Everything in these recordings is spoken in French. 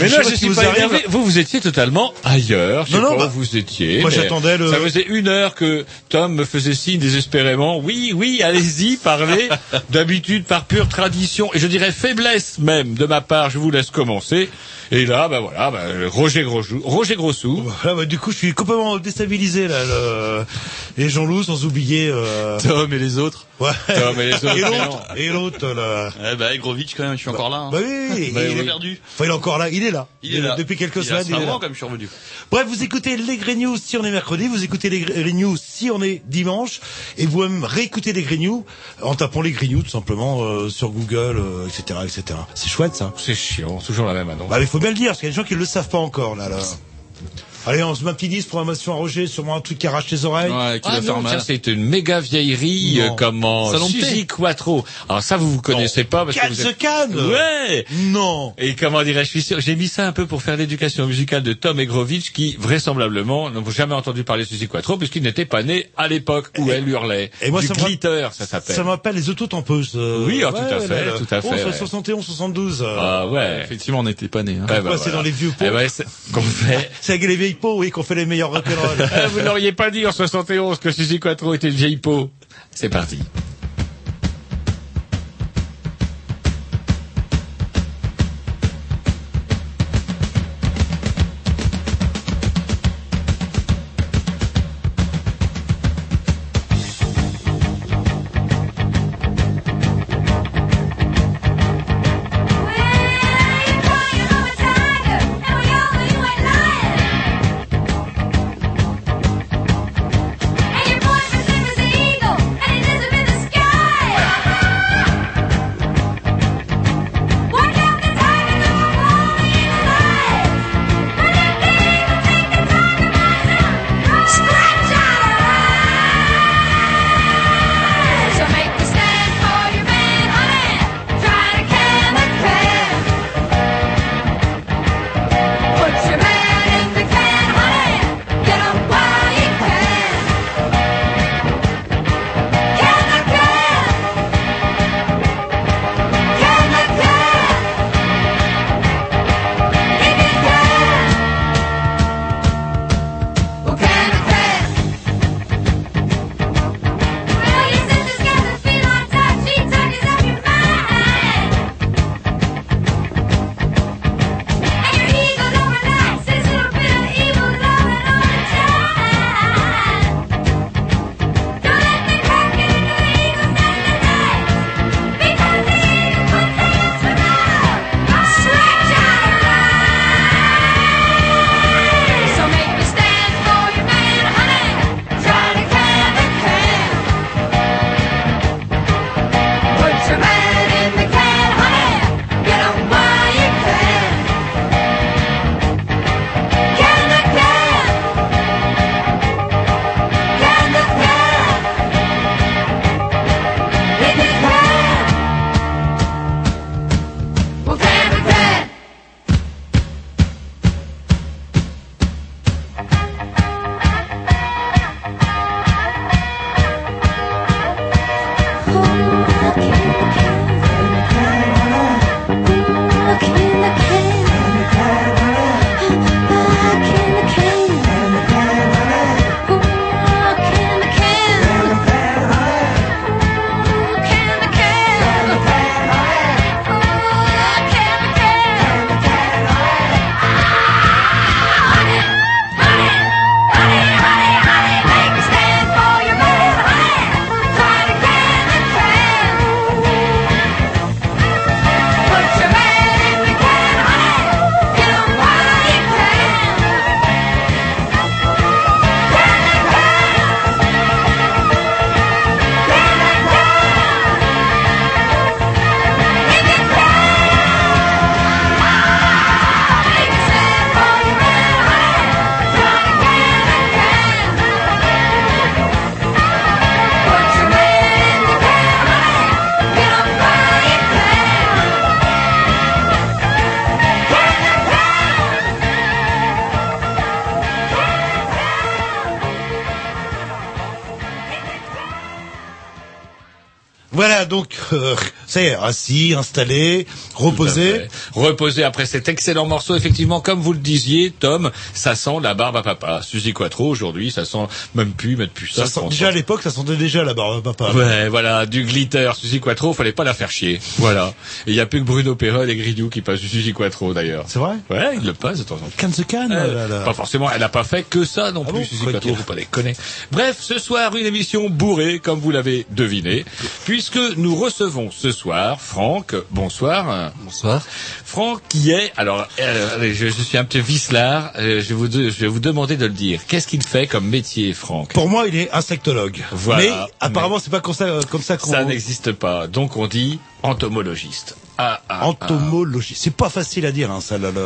Mais là, je suis vous pas arrive. énervé. Vous, vous étiez totalement ailleurs. Je sais Non, non, pas bah, où vous étiez. moi, j'attendais le- Ça faisait une heure que Tom me faisait signe désespérément. Oui, oui, allez-y, parlez. D'habitude, par pure tradition, et je dirais faiblesse même de ma part, je vous laisse commencer. Et là, bah voilà, bah, Roger Grossou, Roger Grossou. Voilà, bah, du coup, je suis complètement déstabilisé, là, le... et Jean-Loup, sans oublier, euh... Tom et les autres. Ouais. Et les autres, Et mais l'autre, et l'autre, là. Eh ben, Grovitch quand même, je suis encore là. hein. Bah oui, Bah, il, est perdu. Enfin, il est encore là, il est là. Il est là. Depuis quelques Il semaines, il est là. comme je suis revenu. Bref, vous écoutez les Grey News si on est mercredi, vous écoutez les, Grey- news si on est dimanche, et vous même réécoutez les Grey News en tapant les Grey News tout simplement euh, sur Google, euh, etc., etc. C'est chouette ça. C'est chiant, toujours la même annonce. Bah, il faut bien le dire, parce qu'il y a des gens qui ne le savent pas encore là. là. Allez, on se met un petit 10, programmation à Roger, sûrement un truc qui arrache les oreilles. Ouais, qui Ah va faire non, mal. c'est une méga vieillerie, Non. euh, comment Suzy. Quattro. Alors ça, vous vous connaissez pas parce que Can vous the êtes... can Ouais Non Et comment dirais-je, je suis sûr, j'ai mis ça un peu pour faire l'éducation musicale de Tom Egrovitch, qui vraisemblablement n'ont jamais entendu parler de Suzy Quattro, puisqu'il n'était pas né à l'époque où elle hurlait. et moi, du ça glitter, ça s'appelle. Ça me rappelle les autotampeuses. euh, Oui, ah, tout à fait, tout à fait, Oh, ouais. 71, 72. euh. Ah ouais. Effectivement, on n'était pas nés. Hein. Quoi, c'est voilà. dans les vieux pots Eh ben, c'est- qu'on fait. C'est avec les vieilles pots, oui, qu'on fait les meilleurs rock'n'roll. Eh, vous n'auriez pas dit en 71 que Suzy Quattro était une vieille peau. C'est parti. Donc, euh, est, assis, installé, reposé. Reposer après cet excellent morceau, effectivement, comme vous le disiez, Tom, ça sent la barbe à papa. Suzy Quattro, aujourd'hui, ça sent même plus, mettre plus ça. Ça sent- déjà à l'époque, ça sentait déjà la barbe à papa. Ouais, voilà, du glitter, Suzy Quattro, fallait pas la faire chier. Voilà. Et il y a plus que Bruno Perrol et Grignou qui passent du Suzy Quattro, d'ailleurs. C'est vrai Ouais, il le passe de temps en temps. Can the can Euh, là là. Pas forcément, elle n'a pas fait que ça non Ah plus, bon Suzy Quattro, faut pas déconner. Bref, ce soir, une émission bourrée, comme vous l'avez deviné, puisque nous recevons ce soir Franck, bonsoir. Bonsoir. Franck qui est, alors, euh, je, je suis un petit vicelard, euh, je, vais vous de- je vais vous demander de le dire. Qu'est-ce qu'il fait comme métier, Franck? Pour moi, il est insectologue. Voilà. Mais apparemment, c'est pas comme ça, comme ça qu'on... Ça n'existe pas, donc on dit entomologiste. Ah, ah, ah. Entomologie. C'est pas facile à dire, hein, ça, là, là.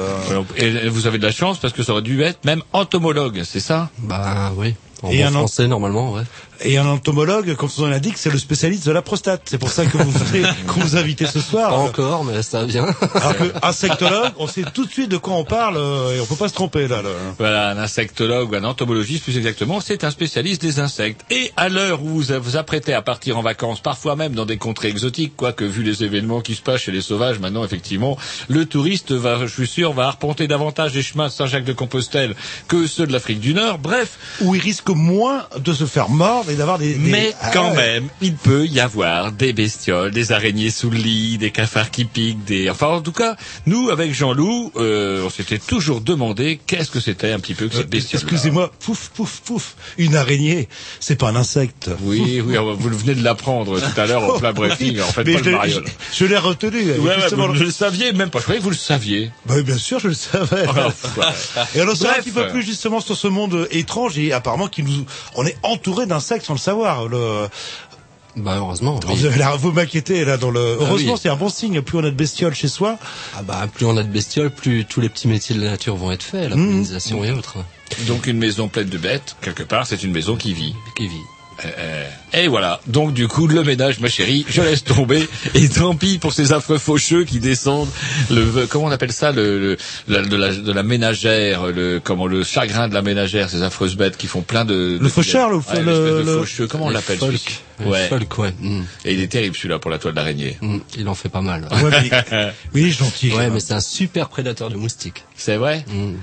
Et vous avez de la chance parce que ça aurait dû être même entomologue, c'est ça? Bah oui. En Et bon un an- français, normalement, ouais. Et un entomologue, comme son nom l'indique, c'est le spécialiste de la prostate. C'est pour ça que vous venez, qu'on vous invitez ce soir. Pas encore, mais ça vient. Alors que insectologue, on sait tout de suite de quoi on parle euh, et on peut pas se tromper là. là. Voilà, un insectologue ou un entomologiste plus exactement, c'est un spécialiste des insectes. Et à l'heure où vous vous apprêtez à partir en vacances, parfois même dans des contrées exotiques, quoique vu les événements qui se passent chez les sauvages, maintenant effectivement, le touriste va, je suis sûr, va arpenter davantage les chemins de Saint-Jacques-de-Compostelle que ceux de l'Afrique du Nord. Bref, Où il risque moins de se faire mordre et d'avoir des, des- Mais Ah quand ouais. même, il peut y avoir des bestioles, des araignées sous le lit, des cafards qui piquent, des... Enfin, en tout cas, nous, avec Jean-Loup, euh, on s'était toujours demandé qu'est-ce que c'était un petit peu que Euh, cette bestiole. Excusez-moi, pouf, pouf, pouf. Une araignée, c'est pas un insecte. Oui, oui, vous venez de l'apprendre tout à l'heure en plein briefing, en fait, Mais pas je le mariole. je, je l'ai retenu. Ouais, justement. vous le saviez même pas. Je croyais que vous le saviez. Bah, bien sûr, je le savais. Et alors, c'est un petit peu plus justement sur ce monde étrange et apparemment qui nous, on est entouré d'insectes sans le savoir. Le, Bah heureusement. oui. vous avez l'air, vous m'inquiétez là dans le. Heureusement, oui. c'est un bon signe. Plus on a de bestioles chez soi, Ah bah plus on a de bestioles, plus tous les petits métiers de la nature vont être faits, la pollinisation et autres. Donc une maison pleine de bêtes, quelque part, c'est une maison qui vit. Qui vit. Euh, euh, et voilà. Donc du coup, le ménage, ma chérie, je laisse tomber. Et tant pis pour ces affreux faucheux qui descendent. Le comment on appelle ça le, le la, de, la, de la ménagère, le comment le chagrin de la ménagère, ces affreuses bêtes qui font plein de. Le faucheur, le- Ouais, le- l'espèce de le- faucheux. Comment on Le l'appelle folk. Ouais. folk, ouais. Mm. Et il est terrible celui-là pour la toile d'araignée. Mm. Il en fait pas mal. ouais, mais, est gentil. Ouais, mais c'est un super prédateur de moustiques. C'est vrai? Mm.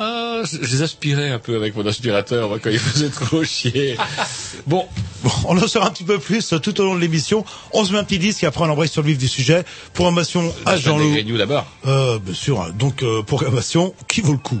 Ah, je les aspirais un peu avec mon aspirateur quand il faisait trop chier. Bon, Bon, on en saura un petit peu plus tout au long de l'émission. On se met un petit disque et après on embraye sur le vif du sujet. Programmation à Jean-Loup. D'abord. Euh, bien sûr. hein. Donc, euh, programmation qui vaut le coup?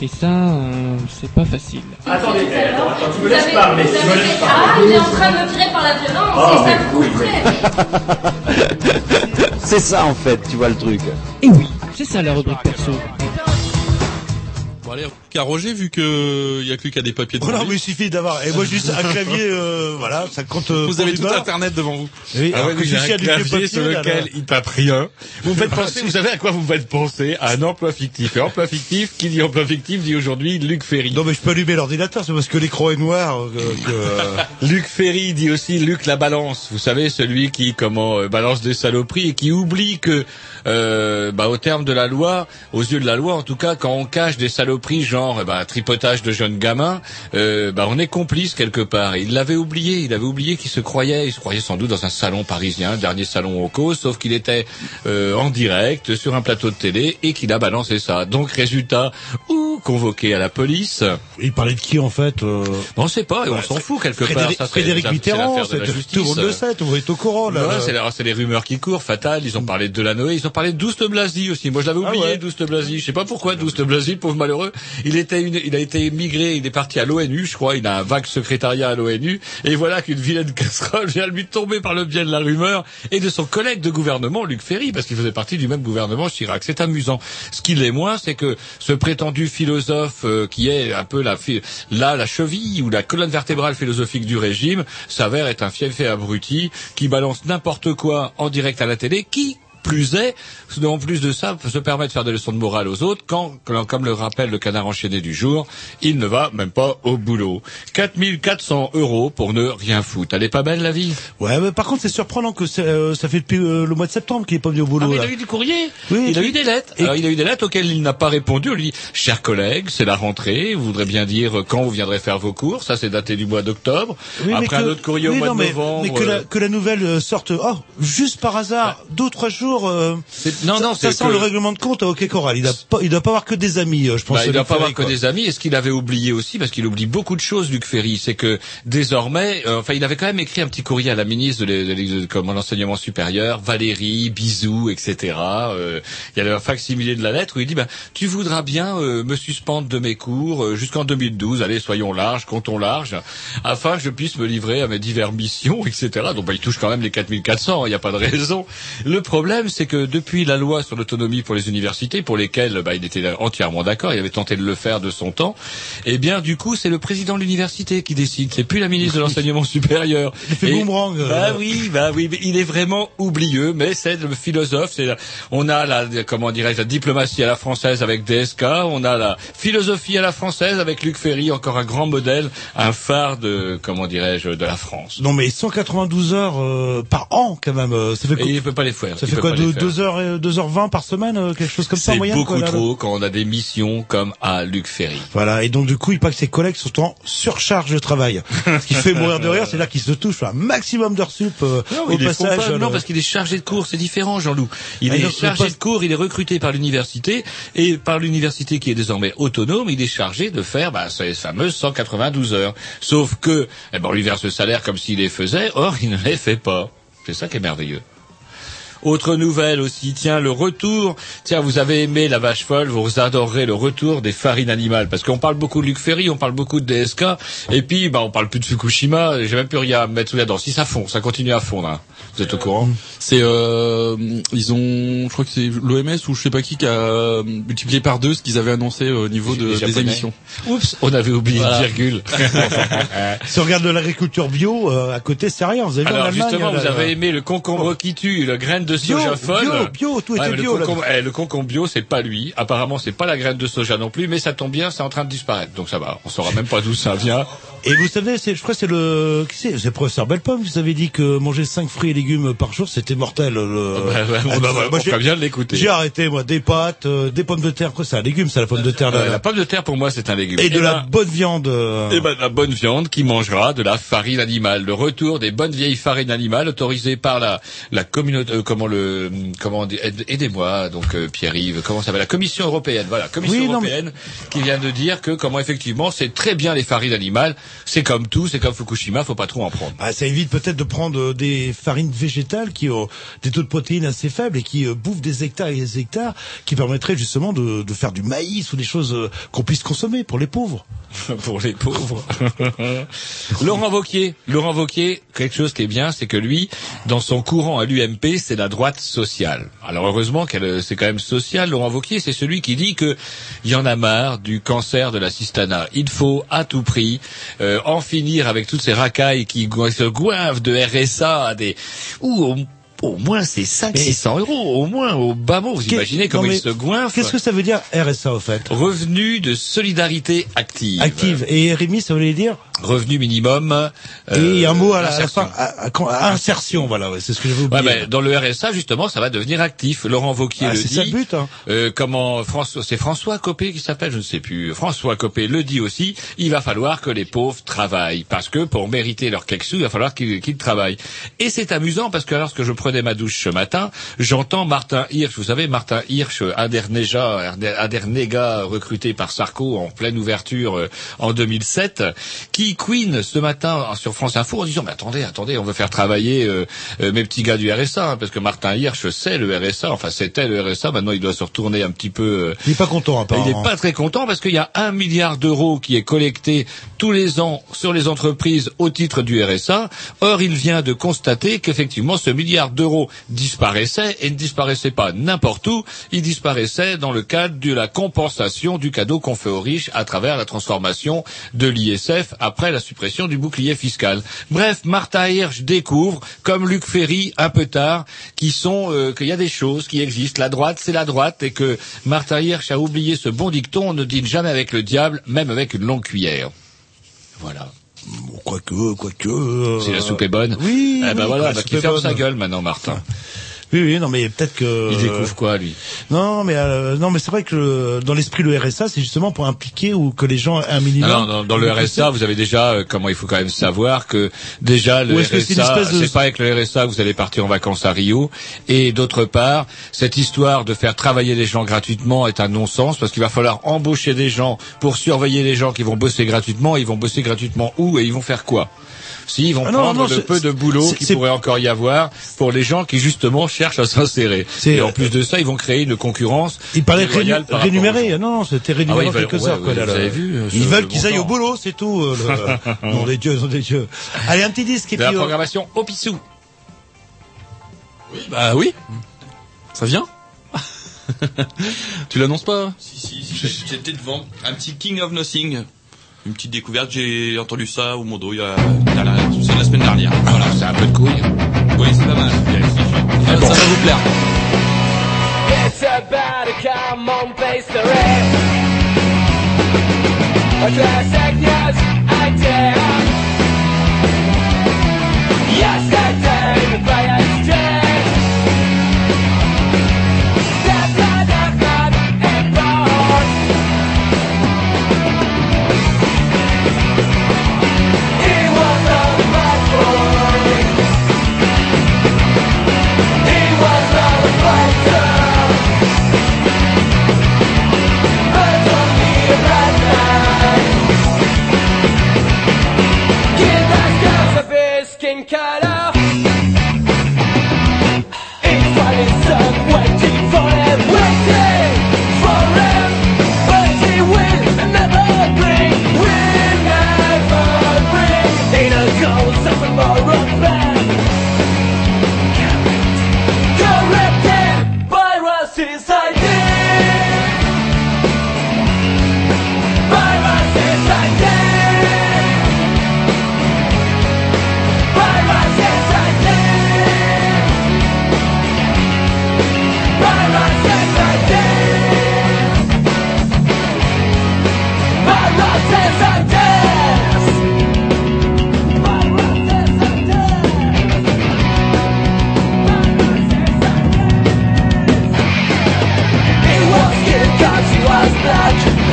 Et ça, euh, c'est pas facile. Attendez, attends, attends, tu me laisses parler, tu me laisses Ah, parler. il est en train de me tirer par la violence, Ah, c'est ça le problème. C'est ça en fait, tu vois le truc. Et oui, c'est ça la rubrique perso. Bon allez, qu'à Roger, vu que y a que lui qui a des papiers devant Voilà, mais il suffit d'avoir. Et moi, juste un clavier, euh, voilà, ça compte. euh, Vous pour avez tout internet devant vous. Oui, Ah alors ouais, que j'ai un a du vieux clavier papier, sur lequel là. il tape rien. Vous me faites penser, vous savez à quoi vous me faites penser? À un emploi fictif. Et emploi fictif, qui dit emploi fictif dit aujourd'hui Luc Ferry. Non, mais je peux allumer l'ordinateur, c'est parce que l'écran est noir. euh, que, que- Luc Ferry dit aussi Luc la balance. Vous savez, celui qui comment euh, balance des saloperies et qui oublie que, euh, bah, au terme de la loi, aux yeux de la loi, en tout cas, quand on cache des saloperies genre eh ben, tripotage de jeunes gamins, euh, bah, on est complice quelque part. Il l'avait oublié. Il avait oublié qu'il se croyait, il se croyait sans doute dans un salon parisien, dernier salon au cause, sauf qu'il était euh, en direct sur un plateau de télé et qu'il a balancé ça. Donc résultat, ou convoqué à la police. Il parlait de qui en fait euh... On sait pas et on s'en fout quelque part. Frédéric, Ça, c'est- Frédéric Mitterrand, c'est- tout le monde le sait, tout le monde est au courant. Là. Ouais, c'est les rumeurs qui courent, fatales. Ils ont parlé de Delanoë, ils ont parlé de Douste Blasi aussi. Moi, je l'avais Ah oublié, ouais. Douste Blasi. Je sais pas pourquoi Douste Blasi, pauvre malheureux. Il était, une- il a été émigré, il est parti à l'ONU, je crois. Il a un vague secrétariat à l'ONU. Et voilà qu'une vilaine casserole vient lui tomber par le biais de la rumeur et de son collègue de gouvernement, Luc Ferry, parce qu'il faisait partie du même gouvernement Chirac. C'est amusant. Ce qui l'est moins, c'est que ce prétendu philosophe euh, qui est un peu la, là, la cheville ou la colonne vertébrale philosophique du régime s'avère être un fief et abruti qui balance n'importe quoi en direct à la télé, qui plus est, en plus de ça, se permet de faire des leçons de morale aux autres quand, comme le rappelle le canard enchaîné du jour, il ne va même pas au boulot. 4400 euros pour ne rien foutre. Elle est pas belle la vie? Ouais, mais par contre, c'est surprenant que c'est, euh, ça fait depuis euh, le mois de septembre qu'il est pas venu au boulot. Ah, mais il a eu du courrier. Oui, il a eu des lettres. Et- Alors, il a eu des lettres auxquelles il n'a pas répondu. On lui dit, chers collègues, c'est la rentrée. Vous voudrez bien dire quand vous viendrez faire vos cours. Ça, c'est daté du mois d'octobre. Oui, Après un autre courrier au mois non, de mais, novembre. Mais que la, euh, que la nouvelle sorte, oh, juste par hasard, deux ou trois jours. Euh, non, non, ça c'est sent que- le règlement de compte à OK Coral. Il a pas, il doit pas avoir que des amis, euh, je pense. Bah, il doit pas avoir Ferry, que quoi. des amis. Et ce qu'il avait oublié aussi, parce qu'il oublie beaucoup de choses, Luc Ferry, c'est que désormais, euh, enfin, il avait quand même écrit un petit courrier à la ministre de, l'enseignement supérieur, Valérie, bisous, etc. Euh, il y avait un facsimilé de la lettre où il dit, bah, tu voudras bien euh, me suspendre de mes cours euh, jusqu'en 2012. Allez, soyons larges, comptons large, afin que je puisse me livrer à mes diverses missions, etc. Donc, bah, il touche quand même les 4400. Il n'y a pas de raison. Le problème, c'est que depuis la loi sur l'autonomie pour les universités, pour lesquelles bah, il était entièrement d'accord, il avait tenté de le faire de son temps, eh bien, du coup, c'est le président de l'université qui décide. C'est plus la ministre de l'enseignement supérieur. Et- boomerang, euh. Bah oui, bah oui, il est vraiment oublieux, mais c'est le philosophe. C'est on a la, comment dirais-je, la diplomatie à la française avec DSK, on a la philosophie à la française avec Luc Ferry, encore un grand modèle, un phare de, comment dirais-je, de la France. Non, mais 192 heures euh, par an, quand même. euh, Ça fait, Et il ne peut pas les faire. ça il fait quoi, et- deux heures vingt par semaine, euh, quelque chose comme ça en C'est beaucoup quoi, là, là. trop quand on a des missions comme à Luc Ferry. Voilà, et donc du coup, il paraît que ses collègues sont en surcharge de travail. Ce qui fait mourir de rire, c'est là qu'ils se touchent un maximum d'heures sup euh, Non, au passage. pas. euh, non, parce qu'il est chargé de cours, c'est différent, Jean-Loup. Il Ah, est chargé de cours, il est recruté par l'université, et par l'université qui est désormais autonome, il est chargé de faire bah, ces fameuses 192 heures. Sauf que, eh ben, on lui verse le salaire comme s'il les faisait, or il ne les fait pas. C'est ça qui est merveilleux. Autre nouvelle aussi, tiens, le retour. Tiens, vous avez aimé la vache folle, vous adorerez le retour des farines animales. Parce qu'on parle beaucoup de Luc Ferry, on parle beaucoup de DSK, et puis, bah, on parle plus de Fukushima, j'ai même plus rien à mettre sous la dent. Si ça fond, ça continue à fondre, hein. Vous êtes au courant? C'est euh, ils ont, je crois que c'est l'OMS ou je sais pas qui qui a euh, multiplié par deux ce qu'ils avaient annoncé au niveau de, des émissions. Oups, on avait oublié Voilà. une virgule. Si on regarde de l'agriculture bio, euh, à côté, c'est rien. Vous avez vu en Alors Allemagne, justement, là, vous avez aimé le concombre qui tue, le grain de Bio, soja folle. bio, bio, tout était mais bio, Le concombre, eh, le concombre bio, c'est pas lui. Apparemment, c'est pas la graine de soja non plus, mais ça tombe bien, c'est en train de disparaître. Donc ça va. On saura même pas d'où ça vient. Et vous savez, c'est, je crois que c'est le, qui c'est, c'est professeur Bellepomme qui vous avait dit que manger 5 fruits et légumes par jour, c'était mortel. Le... bah, on Ah, va- moi, on ferait bien de l'écouter. J'ai arrêté, moi, des pâtes, euh, des pommes de terre, quoi, c'est un légume, c'est la pomme de terre. Euh, la pomme de terre, pour moi, c'est un légume. Et de Eh la ben, bonne viande. euh, Eh ben, la bonne viande qui mangera de la farine animale. Le retour des bonnes vieilles farines animales autorisées par la, la communauté, euh, comment le, comment aidez-moi, donc, euh, Pierre-Yves, comment ça s'appelle? La Commission européenne. Voilà, Commission Oui, non, mais- européenne qui vient de dire que, comment effectivement, c'est très bien les farines animales. C'est comme tout, c'est comme Fukushima, faut pas trop en prendre. Ah, ça évite peut-être de prendre euh, des farines végétales qui ont des taux de protéines assez faibles et qui euh, bouffent des hectares et des hectares, qui permettraient justement de, de faire du maïs ou des choses euh, qu'on puisse consommer pour les pauvres. pour les pauvres. Laurent Vauquier, Laurent Vauquier, quelque chose qui est bien, c'est que lui, dans son courant à l'UMP, c'est la droite sociale. Alors heureusement qu'elle, c'est quand même social. Laurent Vauquier, c'est celui qui dit que il y en a marre du cancer de la cistana. Il faut à tout prix euh, en finir avec toutes ces racailles qui se goinvent de RSA des ou au, au moins c'est 5 600 euros, au moins au bas mot. Vous imaginez comment mais ils se goinfrent. Qu'est-ce que ça veut dire RSA au fait? Revenu de solidarité active. Active. Et RMI, ça voulait dire? Revenu minimum. euh, Et un mot à la, insertion. à- à- à insertion, voilà, ouais, c'est ce que j'avais Ouais, oublié. ben, dans le RSA, justement, ça va devenir actif. Laurent Vauquier Ah, le c'est dit. ça le but, hein. Euh, comment François, c'est François Copé qui s'appelle, je ne sais plus. François Copé le dit aussi. Il va falloir que les pauvres travaillent parce que pour mériter leur quelques sous, il va falloir qu'ils qu'ils travaillent. Et c'est amusant parce que lorsque je prenais ma douche ce matin, j'entends Martin Hirsch. Vous savez, Martin Hirsch, Aderneja, Adernega, recruté par Sarko en pleine ouverture euh, en 2007, qui queen ce matin sur France Info en disant mais attendez, attendez, on veut faire travailler euh, euh, mes petits gars du RSA hein, parce que Martin Hirsch c'est le RSA, enfin c'était le RSA, maintenant il doit se retourner un petit peu. euh, Il est pas content, il apparemment. n'est pas très content parce qu'il y a un milliard d'euros qui est collecté tous les ans sur les entreprises au titre du RSA. Or, il vient de constater qu'effectivement, ce milliard d'euros disparaissait et ne disparaissait pas n'importe où. Il disparaissait dans le cadre de la compensation du cadeau qu'on fait aux riches à travers la transformation de l'ISF après la suppression du bouclier fiscal. Bref, Martha Hirsch découvre, comme Luc Ferry un peu tard, euh, qu'il y a des choses qui existent. La droite, c'est la droite, et que Martha Hirsch a oublié ce bon dicton on ne dîne jamais avec le diable, même avec une longue cuillère. Voilà. Quoique, quoique. euh, Si la soupe est bonne. Oui. Eh ben oui, voilà, bah, qu'il est ferme bonne. sa gueule maintenant, Martin. Oui, oui, non, mais peut-être que. Il découvre quoi, lui? Non, mais euh, non, mais c'est vrai que le- dans l'esprit le RSA, c'est justement pour impliquer ou que les gens aient un minimum. Non, non, dans, dans le RSA, vous avez déjà, euh, comment il faut quand même savoir que déjà le c'est une RSA, espèce de- c'est pas avec le RSA que vous allez partir en vacances à Rio. Et d'autre part, cette histoire de faire travailler les gens gratuitement est un non-sens parce qu'il va falloir embaucher des gens pour surveiller les gens qui vont bosser gratuitement. Ils vont bosser gratuitement où et ils vont faire quoi? Si, ils vont Ah non, prendre non, le c'est- peu de boulot c'est- qu'il c'est- pourrait encore y avoir pour les gens qui justement cherchent à s'insérer. C'est- Et en plus de ça, ils vont créer une concurrence. Il déloyale rénu- aux rémunéré. gens. Non, non, c'était Ah rémunéré quelques ouais, heures. quoi, ouais, vous avez vu, euh, Ils ce- veulent le qu'ils aillent au boulot, c'est tout. euh, le- nom des dieux, nom des dieux. Allez, un petit disque et De la puis. euh, programmation au pissou. Bah oui. Ça vient. tu l'annonces pas? Si, si, si, j'étais devant. Un petit King of Nothing. Une petite découverte, j'ai entendu ça au Mondo il y a, la, c'est la semaine dernière. Voilà. C'est un peu de couille. Oui, c'est pas mal. Vous. It's about a commonplace story. A classic news كلام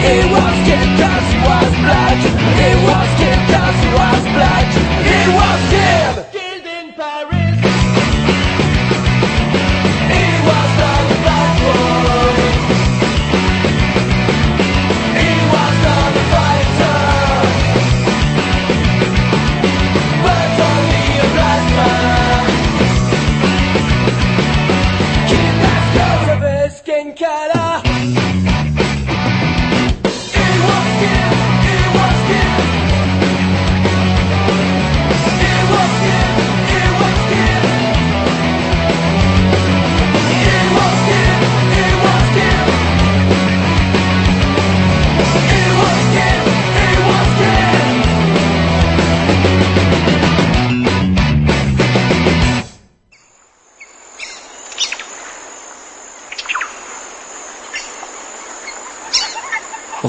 It was kicked us, was blood. It was kicked us, was blood.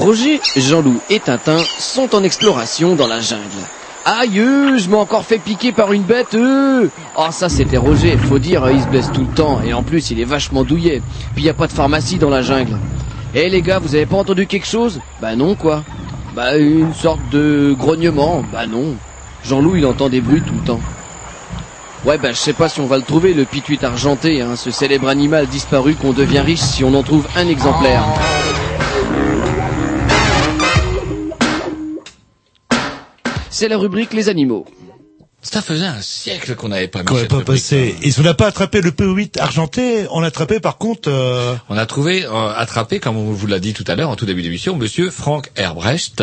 Roger, Jean-Loup et Tintin sont en exploration dans la jungle. Aïe, je m'ai encore fait piquer par une bête. Euh. Oh, ça c'était Roger, faut dire, euh, il se blesse tout le temps et en plus il est vachement douillet. Puis y a pas de pharmacie dans la jungle. Eh les gars, vous avez pas entendu quelque chose? Bah non quoi. Bah une sorte de grognement. Bah non. Jean-Loup il entend des bruits tout le temps. Ouais bah je sais pas si on va le trouver le pituit argenté, hein, ce célèbre animal disparu qu'on devient riche si on en trouve un exemplaire. C'est la rubrique les animaux. Ça faisait un siècle qu'on n'avait pas mis Qu'on n'avait cette pas rubrique. passé. Et si on n'a pas attrapé le P8 argenté, on l'a attrapé par contre. euh, On a trouvé, euh, attrapé, comme on vous l'a dit tout à l'heure, en tout début d'émission, monsieur Franck Herbrecht.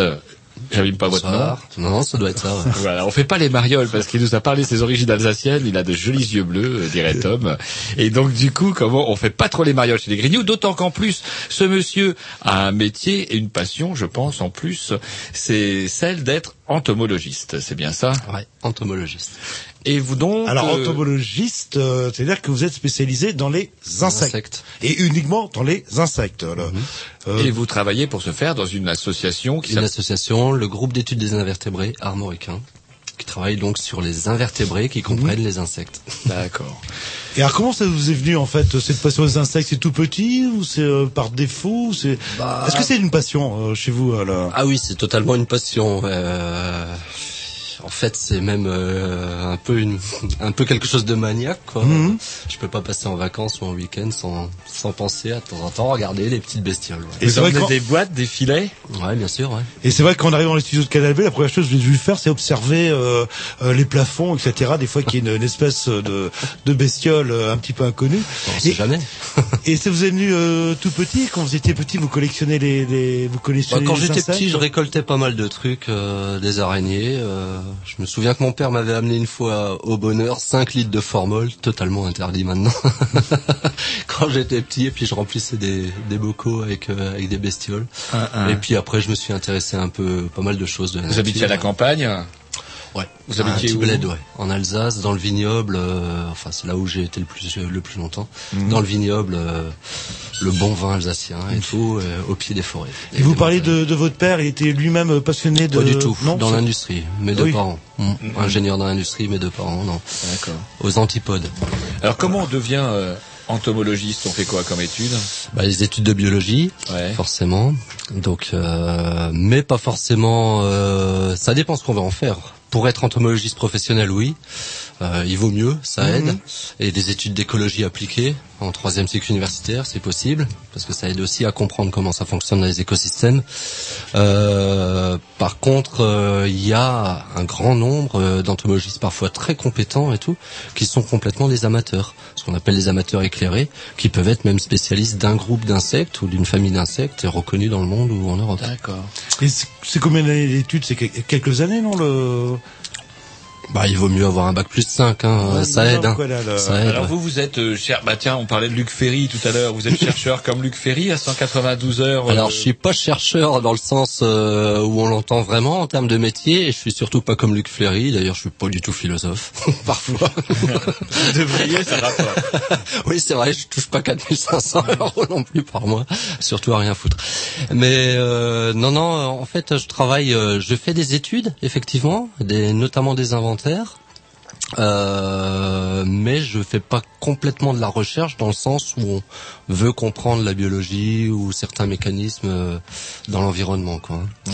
J'avime pas votre nom. Non, non, ça doit être ça. ouais. Voilà, on fait pas les marioles parce qu'il nous a parlé de ses origines alsaciennes. Il a de jolis yeux bleus, euh, dirait Tom. Et donc du coup, comment on fait pas trop les marioles chez les Grignoux? D'autant qu'en plus, ce monsieur a un métier et une passion, je pense. En plus, c'est celle d'être entomologiste. C'est bien ça? Ouais, entomologiste. Et vous donc Alors euh, entomologiste, euh, c'est-à-dire que vous êtes spécialisé dans les insectes. Insectes. Et uniquement dans les insectes. là. Euh, et vous travaillez pour ce faire dans une association qui Une association, le groupe d'études des invertébrés armoricains, qui travaille donc sur les invertébrés qui comprennent les insectes. D'accord. Et alors comment ça vous est venu en fait cette passion des insectes? C'est tout petit ou c'est euh, par défaut ou c'est Bah, Est-ce que c'est une passion euh, chez vous là Ah oui, c'est totalement une passion. euh, en fait, c'est même euh, un peu une, un peu quelque chose de maniaque. Quoi. Mhm. Je peux pas passer en vacances ou en week-end sans, sans penser à de temps en temps regarder les petites bestioles. ouais. Et Vous c'est vrai des boîtes, des filets? Ouais, bien sûr. Ouais. Et c'est vrai qu'en arrivant dans les studios de Canal B, la première chose que j'ai dû faire, c'est observer euh, euh, les plafonds, etc. Des fois qu'il y a une, une espèce de, de bestiole euh, un petit peu inconnue. On sait Et, jamais. et ça vous est venu euh, tout petit Quand vous étiez petit, vous collectionnez les, les vous Bah, collectionnez quand les j'étais insectes petit, je récoltais pas mal de trucs, euh, des araignées. euh, je me souviens que mon père m'avait amené une fois au bonheur 5 litres de formol, totalement interdit maintenant. quand j'étais petit, et puis je remplissais des, des bocaux avec euh, avec des bestioles. Et puis après, je me suis intéressé un peu, pas mal de choses de Vous habitiez à la campagne? Ouais. Vous Un habitiez petit où bled, ouais. En Alsace, dans le vignoble. euh, enfin, c'est là où j'ai été le plus le plus longtemps. Mhm. Dans le vignoble, euh, le bon vin alsacien et tout, euh, au pied des forêts. Et vous parlez de, de votre père, il était lui-même passionné de... Pas du tout. Non, dans l'industrie. Mes deux Oui. parents. Mm. Ingénieur dans l'industrie, mes deux parents, non. D'accord. Aux antipodes. Alors comment on devient euh, entomologiste? On fait quoi comme étude? Bah, les études de biologie, Ouais. forcément. Donc, euh, mais pas forcément. euh, ça dépend ce qu'on va en faire. Pour être entomologiste professionnel, oui. Euh, il vaut mieux, ça Mhm. aide. Et des études d'écologie appliquée en troisième cycle universitaire, c'est possible, parce que ça aide aussi à comprendre comment ça fonctionne dans les écosystèmes. Euh, par contre, euh, il y a un grand nombre euh, d'entomologistes parfois très compétents et tout, qui sont complètement des amateurs, ce qu'on appelle les amateurs éclairés, qui peuvent être même spécialistes d'un groupe d'insectes ou d'une famille d'insectes reconnus dans le monde ou en Europe. D'accord. Et c'est combien d'années d'études? C'est que- quelques années, non. Bah, il vaut mieux avoir un bac plus 5, hein, Ouais, ça aide. Hein. quoi, là, le- Ça aide. Alors ouais. vous, vous êtes euh, cher. Bah tiens, on parlait de Luc Ferry tout à l'heure. Vous êtes chercheur comme Luc Ferry à 192 heures. euh, Alors, je suis pas chercheur dans le sens euh, où on l'entend vraiment en termes de métier, et je suis surtout pas comme Luc Fleury. D'ailleurs, je suis pas du tout philosophe, parfois. vous devriez, ça rapporte. oui, c'est vrai, je touche pas 4500 euros non plus par mois, surtout à rien foutre. Mais euh, non, non, en fait, je travaille, euh, je fais des études, effectivement, des, notamment des inventaires. Euh, mais je fais pas complètement de la recherche dans le sens où on veut comprendre la biologie ou certains mécanismes euh, dans l'environnement, quoi. hein.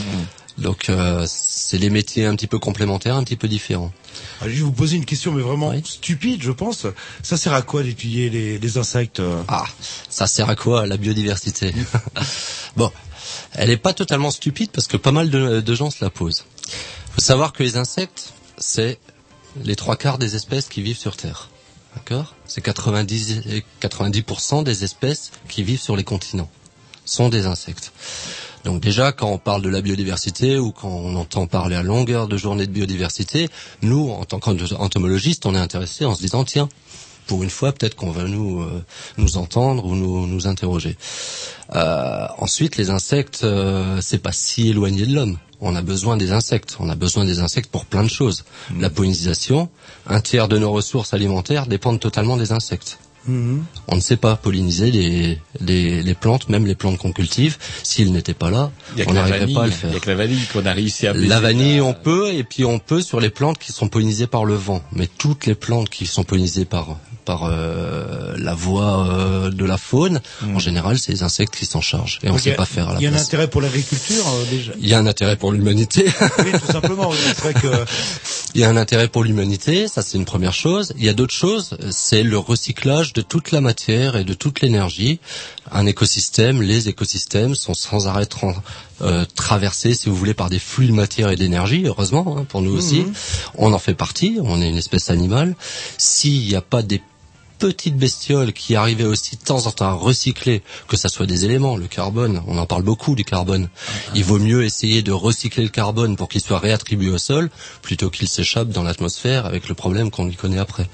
Donc euh, c'est des métiers un petit peu complémentaires, un petit peu différents. Alors, je vais vous poser une question, mais vraiment stupide, je pense. Ça sert à quoi d'étudier les, les insectes euh? Ah, ça sert à quoi la biodiversité? Bon, elle est pas totalement stupide parce que pas mal de, de gens se la posent. Faut savoir que les insectes, c'est les trois quarts des espèces qui vivent sur Terre. D'accord? C'est 90 et 90% des espèces qui vivent sur les continents sont des insectes. Donc déjà, quand on parle de la biodiversité ou quand on entend parler à longueur de journée de biodiversité, nous, en tant qu'entomologistes, on est intéressé en se disant, tiens, pour une fois, peut-être qu'on va nous euh, nous entendre ou nous, nous interroger. Euh, ensuite, les insectes, euh, c'est pas si éloigné de l'homme. On a besoin des insectes. On a besoin des insectes pour plein de choses. La pollinisation, un tiers de nos ressources alimentaires dépendent totalement des insectes. Mhm. On ne sait pas polliniser les, les, les plantes, même les plantes qu'on cultive. S'ils n'étaient pas là, on n'arriverait pas à le il y a faire. que la vanille qu'on a réussi à La vanille, on peut, et puis on peut sur les plantes qui sont pollinisées par le vent. Mais toutes les plantes qui sont pollinisées par par euh, la voie euh, de la faune, en général, c'est les insectes qui s'en chargent. Et on ne sait a- pas faire à la Il y a un intérêt pour l'agriculture euh, déjà? Il y a un intérêt pour l'humanité. Oui, tout simplement. C'est vrai que Il y a un intérêt pour l'humanité, ça c'est une première chose. Il y a d'autres choses, c'est le recyclage de toute la matière et de toute l'énergie. Un écosystème, les écosystèmes sont sans arrêt tra- euh, traversés, si vous voulez, par des flux de matière et d'énergie, heureusement, hein, pour nous aussi. Mhm. On en fait partie, on est une espèce animale. S'il n'y a pas des petites bestioles qui arrivaient aussi de temps en temps à recycler, que ça soit des éléments, le carbone, on en parle beaucoup du carbone. Il vaut mieux essayer de recycler le carbone pour qu'il soit réattribué au sol, plutôt qu'il s'échappe dans l'atmosphère avec le problème qu'on y connaît après.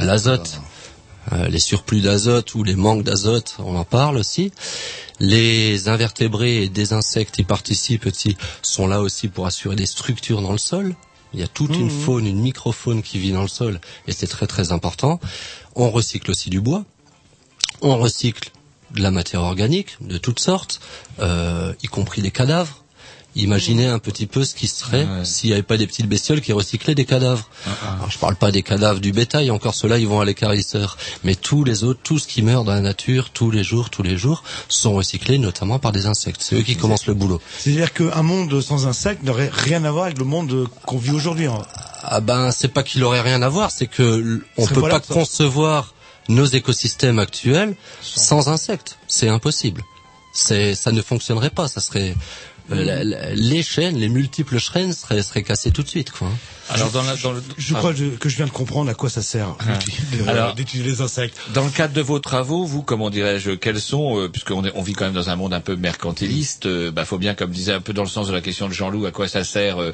L'azote, euh, les surplus d'azote ou les manques d'azote, on en parle aussi. Les invertébrés et des insectes y participent aussi, sont là aussi pour assurer des structures dans le sol. Il y a toute une Mhm. faune, une microfaune qui vit dans le sol et c'est très très important. On recycle aussi du bois. On recycle de la matière organique de toutes sortes, euh, y compris des cadavres. Imaginez un petit peu ce qui serait s'il n'y avait pas des petites bestioles qui recyclaient des cadavres. Alors, je parle pas des cadavres du bétail, encore ceux-là ils vont à l'écarisseur. Mais tous les autres, tout ce qui meurt dans la nature, tous les jours, tous les jours, sont recyclés notamment par des insectes. C'est eux qui commencent le boulot. c'est-à-dire qu'un monde sans insectes n'aurait rien à voir avec le monde qu'on vit aujourd'hui. hein. Ah ben, c'est pas qu'il aurait rien à voir, c'est que on peut pas concevoir nos écosystèmes actuels sans insectes. C'est impossible. C'est, ça ne fonctionnerait pas. Ça serait euh, les chaînes, les multiples chaînes seraient, seraient cassées tout de suite, quoi. Alors dans, la, dans le Je crois que- que je viens de comprendre à quoi ça sert Alors- d'étudier les insectes. Dans le cadre de vos travaux, vous, comment dirais-je, quels sont, euh, puisqu'on est- on vit quand même dans un monde un peu mercantiliste, euh, bah, faut bien, comme disait un peu dans le sens de la question de Jean-Loup, à quoi ça sert euh,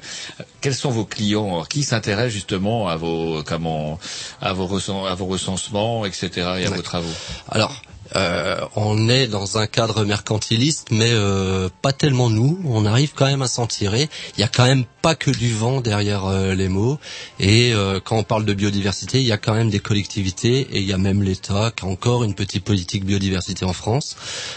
Quels sont vos clients? Alors, Qui s'intéresse justement à vos, comment, à vos, recen- à vos recensements, etc., et à vos travaux? Alors, euh, on est dans un cadre mercantiliste, mais euh, pas tellement nous. On arrive quand même à s'en tirer. Il y a quand même pas que du vent derrière euh, les mots. Et euh, quand on parle de biodiversité, il y a quand même des collectivités et il y a même l'État qui a encore une petite politique biodiversité en France.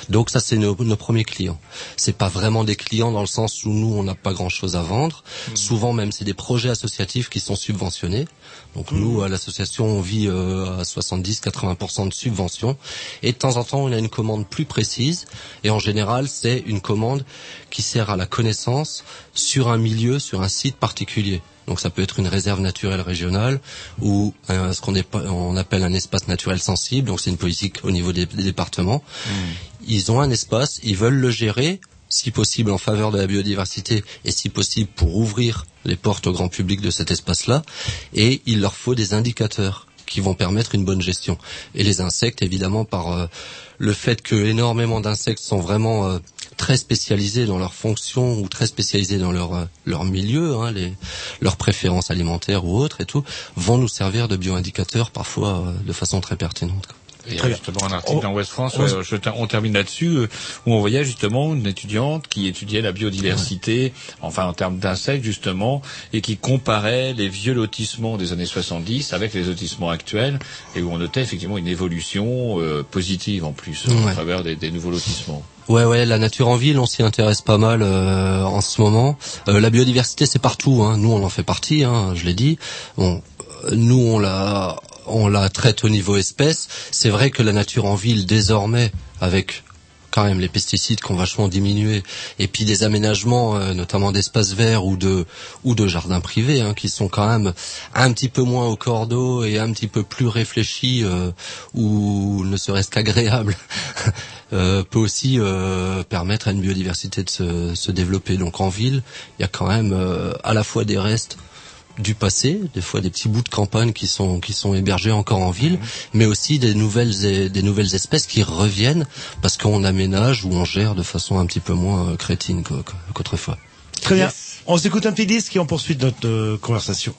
Donc ça, c'est nos, nos premiers clients. C'est pas vraiment des clients dans le sens où nous, on n'a pas grand-chose à vendre. Souvent même, c'est des projets associatifs qui sont subventionnés. Donc nous, à l'association, on vit euh, à 70-80% de subventions. Et de temps en temps, on a une commande plus précise. Et en général, c'est une commande qui sert à la connaissance sur un milieu, sur un site particulier. Donc ça peut être une réserve naturelle régionale ou un- ce qu'on on appelle un espace naturel sensible. Donc c'est une politique au niveau des, des départements. Ils ont un espace, ils veulent le gérer, si possible en faveur de la biodiversité et si possible pour ouvrir les portes au grand public de cet espace-là. Et il leur faut des indicateurs qui vont permettre une bonne gestion. Et les insectes, évidemment, par euh, le fait que énormément d'insectes sont vraiment euh, très spécialisés dans leur fonction ou très spécialisés dans leur euh, leur milieu, hein, les, leurs préférences alimentaires ou autres et tout, vont nous servir de bioindicateurs parfois de façon très pertinente. Il y a justement un article On- dans West France, on- je termine là-dessus, euh, où on voyait justement une étudiante qui étudiait la biodiversité, enfin en termes d'insectes justement, et qui comparait les vieux lotissements des années 70 avec les lotissements actuels, et où on notait effectivement une évolution euh, positive en plus, euh, Ouais. à travers des, des nouveaux lotissements. Ouais, ouais, la nature en ville, on s'y intéresse pas mal euh, en ce moment. Euh, la biodiversité, c'est partout. Hein. Nous, on en fait partie. Hein, je l'ai dit. Bon, euh, nous, on la, on la traite au niveau espèce. C'est vrai que la nature en ville, désormais, avec quand même les pesticides qui ont vachement diminué, et puis des aménagements, euh, notamment d'espaces verts ou de ou de jardins privés, hein, qui sont quand même un petit peu moins au cordeau et un petit peu plus réfléchis, euh, ou ne serait-ce qu'agréables, euh, peut aussi euh, permettre à une biodiversité de se, se développer. Donc en ville, il y a quand même euh, à la fois des restes du passé, des fois des petits bouts de campagne qui sont qui sont hébergés encore en ville, mais aussi des nouvelles des nouvelles espèces qui reviennent parce qu'on aménage ou on gère de façon un petit peu moins euh, crétine qu'au- qu'autrefois. Très bien. On s'écoute un petit disque et on poursuit notre euh, conversation.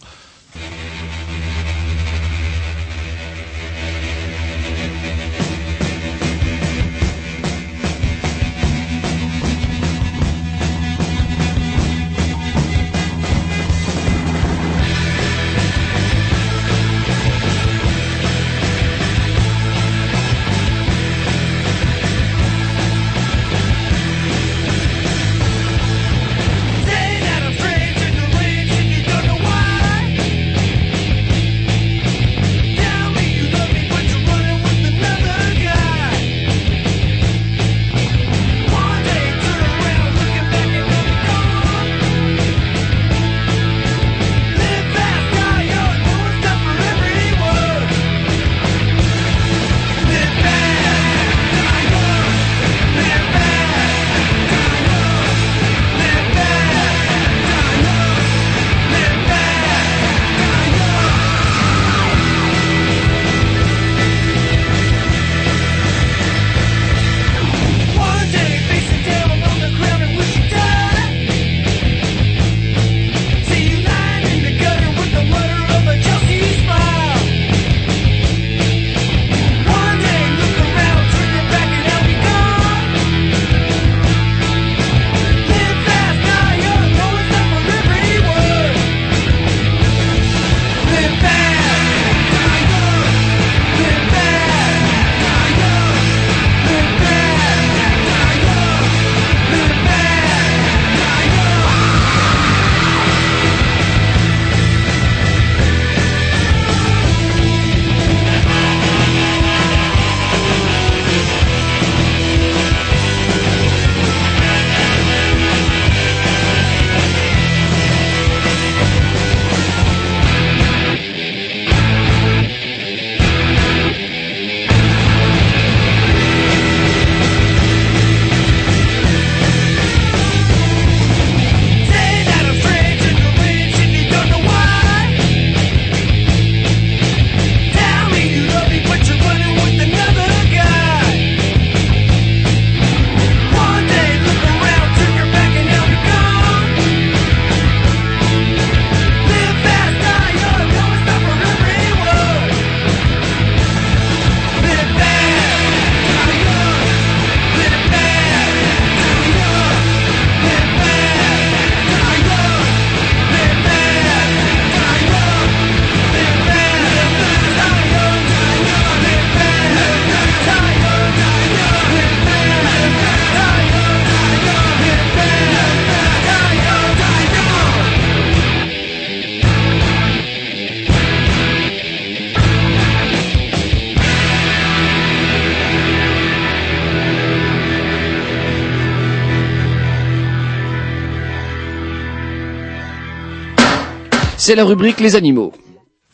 C'est la rubrique les animaux.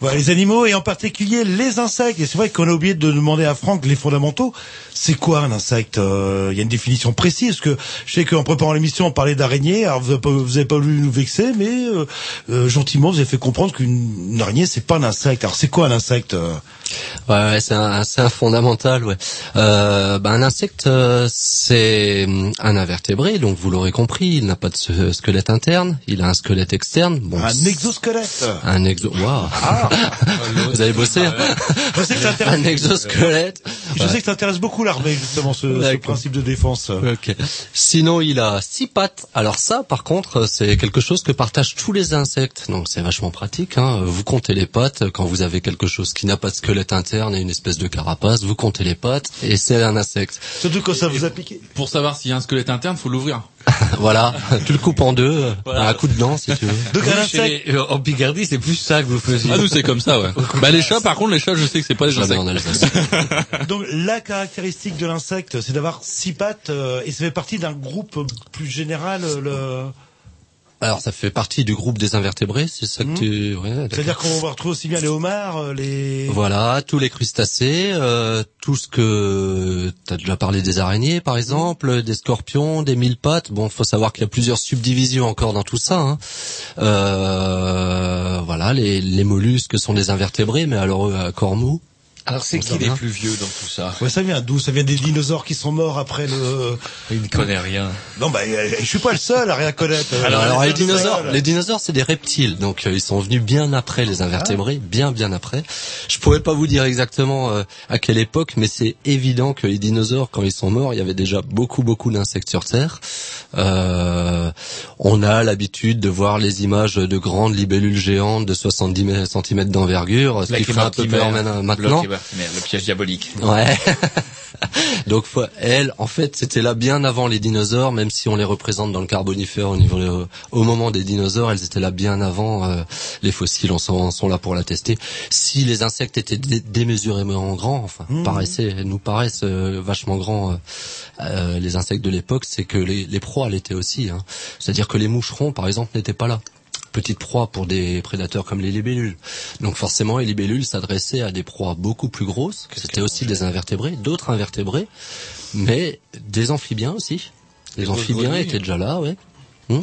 Voilà, les animaux et en particulier les insectes. Et c'est vrai qu'on a oublié de demander à Franck les fondamentaux. C'est quoi un insecte Euh, Il y a une définition précise. Parce que je sais qu'en préparant l'émission, on parlait d'araignée. Alors vous avez pas, vous avez pas voulu nous vexer, mais euh, euh, gentiment, vous avez fait comprendre qu'une une araignée, c'est pas un insecte. Alors c'est quoi un insecte euh? Ouais, ouais, c'est un, un fondamental. Ouais. Euh, ben, un insecte, c'est hum, un invertébré, donc vous l'aurez compris, il n'a pas de squelette interne, il a un squelette externe. Bon, Un exosquelette? Un exo. Waouh. vous avez bossé hein? Je sais que. Un exosquelette. Je sais que ça intéresse beaucoup l'armée justement ce, principe de défense. Ok. Sinon, il a six pattes. Alors ça, par contre, c'est quelque chose que partagent tous les insectes. Donc c'est vachement pratique. Hein. Vous comptez les pattes quand vous avez quelque chose qui n'a pas de squelette interne et une espèce de carapace. Vous comptez les pattes et c'est un insecte. Surtout quand ça vous a piqué. Pour savoir s'il y a un squelette interne, faut l'ouvrir. voilà. Tu le coupes en deux, euh, un coup de dent si tu veux. Donc un Oui, chez insecte. les- euh, en Picardie, c'est plus ça que vous faisiez. Ah nous c'est comme ça ouais. bah les chats par contre les chats je sais que c'est pas des insectes. Donc la caractéristique de l'insecte, c'est d'avoir six pattes euh, et ça fait partie d'un groupe plus général. Le... Alors ça fait partie du groupe des invertébrés, c'est ça que tu... Ouais. C'est-à-dire qu'on va retrouver aussi bien les homards, euh, les. Voilà, tous les crustacés, euh, tout ce que tu as déjà parlé des araignées par exemple, des scorpions, des mille pattes. Bon, faut savoir qu'il y a plusieurs subdivisions encore dans tout ça. Hein. Euh, voilà, les, les mollusques sont des invertébrés, mais alors eux à corps mou. Alors c'est qui les plus vieux dans tout ça? Ouais, ça vient d'où? Ça vient des dinosaures qui sont morts après le. Il ne connaît rien. Non, bah, euh, je suis pas le seul à rien connaître. euh, Alors, alors, les dinosaures, les dinosaures, c'est des reptiles, donc euh, ils sont venus bien après les invertébrés, bien bien après. Je pourrais pas vous dire exactement euh, à quelle époque, mais c'est évident que les dinosaures, quand ils sont morts, il y avait déjà beaucoup beaucoup d'insectes sur Terre. Euh, on a l'habitude de voir les images de grandes libellules géantes de 70 cm d'envergure, ce qui fait un peu peur maintenant- le piège diabolique. Ouais. Donc elles, en fait, c'était là bien avant les dinosaures, même si on les représente dans le Carbonifère au niveau euh, au moment des dinosaures, elles étaient là bien avant. euh, les fossiles en sont, sont là pour l'attester. Si les insectes étaient dé- démesurément grands, enfin paraissaient, nous paraissent euh, vachement grands, euh, euh, les insectes de l'époque, c'est que les, les proies l'étaient aussi. hein. C'est-à-dire que les moucherons, par exemple, n'étaient pas là petite proie pour des prédateurs comme les libellules. Donc forcément, les libellules s'adressaient à des proies beaucoup plus grosses. C'était aussi des invertébrés, d'autres invertébrés, mais des amphibiens aussi. Les amphibiens étaient déjà là, ouais. Hmm.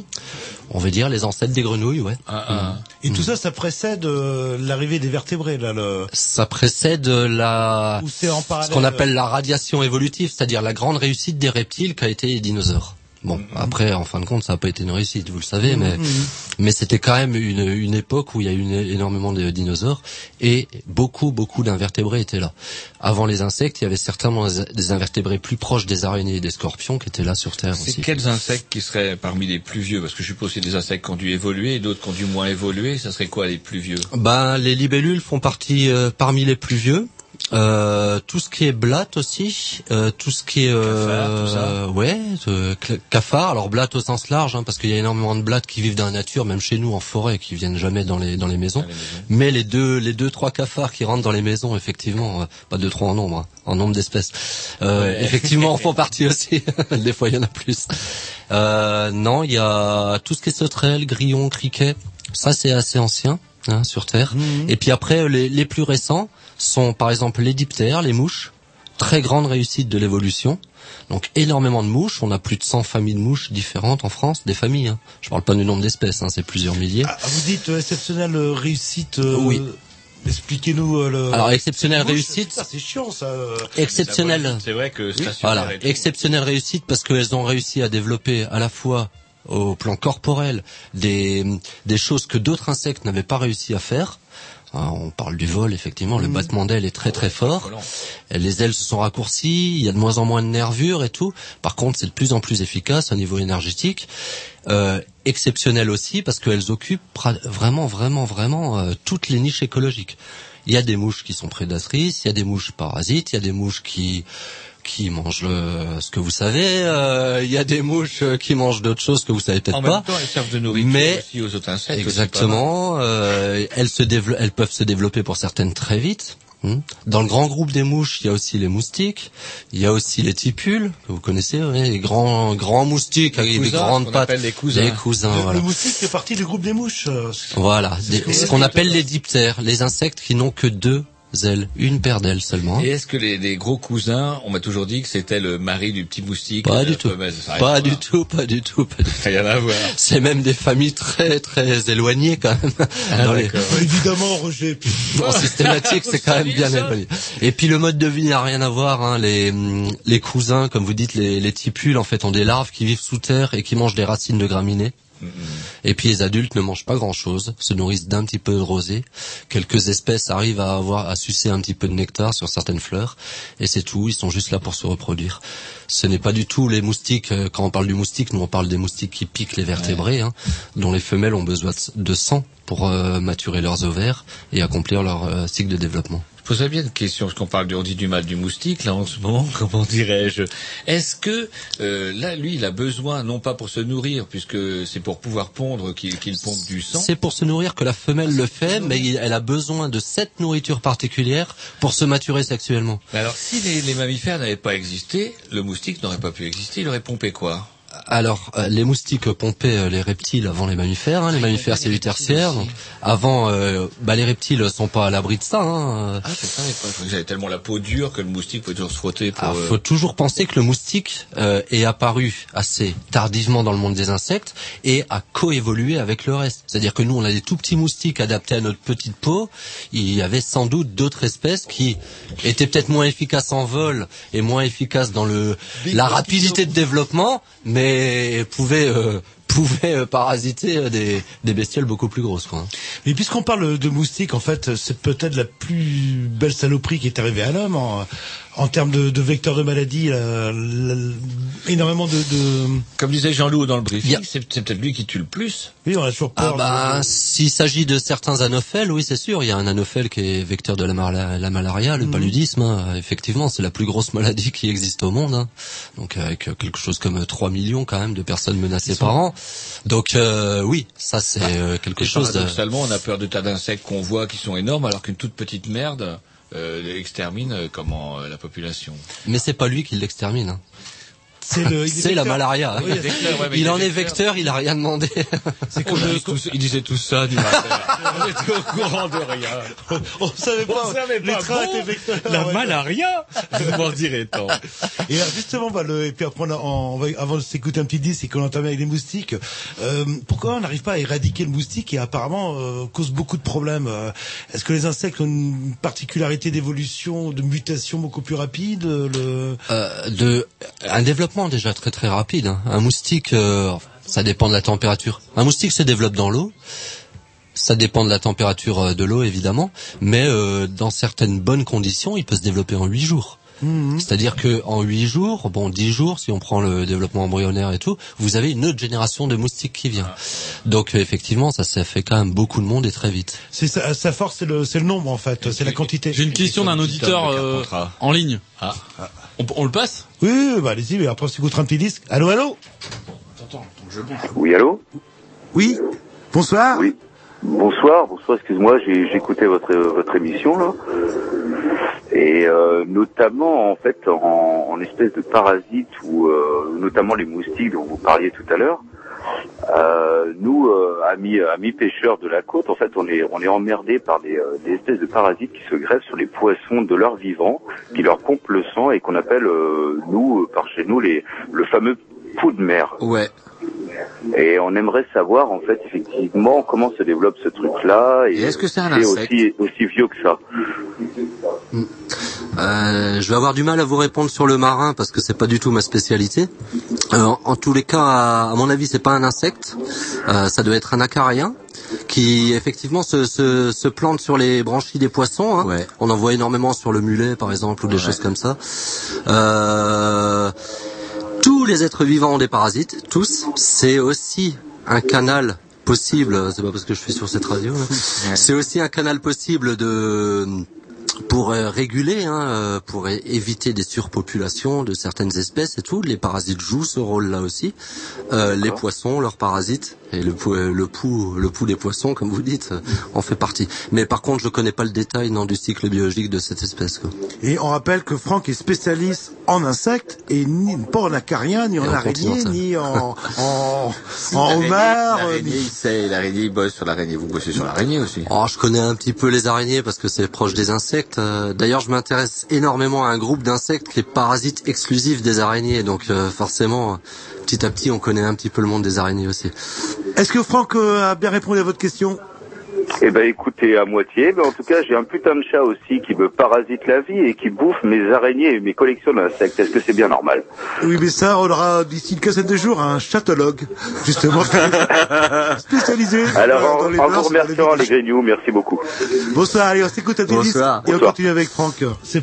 On va dire les ancêtres des grenouilles, ouais. Ah, Et tout ça, ça précède euh, l'arrivée des vertébrés, là. Le... Ça précède la Ou c'est en parallèle. ce qu'on appelle la radiation évolutive, c'est-à-dire la grande réussite des reptiles qu'a été les dinosaures. Bon, après, en fin de compte, ça n'a pas été une réussite, vous le savez, mais mais c'était quand même une, une époque où il y a eu une- énormément de dinosaures et beaucoup beaucoup d'invertébrés étaient là. Avant les insectes, il y avait certainement des- invertébrés plus proches des araignées et des scorpions qui étaient là sur Terre C'est aussi. quels insectes qui seraient parmi les plus vieux? Parce que je suppose qu'il y a des insectes qui ont dû évoluer et d'autres qui ont dû moins évoluer. Ça serait quoi les plus vieux? Ben, les libellules font partie euh, parmi les plus vieux. Euh, tout ce qui est blatte aussi, euh, tout ce qui est euh, Cafard, tout ça. ouais, euh, cafard. Alors blatte au sens large, hein, parce qu'il y a énormément de blattes qui vivent dans la nature, même chez nous en forêt, qui viennent jamais dans les dans les maisons. Mais les deux les deux trois cafards qui rentrent dans les maisons, effectivement, euh, pas deux trois en nombre, hein, en nombre d'espèces, euh, Ouais. effectivement, en font partie aussi. Des fois, il y en a plus. Euh, non, il y a tout ce qui est sauterelles, grillons, criquets. Ça, c'est assez ancien hein, sur Terre. Et puis après, les, les plus récents sont par exemple les diptères, les mouches. Très grande réussite de l'évolution. Donc énormément de mouches. On a plus de 100 familles de mouches différentes en France, des familles. Hein. Je parle pas du nombre d'espèces, hein, c'est plusieurs milliers. Ah, vous dites euh, exceptionnelle euh, réussite. euh, Oui. Expliquez-nous euh, le. Alors exceptionnelle réussite, C'est chiant ça. euh. exceptionnelle. C'est vrai que stationnaire Voilà, exceptionnelle réussite parce qu'elles ont réussi à développer à la fois au plan corporel des, des choses que d'autres insectes n'avaient pas réussi à faire. Hein, On parle du vol, effectivement, le battement d'ailes est très très fort. Les ailes se sont raccourcies, il y a de moins en moins de nervures et tout. Par contre, c'est de plus en plus efficace au niveau énergétique. Euh, exceptionnel aussi parce qu'elles occupent vraiment, vraiment, vraiment euh, toutes les niches écologiques. Il y a des mouches qui sont prédatrices, il y a des mouches parasites, il y a des mouches qui qui mangent le, ce que vous savez, euh, il y a des mouches euh, qui mangent d'autres choses que vous savez peut-être En pas. même temps, elles servent de nourriture Mais- aussi aux autres insectes. aussi, Exactement. Euh, elles se elles peuvent se développer pour certaines très vite. Hmm. Dans le grand groupe des mouches, il y a aussi les moustiques, il y a aussi les tipules, que vous connaissez, oui, les grands grands moustiques Les avec des cousins, grandes qu'on pattes. les cousins. Les cousins, Le, voilà. le moustique fait partie du groupe des mouches. euh, Voilà, des- ce qu'on appelle les diptères, les insectes qui n'ont que deux ailes, une paire d'ailes seulement. Et est-ce que les, les gros cousins, on m'a toujours dit que c'était le mari du petit moustique Pas la du tout. Pas du tout, pas du tout, pas du tout. Rien à voir. C'est même des familles très très éloignées quand même. Dans les- Bah, évidemment, Roger. en systématique, c'est quand même bien éloigné. Et puis le mode de vie n'a rien à voir. Hein. Les, les cousins, comme vous dites, les, les tipules, en fait, ont des larves qui vivent sous terre et qui mangent des racines de graminées. Et puis les adultes ne mangent pas grand-chose, se nourrissent d'un petit peu de rosée. Quelques espèces arrivent à avoir à sucer un petit peu de nectar sur certaines fleurs, et c'est tout. Ils sont juste là pour se reproduire. Ce n'est pas du tout les moustiques. euh, Quand on parle du moustique, nous on parle des moustiques qui piquent les vertébrés, hein, dont les femelles ont besoin de- de sang pour euh, maturer leurs ovaires et accomplir leur euh, cycle de développement. Je poserais bien une question, parce qu'on parle du, on dit du mal du moustique, là, en ce moment, comment dirais-je. Est-ce que, euh, là, lui, il a besoin, non pas pour se nourrir, puisque c'est pour pouvoir pondre qu'il pompe du sang C'est pour se nourrir que la femelle le fait, mais il- elle a besoin de cette nourriture particulière pour se maturer sexuellement. Mais alors, si les, les mammifères n'avaient pas existé, le moustique n'aurait pas pu exister, il aurait pompé quoi? Alors, euh, les moustiques pompaient euh, les reptiles avant les mammifères. hein, les mammifères, c'est du tertiaire. donc, avant, euh, bah, les reptiles sont pas à l'abri de ça. Hein. Ah, crois que j'avais tellement la peau dure que le moustique pouvait toujours se frotter pour... Alors, euh, faut toujours penser que le moustique euh, est apparu assez tardivement dans le monde des insectes et a coévolué avec le reste. C'est-à-dire que nous, on a des tout petits moustiques adaptés à notre petite peau. Il y avait sans doute d'autres espèces qui étaient peut-être moins efficaces en vol et moins efficaces dans le la rapidité de développement, mais pouvaient euh, pouvaient euh, parasiter euh, des, des bestioles beaucoup plus grosses. Quoi. hein. Mais puisqu'on parle de moustiques, en fait, c'est peut-être la plus belle saloperie qui est arrivée à l'homme en, en termes de, de vecteurs de maladie. la- la- énormément de, de... Comme disait Jean-Loup dans le briefing, a- c'est peut-être lui qui tue le plus. Oui, on a toujours Ah peur. bah, de- s'il s'agit de certains anophèles, oui, c'est sûr. Il y a un anophèle qui est vecteur de la, mala- la malaria, le paludisme. hein. Effectivement, c'est la plus grosse maladie qui existe au monde. hein. Donc, avec euh, quelque chose comme 3 millions quand même de personnes menacées par an. Donc, euh, oui, ça c'est euh, quelque Et chose de... paradoxalement, on a peur de tas d'insectes qu'on voit qui sont énormes, alors qu'une toute petite merde euh, extermine euh, comment euh, la population. Mais c'est pas lui qui l'extermine. hein. C'est la malaria. Oui, il est vecteur, ouais, mais il il est en est vecteur. il a rien demandé. C'est comme il, le- disait tout, il disait tout ça du matin. on était au courant de rien. on savait pas. savait les pas. trains Bon, étaient vecteurs. La ouais. malaria Vous m'en direz tant. Et justement, bah, le, et puis après, on, a- on va, avant de s'écouter un petit disque et qu'on entame avec les moustiques, euh, pourquoi on n'arrive pas à éradiquer le moustique qui apparemment euh, cause beaucoup de problèmes euh, Est-ce que les insectes ont une particularité d'évolution, de mutation beaucoup plus rapide le... Euh, de un développement déjà très très rapide. hein. Un moustique, euh, ça dépend de la température. Un moustique se développe dans l'eau. Ça dépend de la température euh, de l'eau évidemment, mais euh, dans certaines bonnes conditions, il peut se développer en huit jours. C'est-à-dire que en huit jours, bon dix jours, si on prend le développement embryonnaire et tout, vous avez une autre génération de moustiques qui vient. Donc effectivement, ça, ça fait quand même beaucoup de monde et très vite. C'est sa, sa force, c'est le, c'est le nombre en fait, c'est la quantité. J'ai une question d'un auditeur euh, en ligne. Ah. On, on le passe? Oui, oui, bah allez-y, mais après on s'écoutera un petit disque. Allô, allô? Oui, allô? Oui Bonsoir Oui. Bonsoir, bonsoir, excuse-moi, j'ai j'ai écouté votre votre émission là. Et euh, notamment en fait en, en espèce de parasites ou euh, notamment les moustiques dont vous parliez tout à l'heure. Euh, nous, euh, amis amis pêcheurs de la côte, en fait, on est on est emmerdés par des, euh, espèces de parasites qui se greffent sur les poissons de leur vivant, qui leur pompent le sang et qu'on appelle euh, nous euh, par chez nous les le fameux pou de mer. Ouais. Et on aimerait savoir en fait effectivement comment se développe ce truc-là et, Et est-ce que c'est un insecte aussi aussi vieux que ça. Euh, je vais avoir du mal à vous répondre sur le marin parce que c'est pas du tout ma spécialité. Euh, en, en tous les cas, à, à mon avis, c'est pas un insecte. Euh, ça doit être un acarien qui effectivement se, se, se plante sur les branchies des poissons. hein. On en voit énormément sur le mulet, par exemple, ou des choses comme ça. Euh, tous les êtres vivants ont des parasites, tous. C'est aussi un canal possible. C'est pas parce que je suis sur cette radio. là. C'est aussi un canal possible de pour euh, réguler, hein, euh, pour éviter des surpopulations de certaines espèces et tout. Les parasites jouent ce rôle-là aussi. Euh, les poissons, leurs parasites, Et le pou, le pou, le pou des poissons, comme vous dites, euh, en fait partie. Mais par contre, je connais pas le détail non, du cycle biologique de cette espèce. Quoi. Et on rappelle que Franck est spécialiste en insectes et ni pas en acarien, ni en Et en araignée, ni en, en, en l'araignée- homard. L'araignée, il sait, l'araignée, il bosse sur l'araignée. Vous bossez sur l'araignée aussi. Oh, je connais un petit peu les araignées parce que c'est proche des insectes. Euh, D'ailleurs, je m'intéresse énormément à un groupe d'insectes qui est parasite exclusif des araignées. Donc euh, forcément, euh, petit à petit, on connaît un petit peu le monde des araignées aussi. Est-ce que Franck euh, a bien répondu à votre question? Eh ben écoutez, à moitié, mais en tout cas j'ai un putain de chat aussi qui me parasite la vie et qui bouffe mes araignées et mes collections d'insectes. Est-ce que c'est bien normal? Oui, mais ça, on aura d'ici une quinzaine de jours un chatologue, justement, spécialisé Alors euh, en, dans les en mœurs vous les remerciant les Grignoux, merci beaucoup. Bonsoir, allez, on s'écoute à et on continue avec Franck. C'est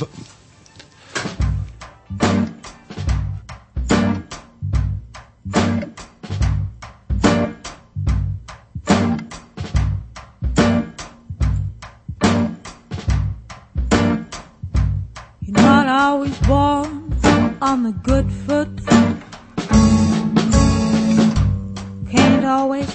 on the good foot. Can't always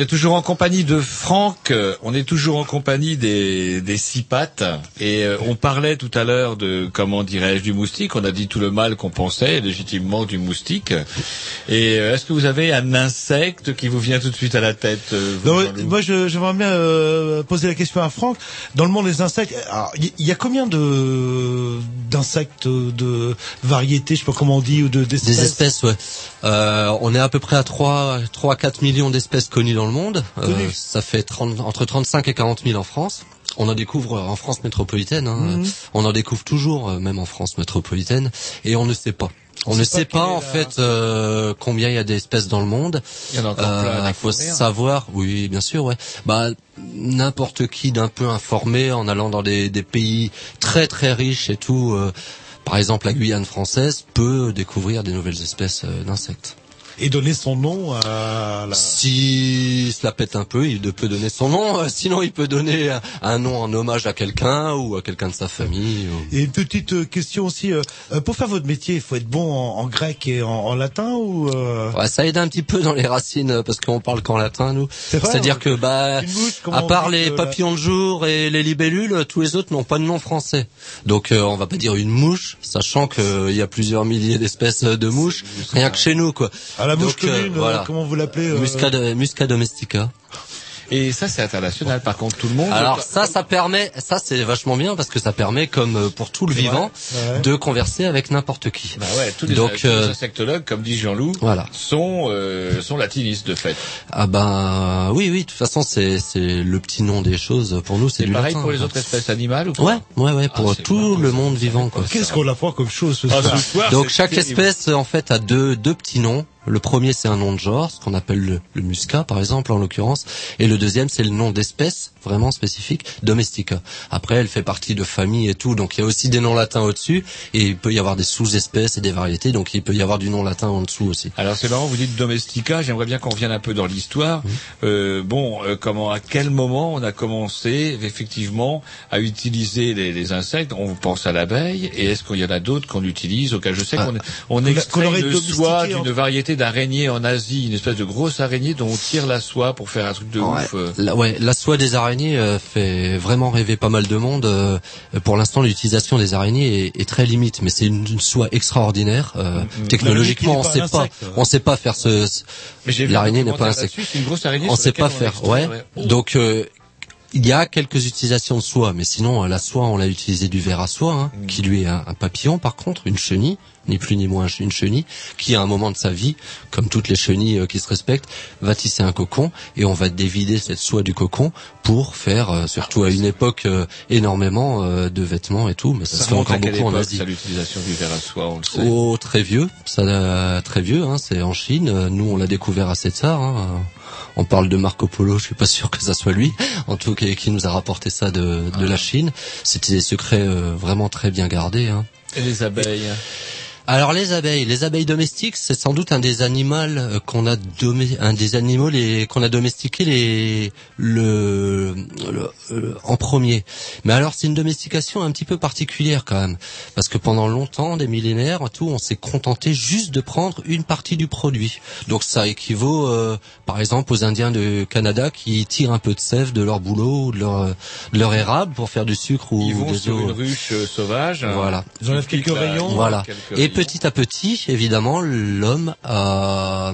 est toujours en compagnie de Franck, euh, on est toujours en compagnie des, des six pattes, et euh, on parlait tout à l'heure de, comment dirais-je, du moustique, on a dit tout le mal qu'on pensait légitimement du moustique, et euh, est-ce que vous avez un insecte qui vous vient tout de suite à la tête vous, Non, moi, je- j'aimerais bien euh, poser la question à Franck. Dans le monde des insectes, alors, il y, a combien de d'insectes, de variétés, je sais pas comment on dit, ou de d'espèces? Des espèces, ouais. Euh, on est à peu près à 3, 3 4 millions d'espèces connues dans le monde. Euh, ça fait 30, entre 35 et 40 000 en France. On en découvre en France métropolitaine. hein. Mhm. On en découvre toujours, euh, même en France métropolitaine, et on ne sait pas. On, On ne sait pas en la- fait euh, combien il y a d'espèces dans le monde. Il y en a encore plein à Il faut savoir, oui, bien sûr, ouais. Bah, n'importe qui d'un peu informé en allant dans des, des pays très très riches et tout. euh, par exemple, la Guyane française peut découvrir des nouvelles espèces euh, d'insectes. Et donner son nom à la... Si cela pète un peu, il peut donner son nom. euh, Sinon, il peut donner un, nom en hommage à quelqu'un ou à quelqu'un de sa famille. ou- Et une petite euh, question aussi, euh, euh, pour faire votre métier, il faut être bon en, en grec et en, en latin ou euh, Ouais, ça aide un petit peu dans les racines euh, parce qu'on parle qu'en latin nous. C'est-à-dire que bah mouche, à part les papillons de jour et les libellules, euh, tous les autres n'ont pas de nom français. Donc euh, on va pas dire une mouche, sachant qu'il y a plusieurs milliers d'espèces euh, de mouches, rien que chez nous quoi. à la mouche Donc, euh, commune, euh, voilà. comment vous l'appelez euh, Musca, Musca domestica. Et ça, c'est international, par contre, tout le monde... Alors ça, ça permet, ça c'est vachement bien parce que ça permet, comme pour tout le vivant, ouais. de converser avec n'importe qui. Bah ouais, tous les, Donc, tous les insectologues, comme dit Jean-Loup, Voilà. sont, euh, sont latinistes de fait. Ah ben oui, oui. De toute façon, c'est c'est le petit nom des choses pour nous, c'est C'est du pareil latin, pour les quoi. autres espèces animales ou pas Ouais, ouais, ouais, pour Ah, tout le monde vivant, quoi. Qu'est-ce qu'on apprend comme chose ce Ah, soir ce soir, Donc chaque terrible. espèce en fait a deux deux petits noms. Le premier c'est un nom de genre, ce qu'on appelle le, le muscat par exemple en l'occurrence, et le deuxième c'est le nom d'espèce vraiment spécifique, domestica. Après elle fait partie de famille et tout, donc il y a aussi des noms latins au-dessus, et il peut y avoir des sous-espèces et des variétés, donc il peut y avoir du nom latin en dessous aussi. Alors c'est marrant, vous dites domestica, j'aimerais bien qu'on revienne un peu dans l'histoire. Euh, bon, euh, comment, à quel moment on a commencé effectivement à utiliser les, les insectes? On pense à l'abeille, et est-ce qu'il y en a d'autres qu'on utilise Auquel je sais Ah. qu'on on Qu'on extrait le soie d'une variété d'araignée en Asie, une espèce de grosse araignée dont on tire la soie pour faire un truc de Ouais. ouf. euh. La, ouais, la soie des araignées euh, fait vraiment rêver pas mal de monde. euh, pour l'instant, l'utilisation des araignées est, est très limite, mais c'est une, une soie extraordinaire. euh, Technologiquement, on L'araignée qui sait pas on sait pas faire ce. L'araignée n'est pas un insecte. là-dessus, C'est une grosse araignée. On sur sait pas on faire, ouais. Oh. Donc euh, il y a quelques utilisations de soie, mais sinon euh, la soie, on l'a utilisé du ver à soie, hein, Mm. qui lui est un, un papillon, par contre, une chenille, ni plus ni moins une chenille, qui à un moment de sa vie, comme toutes les chenilles euh, qui se respectent, va tisser un cocon et on va dévider cette soie du cocon pour faire, euh, surtout à une époque, euh, énormément euh, de vêtements et tout, mais ça, Ça se fait encore beaucoup en Asie. l'utilisation du ver à soie, on le sait. Oh, très vieux, ça très vieux, hein, c'est en Chine. Nous, on l'a découvert assez tard. Hein. On parle de Marco Polo, je suis pas sûr que ça soit lui, en tout cas qui nous a rapporté ça de, de la Chine. C'était des secrets euh, vraiment très bien gardés. Hein. Et les abeilles Alors les abeilles, les abeilles domestiques, c'est sans doute un des animaux euh, qu'on a domé- un des animaux les qu'on a domestiqué les le, le- euh, en premier. Mais alors c'est une domestication un petit peu particulière quand même parce que pendant longtemps, des millénaires, tout, on s'est contenté juste de prendre une partie du produit. Donc ça équivaut euh, par exemple aux Indiens de Canada qui tirent un peu de sève de leur boulot ou de leur de leur érable pour faire du sucre ou Ils vont des sur eaux. une ruche euh, sauvage. Voilà. Ils enlèvent quelques rayons. Voilà. quelques Et rayons. Petit à petit, évidemment, l'homme a,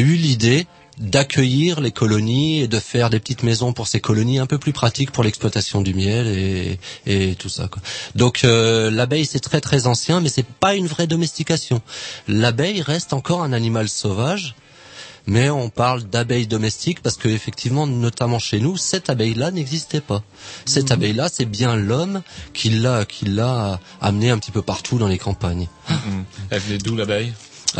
eu l'idée d'accueillir les colonies et de faire des petites maisons pour ces colonies un peu plus pratiques pour l'exploitation du miel et, et tout ça. Donc euh, l'abeille c'est très très ancien, mais c'est pas une vraie domestication. L'abeille reste encore un animal sauvage. Mais on parle d'abeille domestique parce que effectivement, notamment chez nous, cette abeille-là n'existait pas. Cette abeille-là, c'est bien l'homme qui l'a, qui l'a amené un petit peu partout dans les campagnes. Mhm. Elle venait d'où l'abeille?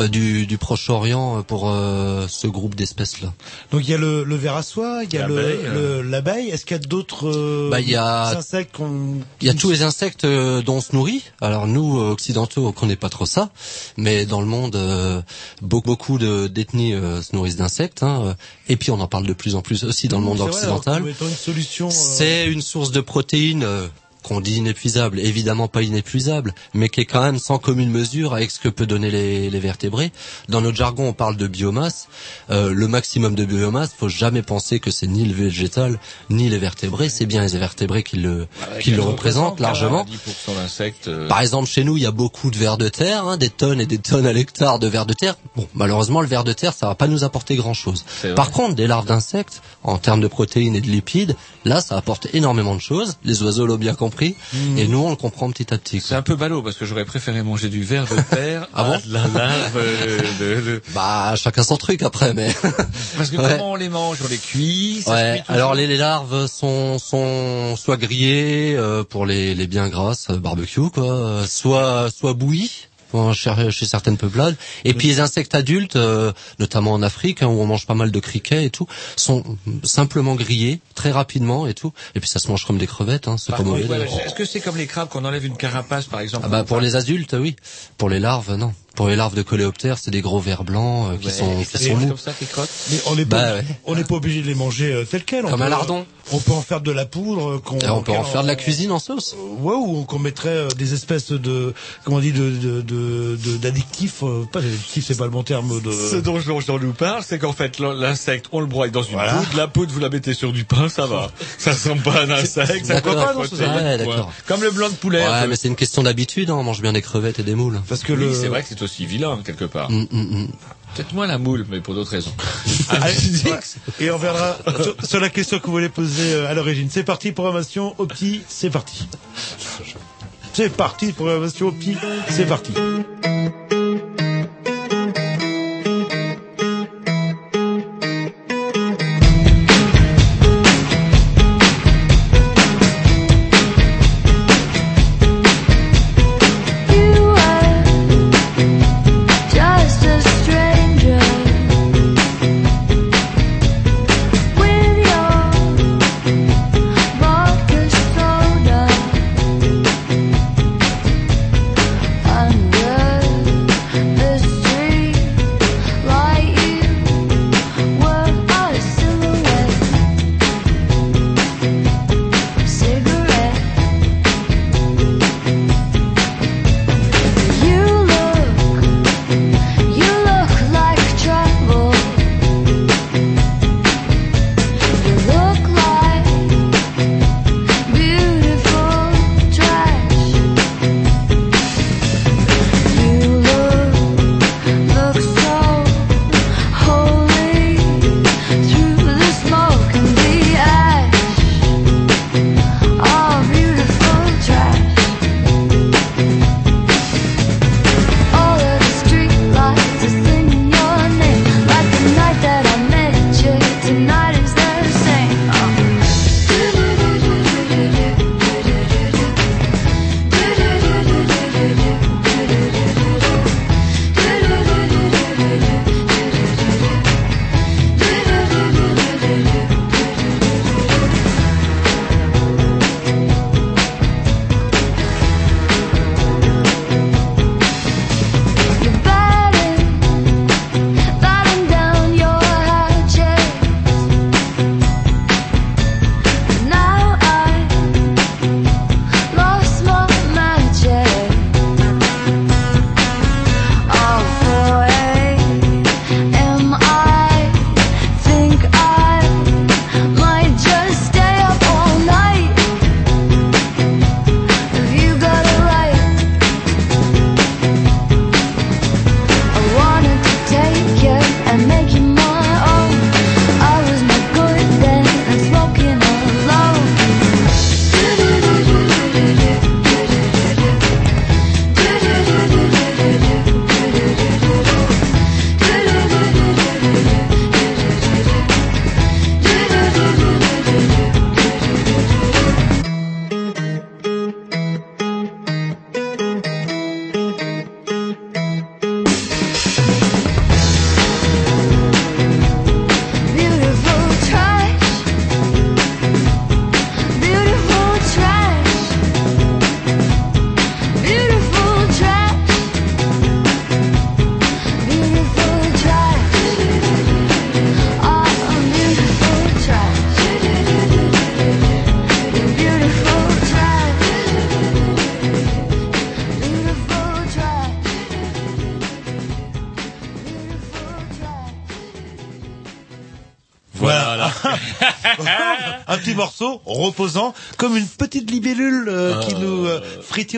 Du, du Proche-Orient euh, pour euh, ce groupe d'espèces-là. Donc il y a le, le ver à soie, il y a le- L'abeille, le- l'abeille. Est-ce qu'il y a d'autres euh, Bah, il y a- insectes qu'on... Il y a tous les insectes euh, dont on se nourrit. Alors nous, euh, occidentaux, on connaît pas trop ça, mais dans le monde, euh, beaucoup, beaucoup de d'ethnies euh, se nourrissent d'insectes. hein, euh, et puis on en parle de plus en plus aussi dans le monde C'est vrai, alors, occidental. une solution. euh, C'est une source de protéines euh, qu'on dit inépuisable, évidemment pas inépuisable, mais qui est quand même sans commune mesure avec ce que peut donner les, les vertébrés. Dans notre jargon, on parle de biomasse. Euh, le maximum de biomasse, faut jamais penser que c'est ni le végétal ni les vertébrés. C'est bien les vertébrés qui le qui le représentent largement. 10% d'insectes. euh, Par exemple, chez nous, il y a beaucoup de vers de terre, hein, des tonnes et des tonnes à l'hectare de vers de terre. Bon, malheureusement, le ver de terre, ça va pas nous apporter grand-chose. C'est vrai. Par contre, des larves d'insectes, en termes de protéines et de lipides, là, ça apporte énormément de choses. Les oiseaux l'ont bien compris, et nous, on le comprend petit à petit. C'est un peu ballot parce que j'aurais préféré manger du verre de terre Ah bon de la larve euh, de, de- Bah, chacun son truc après, mais. Parce que Ouais. comment on les mange? On les cuit ça Ouais. Alors les, les larves sont sont soit grillées euh, pour les les bien grasses euh, barbecue quoi, soit soit bouillies chez, chez certaines peuplades. Et puis les insectes adultes, euh, notamment en Afrique hein, où on mange pas mal de criquets et tout, sont simplement grillés très rapidement et tout. Et puis ça se mange comme des crevettes, hein, c'est pas contre, mauvais. ouais. Est-ce que c'est comme les crabes qu'on enlève une carapace par exemple? Ah bah pour les adultes, oui. Pour les larves, non. Pour les larves de coléoptères, c'est des gros vers blancs euh, qui Ouais, sont qui sont mous. comme ça, qui crottent Mais on n'est Bah pas, ouais. on n'est pas obligé de les manger euh, tels quels. On Comme un lardon. On peut en faire de la poudre. euh, Qu'on, Et on peut en qu'on- faire de la cuisine en sauce. Ouais, ou qu'on mettrait euh, des espèces de, comment on dit, de, de, de, de- d'addictifs. euh, pas d'addictifs, c'est pas le bon terme. De... Ce dont je, dont je nous parle, c'est qu'en fait, l'in- l'insecte, on le broie dans une Voilà. poudre. La poudre, vous la mettez sur du pain, ça va. Ça ressemble pas à un insecte, ça pas Ah, ouais, d'accord. Comme le blanc de poulet. Ouais, mais c'est une question d'habitude. Hein. On mange bien des crevettes et des moules. Parce que Oui, le. c'est vrai que c'est aussi vilain, quelque part. Mm, mm, mm. Peut-être moins la moule, mais pour d'autres raisons. Allez, ouais. Et on verra sur, sur la question que vous voulez poser euh, à l'origine. C'est parti, programmation Opti, c'est parti. C'est parti, programmation Opti, c'est parti.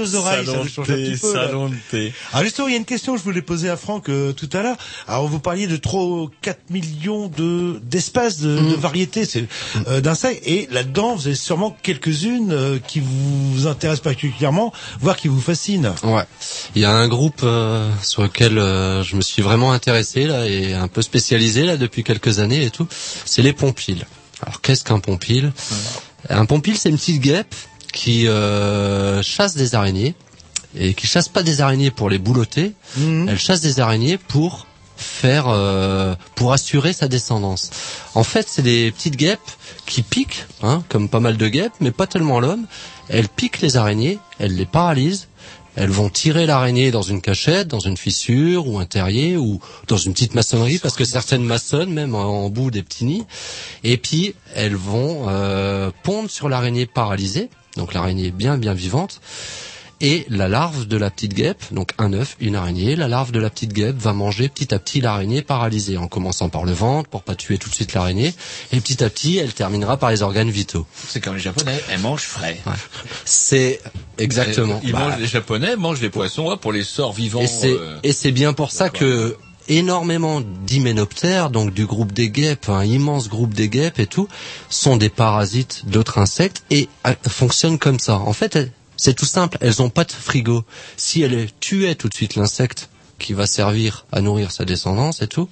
Aux oreilles. Ça change un petit peu. là. salon de thé. Alors justement, il y a une question que je voulais poser à Franck euh, tout à l'heure. Alors vous parliez de 3 4 millions de d'espèces de, Mm. de variétés c'est, euh, d'insectes et là-dedans vous avez sûrement quelques-unes euh, qui vous intéressent particulièrement, voire qui vous fascinent. Ouais. Il y a un groupe euh, sur lequel euh, je me suis vraiment intéressé là et un peu spécialisé là depuis quelques années et tout. C'est les pompiles. Alors qu'est-ce qu'un pompile Un pompile, c'est une petite guêpe qui euh, chasse des araignées et qui chasse pas des araignées pour les boulotter. Elle chasse des araignées pour faire euh, pour assurer sa descendance. En fait, c'est des petites guêpes qui piquent, hein, comme pas mal de guêpes, mais pas tellement l'homme. Elles piquent les araignées, elles les paralysent. Elles vont tirer l'araignée dans une cachette, dans une fissure ou un terrier ou dans une petite maçonnerie parce que certaines maçonnent même en, en bout des petits nids. Et puis elles vont euh, pondre sur l'araignée paralysée, donc l'araignée bien bien vivante. Et la larve de la petite guêpe, donc un œuf, une araignée, la larve de la petite guêpe va manger petit à petit l'araignée paralysée, en commençant par le ventre pour pas tuer tout de suite l'araignée, et petit à petit elle terminera par les organes vitaux. C'est comme les Japonais, elles mangent frais. C'est exactement. Ils Bah, mangent, les Japonais mangent les poissons ouais, pour les sorts vivants. et c'est euh, et c'est bien pour ça que énormément d'hyménoptères, donc du groupe des guêpes, un immense groupe des guêpes et tout, sont des parasites d'autres insectes et euh, fonctionnent comme ça. En fait, c'est tout simple, elles ont pas de frigo. Si elles tuaient tout de suite l'insecte qui va servir à nourrir sa descendance et tout,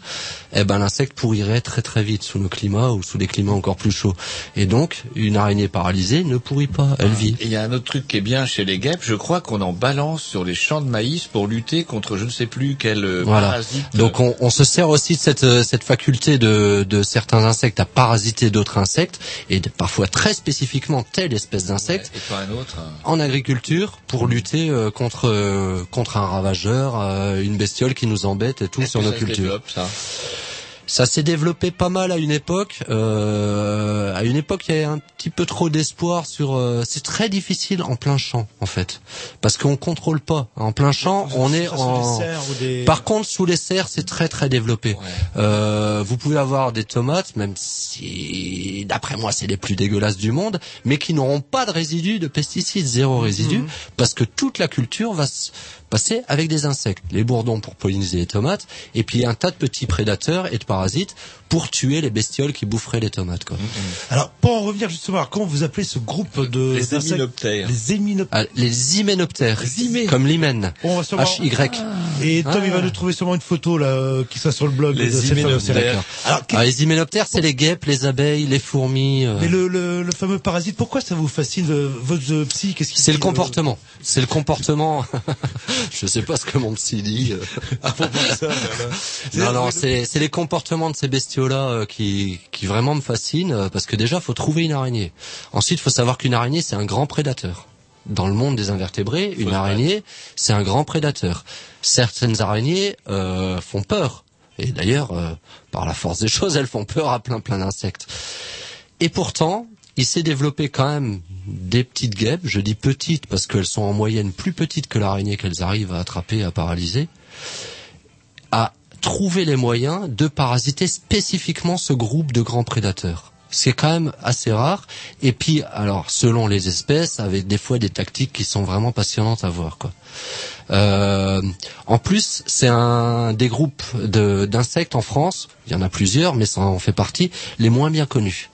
eh ben l'insecte pourrirait très très vite sous nos climats ou sous des climats encore plus chauds. Et donc, une araignée paralysée ne pourrit pas, elle vit. Il y a un autre truc qui est bien chez les guêpes, je crois qu'on en balance sur les champs de maïs pour lutter contre je ne sais plus quel euh, Voilà. parasite. Donc on, on se sert aussi de cette, euh, cette faculté de, de certains insectes à parasiter d'autres insectes et de- parfois très spécifiquement telle espèce d'insecte pas un autre. hein. en agriculture pour lutter euh, contre euh, contre un ravageur, euh, une bestiole qui nous embête et tout sur nos cultures. ça Ça s'est développé pas mal à une époque. Euh, à une époque, il y avait un petit peu trop d'espoir sur. euh, c'est très difficile en plein champ, en fait, parce qu'on contrôle pas. En plein champ, on est en. des Par contre, sous les serres, c'est très très développé. Euh, vous pouvez avoir des tomates, même si, d'après moi, c'est les plus dégueulasses du monde, mais qui n'auront pas de résidus de pesticides, zéro résidu, Mhm. parce que toute la culture va se passer avec des insectes. Les bourdons pour polliniser les tomates, et puis un tas de petits prédateurs et de parasites pour tuer les bestioles qui boufferaient les tomates. Quoi. Alors pour en revenir justement, comment vous appelez ce groupe de Les hyménoptères. Les hyménoptères. Ah, les hyménoptères, comme l'hymen, On va sûrement- H-Y. Et Tom, Ah. il va nous trouver sûrement une photo là euh, qui soit sur le blog. Les hyménoptères. Alors, Ah, les hyménoptères, c'est les guêpes, les abeilles, les fourmis. euh. mais le, le, le fameux parasite, pourquoi ça vous fascine euh, votre euh, psy Qu'est-ce qui C'est le euh, comportement. C'est le comportement. Je sais pas ce que mon psy dit. euh. non, non, c'est c'est les comportements de ces bestiaux-là euh, qui qui vraiment me fascinent euh, parce que déjà faut trouver une araignée. Ensuite, faut savoir qu'une araignée c'est un grand prédateur. Dans le monde des invertébrés, une araignée c'est un grand prédateur. Certaines araignées euh, font peur. Et d'ailleurs, euh, par la force des choses, elles font peur à plein plein d'insectes. Et pourtant, il s'est développé quand même des petites guêpes. Je dis petites parce qu'elles sont en moyenne plus petites que l'araignée qu'elles arrivent à attraper, à paralyser. À trouver les moyens de parasiter spécifiquement ce groupe de grands prédateurs. C'est quand même assez rare. Et puis, alors, selon les espèces, avec des fois des tactiques qui sont vraiment passionnantes à voir. Euh, en plus, c'est un des groupes d'insectes en France. Il y en a plusieurs, mais ça en fait partie les moins bien connus.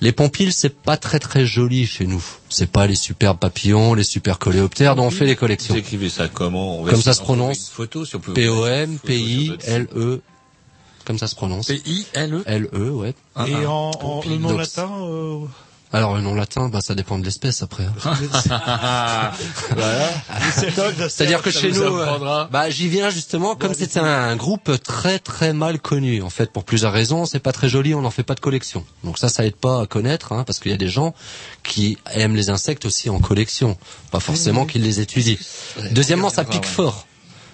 Les pompiles, c'est pas très très joli chez nous. C'est pas les superbes papillons, les super coléoptères dont on fait les collections. Vous écrivez ça comment On va Comme ça se prononce. Photo, si on peut. P-O-M, P-I-L-E. Comme ça se prononce. P-I-L-E L-E, ouais. Et en, en le nom Donc, latin euh, Alors, le nom latin, bah, ça dépend de l'espèce après. hein. voilà. C'est-à-dire que chez nous, euh, bah, j'y viens justement comme c'est un groupe très très mal connu. En fait, pour plusieurs raisons, c'est pas très joli, on n'en fait pas de collection. Donc ça, ça aide pas à connaître, hein, parce qu'il y a des gens qui aiment les insectes aussi en collection, pas forcément qu'ils les étudient. Deuxièmement, ça pique fort.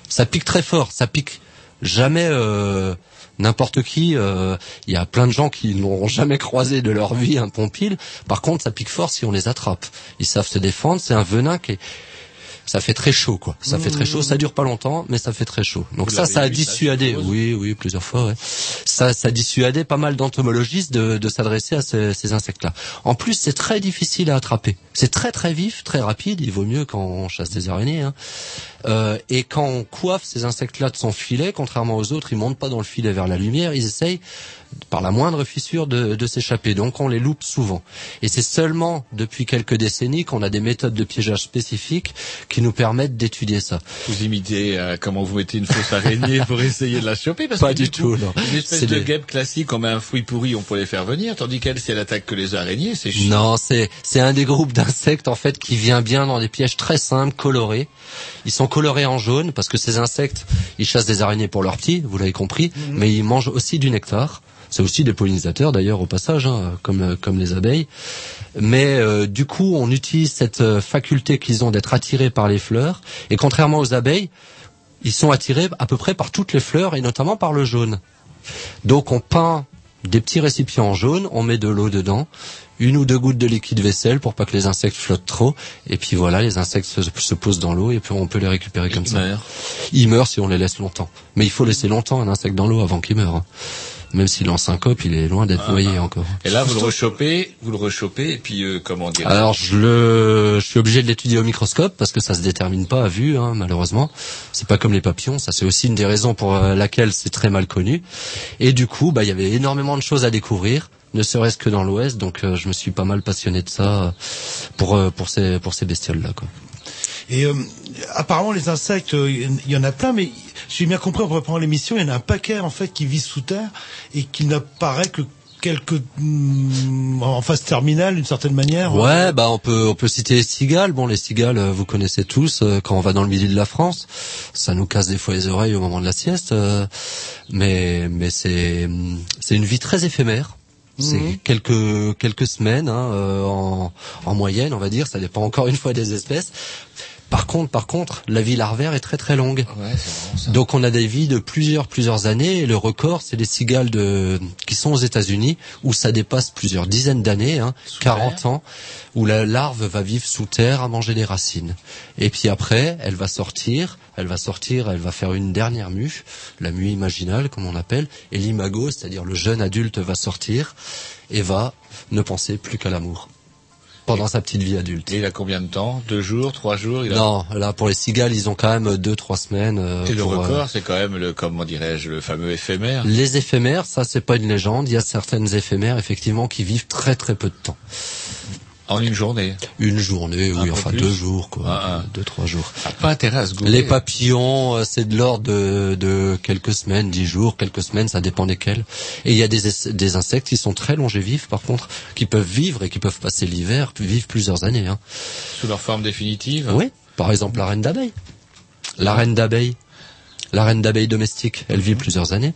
Ça pique très fort. Ça pique jamais euh, n'importe qui. euh, Il y a plein de gens qui n'auront jamais croisé de leur vie un pompile. Par contre, ça pique fort si on les attrape. Ils savent se défendre. C'est un venin qui est ça fait très chaud quoi. Ça fait très chaud, ça dure pas longtemps mais ça fait très chaud. Donc Vous ça ça a ça, dissuadé. Oui, oui, plusieurs fois ouais. ça, ça dissuadait pas mal d'entomologistes de, de s'adresser à ces, ces insectes-là. En plus, c'est très difficile à attraper. C'est très très vif, très rapide. Il vaut mieux quand on chasse des araignées. Hein. Euh, et quand on coiffe ces insectes-là de son filet, contrairement aux autres, ils montent pas dans le filet vers la lumière. Ils essayent par la moindre fissure de, de s'échapper. Donc on les loupe souvent. Et c'est seulement depuis quelques décennies qu'on a des méthodes de piégeage spécifiques qui nous permettent d'étudier ça. Vous imitez euh, comment vous mettez une fausse araignée pour essayer de la choper parce Pas que du coup, tout, non. Une espèce C'est de des- guêpe classique, on met un fruit pourri, on peut les faire venir, tandis qu'elle, si elle attaque que les araignées, c'est chiant. Non, c'est c'est un des groupes d'insectes en fait qui vient bien dans des pièges très simples, colorés. Ils sont colorés en jaune parce que ces insectes, ils chassent des araignées pour leurs petits, vous l'avez compris, mais ils mangent aussi du nectar. C'est aussi des pollinisateurs d'ailleurs au passage, hein, comme euh, comme les abeilles. Mais euh, du coup, on utilise cette euh, faculté qu'ils ont d'être attirés par les fleurs. Et contrairement aux abeilles, ils sont attirés à peu près par toutes les fleurs et notamment par le jaune. Donc on peint des petits récipients en jaune, on met de l'eau dedans, une ou deux gouttes de liquide vaisselle pour pas que les insectes flottent trop, et puis voilà, les insectes se, se posent dans l'eau et puis on peut les récupérer comme ça. meurent. Ils meurent si on les laisse longtemps. Mais il faut laisser longtemps un insecte dans l'eau avant qu'il meure. hein. Même s'il en syncope, il est loin d'être Ah, noyé encore. Et là, vous le rechopez, vous le rechopez, et puis euh, comment dire? Alors je le, je suis obligé de l'étudier au microscope parce que ça se détermine pas à vue, hein, malheureusement. C'est pas comme les papillons, ça c'est aussi une des raisons pour euh, laquelle c'est très mal connu. Et du coup, bah il y avait énormément de choses à découvrir, ne serait-ce que dans l'Ouest, donc euh, je me suis pas mal passionné de ça euh, pour euh, pour ces pour ces bestioles là quoi. Et euh, apparemment, les insectes, euh, il y en a plein, mais j'ai bien compris en préparant l'émission, il y en a un paquet en fait qui vit sous terre et qui n'apparaît que quelques hmm, en phase terminale d'une certaine manière. Ouais, bah on peut on peut citer les cigales. Bon, les cigales, vous connaissez tous. Quand on va dans le milieu de la France, ça nous casse des fois les oreilles au moment de la sieste. Mais mais c'est hum, c'est une vie très éphémère. C'est Mhm. quelques quelques semaines hein, euh, en en moyenne, on va dire. Ça dépend encore une fois des espèces. Par contre, par contre, la vie larvaire est très très longue. Ouais, ça. Donc on a des vies de plusieurs plusieurs années et le record c'est les cigales de qui sont aux États-Unis où ça dépasse plusieurs dizaines d'années, hein, 40 ans, où la larve va vivre sous terre à manger des racines. Et puis après, elle va sortir, elle va sortir, elle va faire une dernière mue, la mue imaginale comme on appelle, et l'imago, c'est-à-dire le jeune adulte va sortir et va ne penser plus qu'à l'amour pendant sa petite vie adulte. Et il a combien de temps? Deux jours, trois jours? Il a... Non, là pour les cigales, ils ont quand même deux trois semaines. euh, Et le euh, record, c'est quand même le, comment dirais-je, le fameux éphémère. Les éphémères, ça c'est pas une légende. Il y a certaines éphémères effectivement qui vivent très très peu de temps. En une journée. Une journée, Un oui, enfin plus deux jours, quoi, Ah, ah. deux trois jours. Ah, pas intérêt à se. Les papillons, euh, c'est de l'ordre de, de quelques semaines, dix jours, quelques semaines, ça dépend desquels. Et il y a des, es- des insectes qui sont très longévifs, par contre, qui peuvent vivre et qui peuvent passer l'hiver, vivre plusieurs années. Hein. Sous leur forme définitive. Oui, par exemple la reine d'abeille. La reine d'abeille, la reine d'abeille domestique, elle vit plusieurs années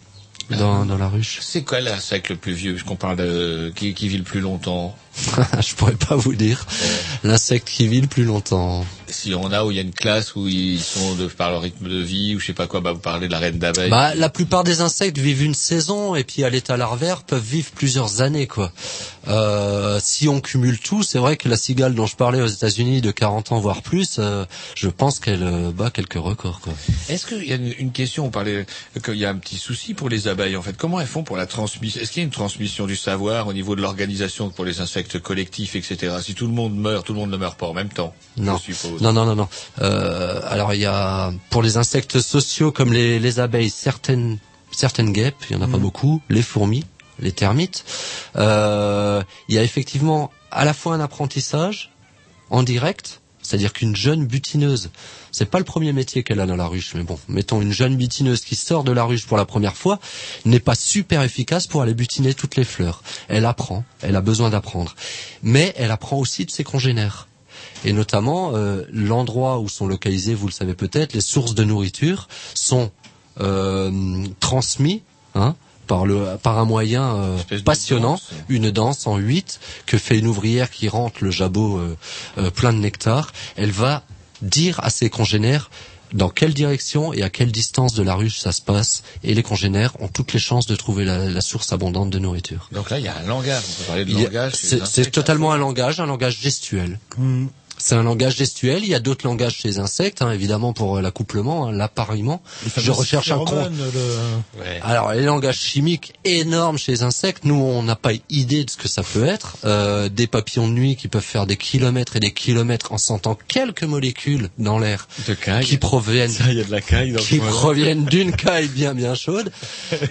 dans, dans la ruche. C'est quoi l'insecte le plus vieux Puisqu'on parle de qui, qui vit le plus longtemps? Je pourrais pas vous dire. L'insecte qui vit le plus longtemps. Si on a où il y a une classe où ils sont de par leur rythme de vie ou je sais pas quoi, bah vous parlez de la reine d'abeille. Bah, la plupart des insectes vivent une saison et puis à l'état larvaire peuvent vivre plusieurs années quoi. Euh, si on cumule tout, c'est vrai que la cigale dont je parlais aux États-Unis de 40 ans voire plus, euh, je pense qu'elle euh, bat quelques records quoi. Est-ce qu'il y a une, une question On parlait qu'il y a un petit souci pour les abeilles. En fait, comment elles font pour la transmission? Est-ce qu'il y a une transmission du savoir au niveau de l'organisation pour les insectes collectifs, etc. Si tout le monde meurt, tout le monde ne meurt pas en même temps. Non, je suppose. non, non, non, non. Euh, alors il y a pour les insectes sociaux comme les, les abeilles, certaines certaines guêpes, il y en a pas beaucoup, les fourmis, les termites. Euh, il y a effectivement à la fois un apprentissage en direct, c'est-à-dire qu'une jeune butineuse, c'est pas le premier métier qu'elle a dans la ruche, mais bon, mettons une jeune butineuse qui sort de la ruche pour la première fois, n'est pas super efficace pour aller butiner toutes les fleurs. Elle apprend, elle a besoin d'apprendre, mais elle apprend aussi de ses congénères. Et notamment, euh, l'endroit où sont localisées, vous le savez peut-être, les sources de nourriture sont euh, transmis hein, par, le, par un moyen euh, passionnant, une danse en huit que fait une ouvrière qui rentre le jabot euh, euh, plein de nectar. Elle va dire à ses congénères dans quelle direction et à quelle distance de la ruche ça se passe, et les congénères ont toutes les chances de trouver la, la source abondante de nourriture. Donc là, il y a un langage. On peut parler de Il y a- langage. C'est totalement un langage, un langage gestuel. C'est un langage gestuel. Il y a d'autres langages chez les insectes, hein, évidemment pour euh, l'accouplement, hein, l'appariement. Je recherche un con. Alors les langages chimiques énormes chez les insectes, nous on n'a pas idée de ce que ça peut être. Euh, des papillons de nuit qui peuvent faire des kilomètres et des kilomètres en sentant quelques molécules dans l'air De caille. qui proviennent Ça, il y a de la caille dans qui proviennent d'une caille bien bien chaude.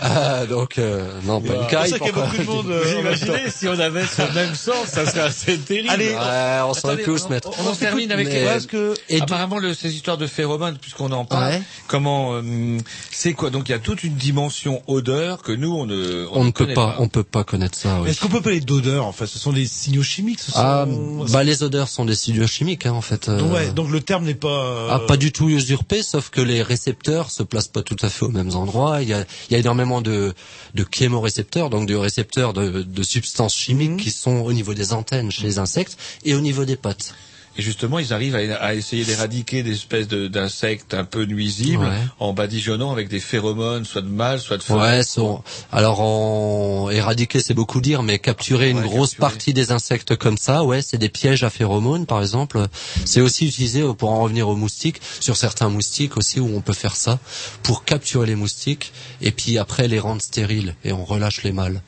Euh, donc euh, non pas une caille. C'est pour ça qu'il y a pas- beaucoup de monde. Vous euh, imaginez si on avait ce même sens, ça serait assez terrible. Allez, Ouais, on saurait Attendez, plus où se mettre. On, en termine avec Parce que Et Apparemment, le, ces histoires de phéromones, puisqu'on en parle, Ouais. comment euh, c'est quoi? Donc il y a toute une dimension odeur que nous on ne on ne peut connaît pas, on peut pas connaître ça. oui. Est-ce qu'on peut parler d'odeur en fait? Ce sont des signaux chimiques. Ce sont... Ah, bah les odeurs sont des signaux chimiques hein, en fait. euh. donc, ouais, donc le terme n'est pas. euh, Ah, pas du tout usurpé, sauf que les récepteurs se placent pas tout à fait aux mêmes endroits. Il y a, il y a énormément de, de chémorécepteurs, donc de récepteurs de, de substances chimiques Mhm. qui sont au niveau des antennes chez les insectes et au niveau des pattes. Et justement, ils arrivent à, à essayer d'éradiquer des espèces de- d'insectes un peu nuisibles Ouais. en badigeonnant avec des phéromones, soit de mâles, soit de femelles. Ouais, sont- alors en éradiquer c'est beaucoup dire, mais capturer une Ouais, grosse capturer. partie des insectes comme ça, ouais, c'est des pièges à phéromones par exemple. C'est aussi utilisé euh, pour en revenir aux moustiques, sur certains moustiques aussi où on peut faire ça pour capturer les moustiques et puis après les rendre stériles et on relâche les mâles.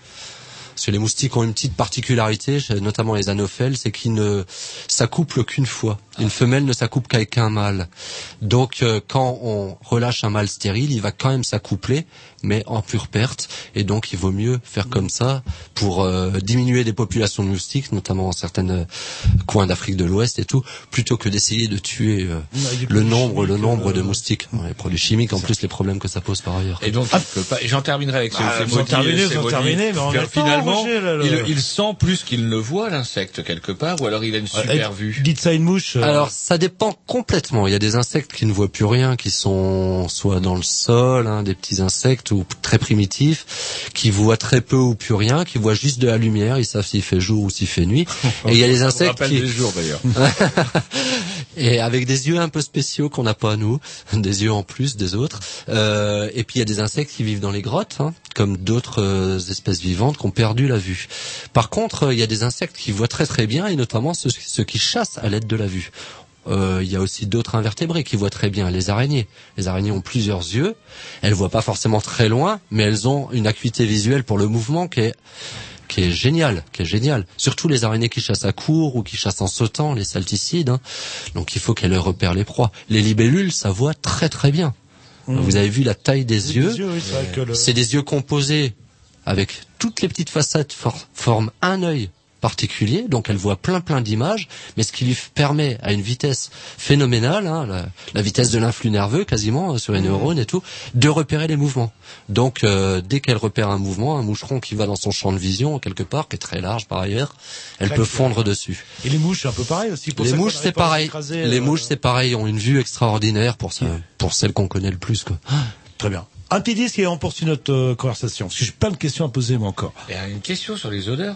Parce que les moustiques ont une petite particularité, notamment les anophèles, c'est qu'ils ne s'accouplent qu'une fois. Une femelle ne s'accouple qu'avec un mâle. Donc euh, quand on relâche un mâle stérile, il va quand même s'accoupler, mais en pure perte. Et donc il vaut mieux faire comme ça pour euh, diminuer des populations de moustiques, notamment dans certains euh, coins d'Afrique de l'Ouest et tout, plutôt que d'essayer de tuer euh, le nombre, le nombre euh, de moustiques. Ouais, les produits chimiques, en plus les problèmes que ça pose par ailleurs. Et donc, et j'en terminerai avec ce, Ah, vous en terminez, vous en terminez, mais en finalement, Roger, là, le- il, il sent plus qu'il ne voit l'insecte quelque part, ou alors il a une super euh, vue. Dites ça à une mouche. Euh, Alors ça dépend complètement. Il y a des insectes qui ne voient plus rien, qui sont soit dans le sol, hein, des petits insectes ou très primitifs, qui voient très peu ou plus rien, qui voient juste de la lumière. Ils savent s'il fait jour ou s'il fait nuit. Et il y a des insectes qui des jours d'ailleurs. et avec des yeux un peu spéciaux qu'on n'a pas nous, des yeux en plus des autres. Euh, et puis il y a des insectes qui vivent dans les grottes, hein, comme d'autres euh, espèces vivantes qui ont perdu la vue. Par contre, euh, il y a des insectes qui voient très très bien, et notamment ceux, ceux qui chassent à l'aide de la vue. Euh, Il y a aussi d'autres invertébrés qui voient très bien, les araignées. Les araignées ont plusieurs yeux. Elles voient pas forcément très loin, mais elles ont une acuité visuelle pour le mouvement qui est qui est génial, qui est génial. Surtout les araignées qui chassent à court ou qui chassent en sautant, les salticides. hein. Donc il faut qu'elles repèrent les proies. Les libellules, ça voit très très bien. Mhm. Vous avez vu la taille des yeux? yeux, oui, c'est le- des yeux composés avec toutes les petites facettes for- forment un œil particulier, donc elle voit plein plein d'images, mais ce qui lui permet à une vitesse phénoménale, hein, la, la vitesse de l'influx nerveux quasiment euh, sur les neurones et tout, de repérer les mouvements. Donc euh, dès qu'elle repère un mouvement, un moucheron qui va dans son champ de vision quelque part, qui est très large par ailleurs, elle peut fondre dessus. Et les mouches, c'est un peu pareil aussi. pour Les mouches c'est pareil. Les euh, mouches c'est pareil, ont une vue extraordinaire pour ça, pour celles qu'on connaît le plus quoi. Très bien. Un petit disque et on poursuit notre euh, conversation. Parce que j'ai plein de questions à poser moi encore. Il y a une question sur les odeurs.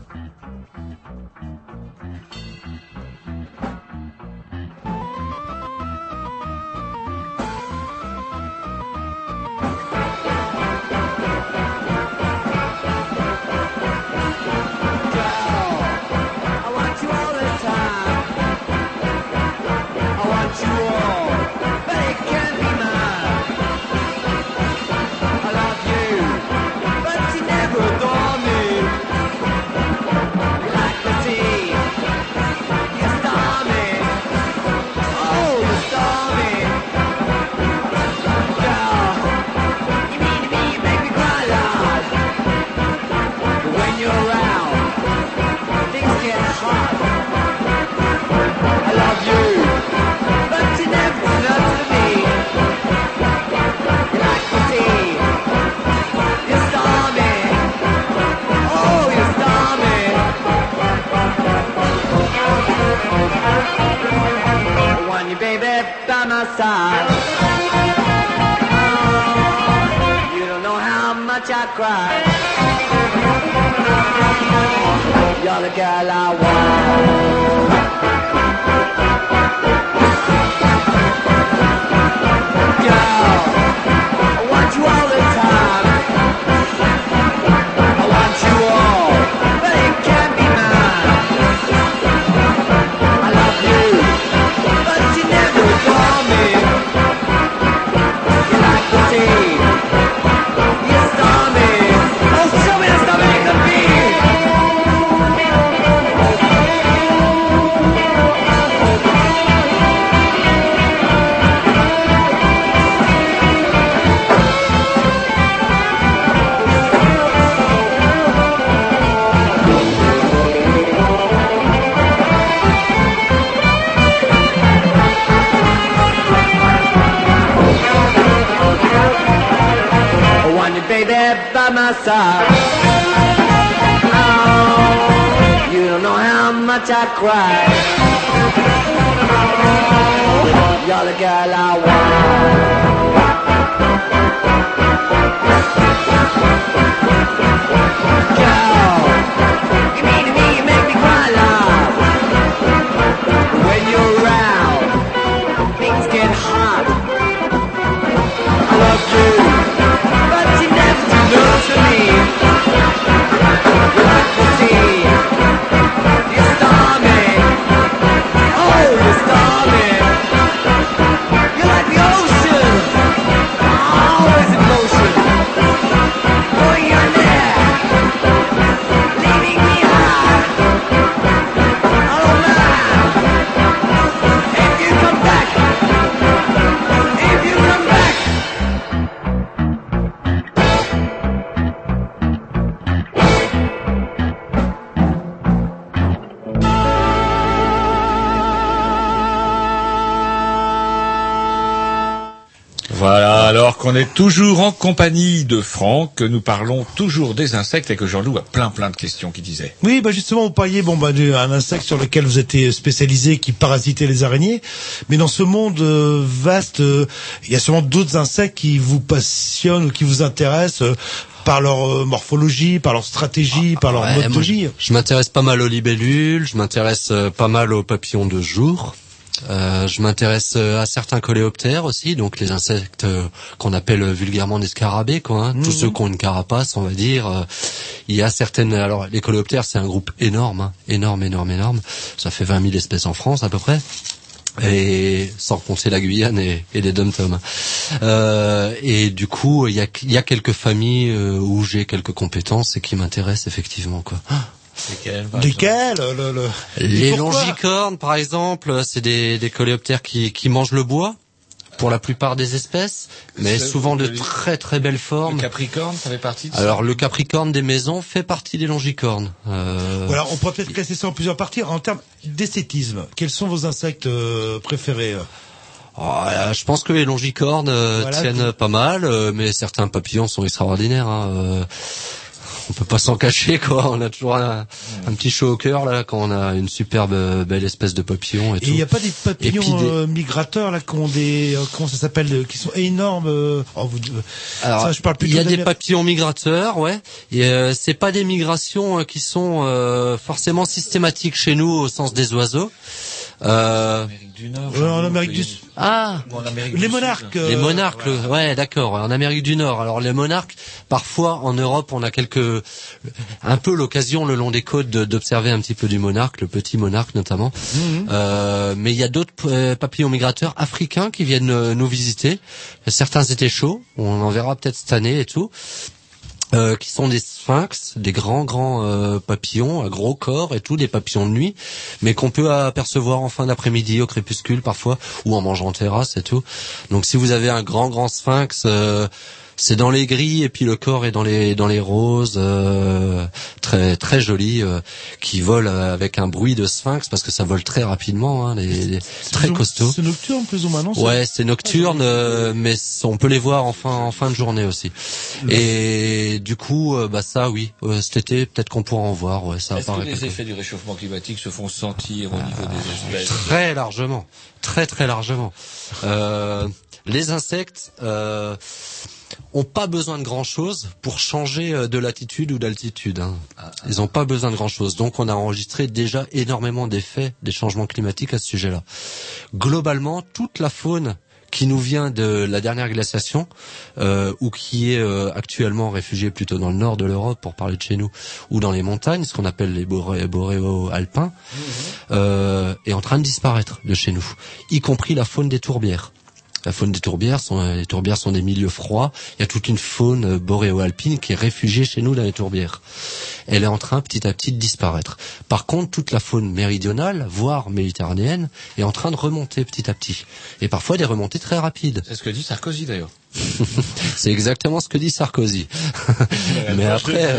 side. You don't know how much I cry. You're the girl I want. Side. Oh, you don't know how much I cry. You're the girl I want. Qu'on est toujours en compagnie de Franck, que nous parlons toujours des insectes et que Jean-Loup a plein plein de questions qui disaient. Oui, bah justement, vous parliez bon, bah, d'un insecte sur lequel vous étiez spécialisé qui parasitait les araignées. Mais dans ce monde euh, vaste, euh, il y a sûrement d'autres insectes qui vous passionnent ou qui vous intéressent euh, par leur euh, morphologie, par leur stratégie, par leur Ouais, mode de moi, vie. Je m'intéresse pas mal aux libellules, je m'intéresse euh, pas mal aux papillons de jour. Euh, je m'intéresse euh, à certains coléoptères aussi, donc les insectes euh, qu'on appelle vulgairement des scarabées, quoi. hein. Tous Mhm. ceux qui ont une carapace, on va dire. il y a certaines. Alors les coléoptères, c'est un groupe énorme, hein, énorme, énorme, énorme. Ça fait 20 000 espèces en France à peu près. Et sans compter la Guyane et, et les dom Euh, et du coup, il y a, y a quelques familles où j'ai quelques compétences et qui m'intéressent effectivement, quoi. Lesquels le, le- Les longicornes, par exemple, c'est des, des coléoptères qui, qui mangent le bois pour la plupart des espèces, mais souvent de très très belles formes. Le capricorne, ça fait partie de ça Alors le capricorne des maisons fait partie des longicornes. Euh, Voilà, on pourrait peut-être classer ça en plusieurs parties. En termes d'esthétisme, quels sont vos insectes euh, préférés euh oh, là, je pense que les longicornes euh, Voilà, tiennent pas mal, euh, mais certains papillons sont extraordinaires. Hein, euh, on peut pas s'en cacher quoi. On a toujours un, un petit chaud au cœur là quand on a une superbe euh, belle espèce de papillon et, Et tout. il n'y a pas des papillons des- euh, migrateurs là qui ont des euh, comment ça s'appelle qui sont énormes euh, oh, vous- Alors, ça, je parle il y a des papillons migrateurs, ouais. Et c'est pas des migrations qui sont forcément systématiques chez nous au sens des oiseaux. Euh, Du Nord. Ouais, en Amérique du Sud. ah, en Amérique Les du monarques. Sud. euh, les monarques, le- ouais, d'accord. En Amérique du Nord. Alors les monarques, parfois en Europe, on a quelques, un peu l'occasion le long des côtes de- d'observer un petit peu du monarque, le petit monarque notamment. Mhm. Euh, mais il y a d'autres euh, papillons migrateurs africains qui viennent euh, nous visiter. Certains étaient chauds, on en verra peut-être cette année et tout. Euh, qui sont des sphinx, des grands grands euh, papillons à gros corps et tout, des papillons de nuit, mais qu'on peut apercevoir en fin d'après-midi au crépuscule parfois ou en mangeant en terrasse et tout. Donc si vous avez un grand grand sphinx, euh, c'est dans les gris et puis le corps est dans les dans les roses, euh, très très joli, euh, qui vole euh, avec un bruit de sphinx parce que ça vole très rapidement, hein, les, les- très costaud. C'est nocturne plus ou moins non Ouais, c'est nocturne, euh, mais on peut les voir en fin, en fin de journée aussi. Et du coup, euh, bah ça, oui, euh, cet été, peut-être qu'on pourra en voir. Ouais, ça Est-ce que les effets du réchauffement climatique se font sentir au niveau des espèces Très largement, très très largement. Euh, les insectes euh, ont pas besoin de grand chose pour changer euh, de latitude ou d'altitude. hein. Ils ont pas besoin de grand chose. Donc on a enregistré déjà énormément d'effets des changements climatiques à ce sujet-là. Globalement, toute la faune qui nous vient de la dernière glaciation euh, ou qui est euh, actuellement réfugiée plutôt dans le nord de l'Europe pour parler de chez nous ou dans les montagnes, ce qu'on appelle les boré- boréaux alpins, euh, est en train de disparaître de chez nous, y compris la faune des tourbières. La faune des tourbières sont les tourbières sont des milieux froids. Il y a toute une faune euh, boréo-alpine qui est réfugiée chez nous dans les tourbières. Elle est en train petit à petit de disparaître. Par contre, toute la faune méridionale, voire méditerranéenne, est en train de remonter petit à petit. Et parfois des remontées très rapides. C'est ce que dit Sarkozy d'ailleurs. C'est exactement ce que dit Sarkozy. mais après,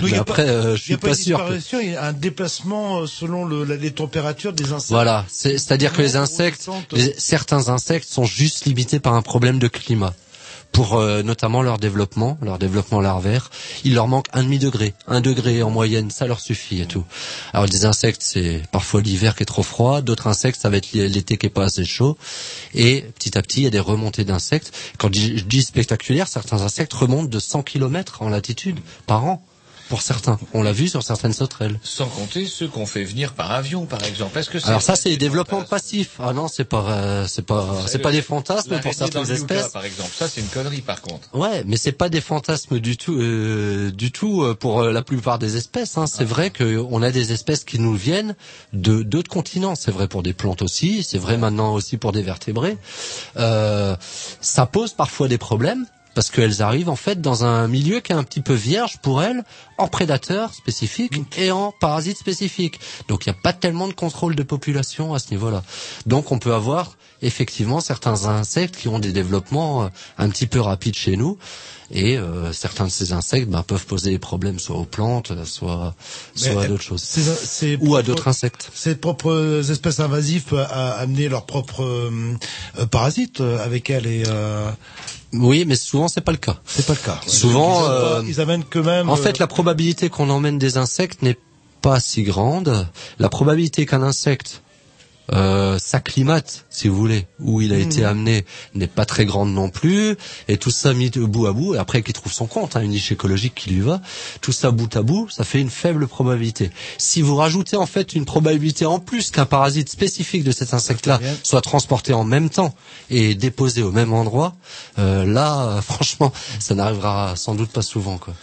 Donc, mais après, pas- je il y suis a pas sûr. il y a un déplacement euh, selon le, la- les températures des insectes. Voilà, c'est- c'est-à-dire que les insectes, les- certains insectes sont juste limités par un problème de climat. Pour euh, notamment leur développement, leur développement larvaire. Il leur manque un demi degré, un degré en moyenne, ça leur suffit et tout. Alors des insectes, c'est parfois l'hiver qui est trop froid, d'autres insectes, ça va être l'été qui est pas assez chaud. Et petit à petit, il y a des remontées d'insectes. Quand je dis spectaculaire, certains insectes remontent de 100 km en latitude par an. Pour certains, on l'a vu sur certaines sauterelles. Sans compter ceux qu'on fait venir par avion, par exemple. Est-ce que c'est Alors ça, c'est des développements passifs. Ah non, c'est pas, euh, c'est pas, c'est pas des fantasmes pour certaines espèces. par exemple. Ça, c'est une connerie, par contre. Ouais, mais c'est pas des fantasmes du tout, euh, du tout euh, pour euh, la plupart des espèces. Hein. C'est vrai que on a des espèces qui nous viennent de d'autres continents. C'est vrai pour des plantes aussi. C'est vrai maintenant aussi pour des vertébrés. Euh, ça pose parfois des problèmes. Parce qu'elles arrivent en fait dans un milieu qui est un petit peu vierge pour elles, en prédateurs spécifiques et en parasites spécifiques. Donc il n'y a pas tellement de contrôle de population à ce niveau-là. Donc on peut avoir effectivement certains insectes qui ont des développements euh, un petit peu rapides chez nous. Et euh, certains de ces insectes ben, peuvent poser des problèmes soit aux plantes, soit, soit à Mais, d'autres choses. ces- ces Ou à d'autres insectes. Ces propres espèces invasives peuvent a- amener leurs propres euh, euh, parasites euh, avec elles et euh, Oui, mais souvent c'est pas le cas. c'est pas le cas. Souvent, ils, euh, ils amènent quand même. En euh, fait, la probabilité qu'on emmène des insectes n'est pas si grande. La probabilité qu'un insecte euh, s'acclimate, si vous voulez, où il a été amené, n'est pas très grande non plus. Et tout ça mis de bout à bout, et après qu'il trouve son compte, hein, une niche écologique qui lui va, tout ça bout à bout, ça fait une faible probabilité. Si vous rajoutez en fait une probabilité en plus qu'un parasite spécifique de cet insecte-là soit transporté en même temps et déposé au même endroit, euh, là, franchement, ça n'arrivera sans doute pas souvent. Quoi.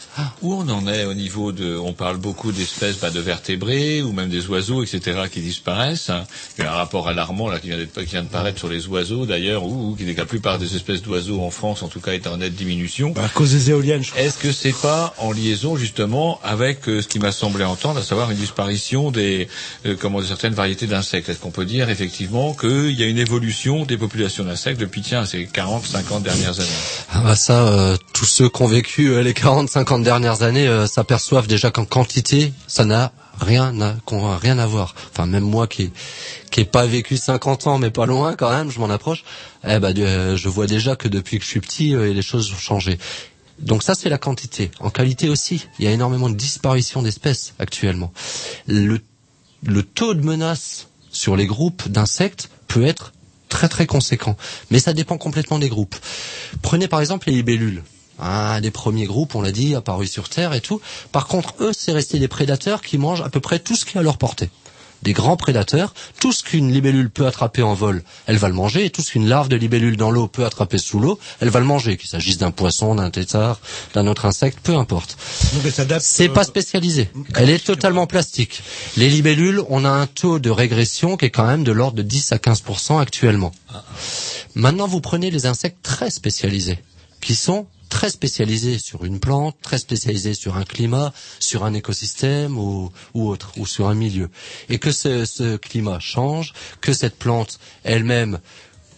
Où on en est au niveau de, on parle beaucoup d'espèces bah, de vertébrés ou même des oiseaux, etc., qui disparaissent. hein. Il y a un rapport alarmant là qui vient, d'être- qui vient de paraître sur les oiseaux d'ailleurs, où qui la plupart des espèces d'oiseaux en France, en tout cas, est en nette diminution. à cause des éoliennes, je crois. Est-ce que c'est pas en liaison justement avec euh, ce qui m'a semblé entendre, à savoir une disparition des, euh, comment, de certaines variétés d'insectes? Est-ce qu'on peut dire effectivement qu'il y a une évolution des populations d'insectes depuis tiens ces 40, 50 dernières années? Ah bah ça, euh, tous ceux qui ont vécu euh, les 40-50 dernières années euh, s'aperçoivent déjà qu'en quantité, ça n'a rien à, qu'on a rien à voir. Enfin, même moi qui qui ai pas vécu 50 ans, mais pas loin quand même, je m'en approche. Eh ben, de- je vois déjà que depuis que je suis petit, euh, les choses ont changé. Donc ça, c'est la quantité. En qualité aussi, il y a énormément de disparition d'espèces actuellement. Le, le taux de menace sur les groupes d'insectes peut être très très conséquent. Mais ça dépend complètement des groupes. Prenez par exemple les libellules. Un des premiers groupes, on l'a dit, apparus sur Terre et tout. Par contre, eux, c'est resté des prédateurs qui mangent à peu près tout ce qui est à leur portée. Des grands prédateurs, tout ce qu'une libellule peut attraper en vol, elle va le manger, et tout ce qu'une larve de libellule dans l'eau peut attraper sous l'eau, elle va le manger, qu'il s'agisse d'un poisson, d'un tétard, d'un autre insecte, peu importe. C'est pas spécialisé. Elle est totalement plastique. Les libellules, on a un taux de régression qui est quand même de l'ordre de 10 à 15% actuellement. Maintenant, vous prenez les insectes très spécialisés, qui sont très spécialisés sur une plante, très spécialisés sur un climat, sur un écosystème ou, autre, ou sur un milieu. Et que ce, climat change, que cette plante elle-même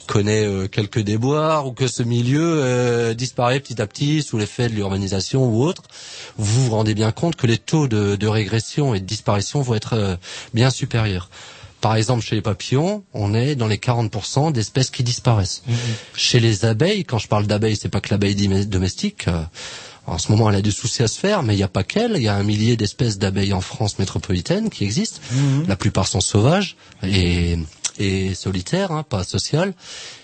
connaît euh, quelques déboires ou que ce milieu euh, disparaît petit à petit sous l'effet de l'urbanisation ou autre, vous vous rendez bien compte que les taux de, de régression et de disparition vont être euh, bien supérieurs. Par exemple, chez les papillons, on est dans les 40% d'espèces qui disparaissent. Chez les abeilles, quand je parle d'abeilles, c'est pas que l'abeille domestique. euh, en ce moment, elle a des soucis à se faire, mais il n'y a pas qu'elle. Il y a un millier d'espèces d'abeilles en France métropolitaine qui existent. La plupart sont sauvages et, et solitaires, hein, pas sociales.